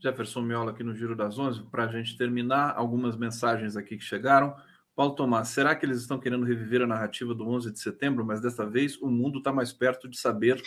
Jefferson Miola aqui no Giro das Onze, para a gente terminar, algumas mensagens aqui que chegaram. Paulo Tomás, será que eles estão querendo reviver a narrativa do 11 de setembro, mas desta vez o mundo está mais perto de saber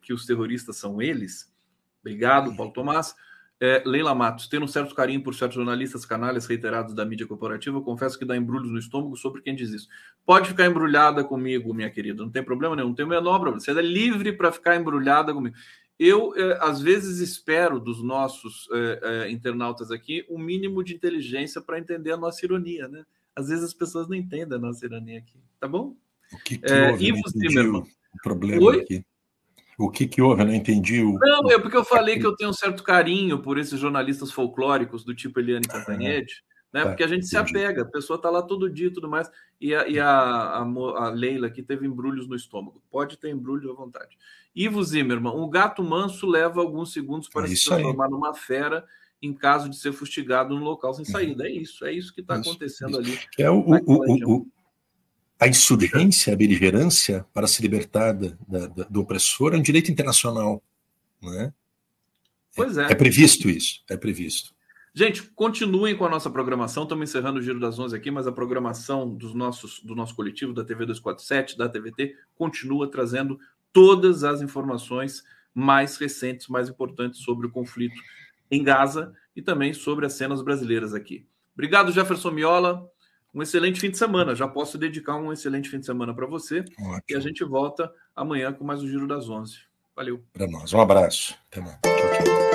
que os terroristas são eles? Obrigado, Paulo Tomás. É, Leila Matos, tendo um certo carinho por certos jornalistas canalhas reiterados da mídia corporativa, confesso que dá embrulhos no estômago sobre quem diz isso. Pode ficar embrulhada comigo, minha querida, não tem problema nenhum, não tem o menor problema. Você é livre para ficar embrulhada comigo. Eu, é, às vezes, espero dos nossos é, é, internautas aqui um mínimo de inteligência para entender a nossa ironia, né? Às vezes as pessoas não entendem a nossa ironia aqui, tá bom? O que, que é, houve? Ivo Zimmermann. O problema Oi? aqui. O que, que houve? Eu não entendi. O... Não, é porque eu falei que eu tenho um certo carinho por esses jornalistas folclóricos do tipo Eliane Cantanhede, ah, né? Tá, porque a gente entendi. se apega, a pessoa está lá todo dia e tudo mais, e, a, e a, a, a, Leila aqui teve embrulhos no estômago. Pode ter embrulho à vontade. Ivo Zimmermann, o gato manso leva alguns segundos para é se transformar aí. numa fera em caso de ser fustigado no local sem saída. É isso, é isso que está acontecendo isso. ali. É o, o, o, a insurgência, a beligerância para se libertar da, da, do opressor é um direito internacional. Né? Pois é. É previsto isso, é previsto. Gente, continuem com a nossa programação. Estamos encerrando o Giro das 11 aqui, mas a programação dos nossos, do nosso coletivo, da TV 247, da TVT, continua trazendo todas as informações mais recentes, mais importantes sobre o conflito em Gaza e também sobre as cenas brasileiras aqui. Obrigado, Jefferson Miola. Um excelente fim de semana. Já posso dedicar um excelente fim de semana para você. Ótimo. E a gente volta amanhã com mais o Giro das Onze. Valeu. Para nós. Um abraço. Até mais. Tchau, tchau.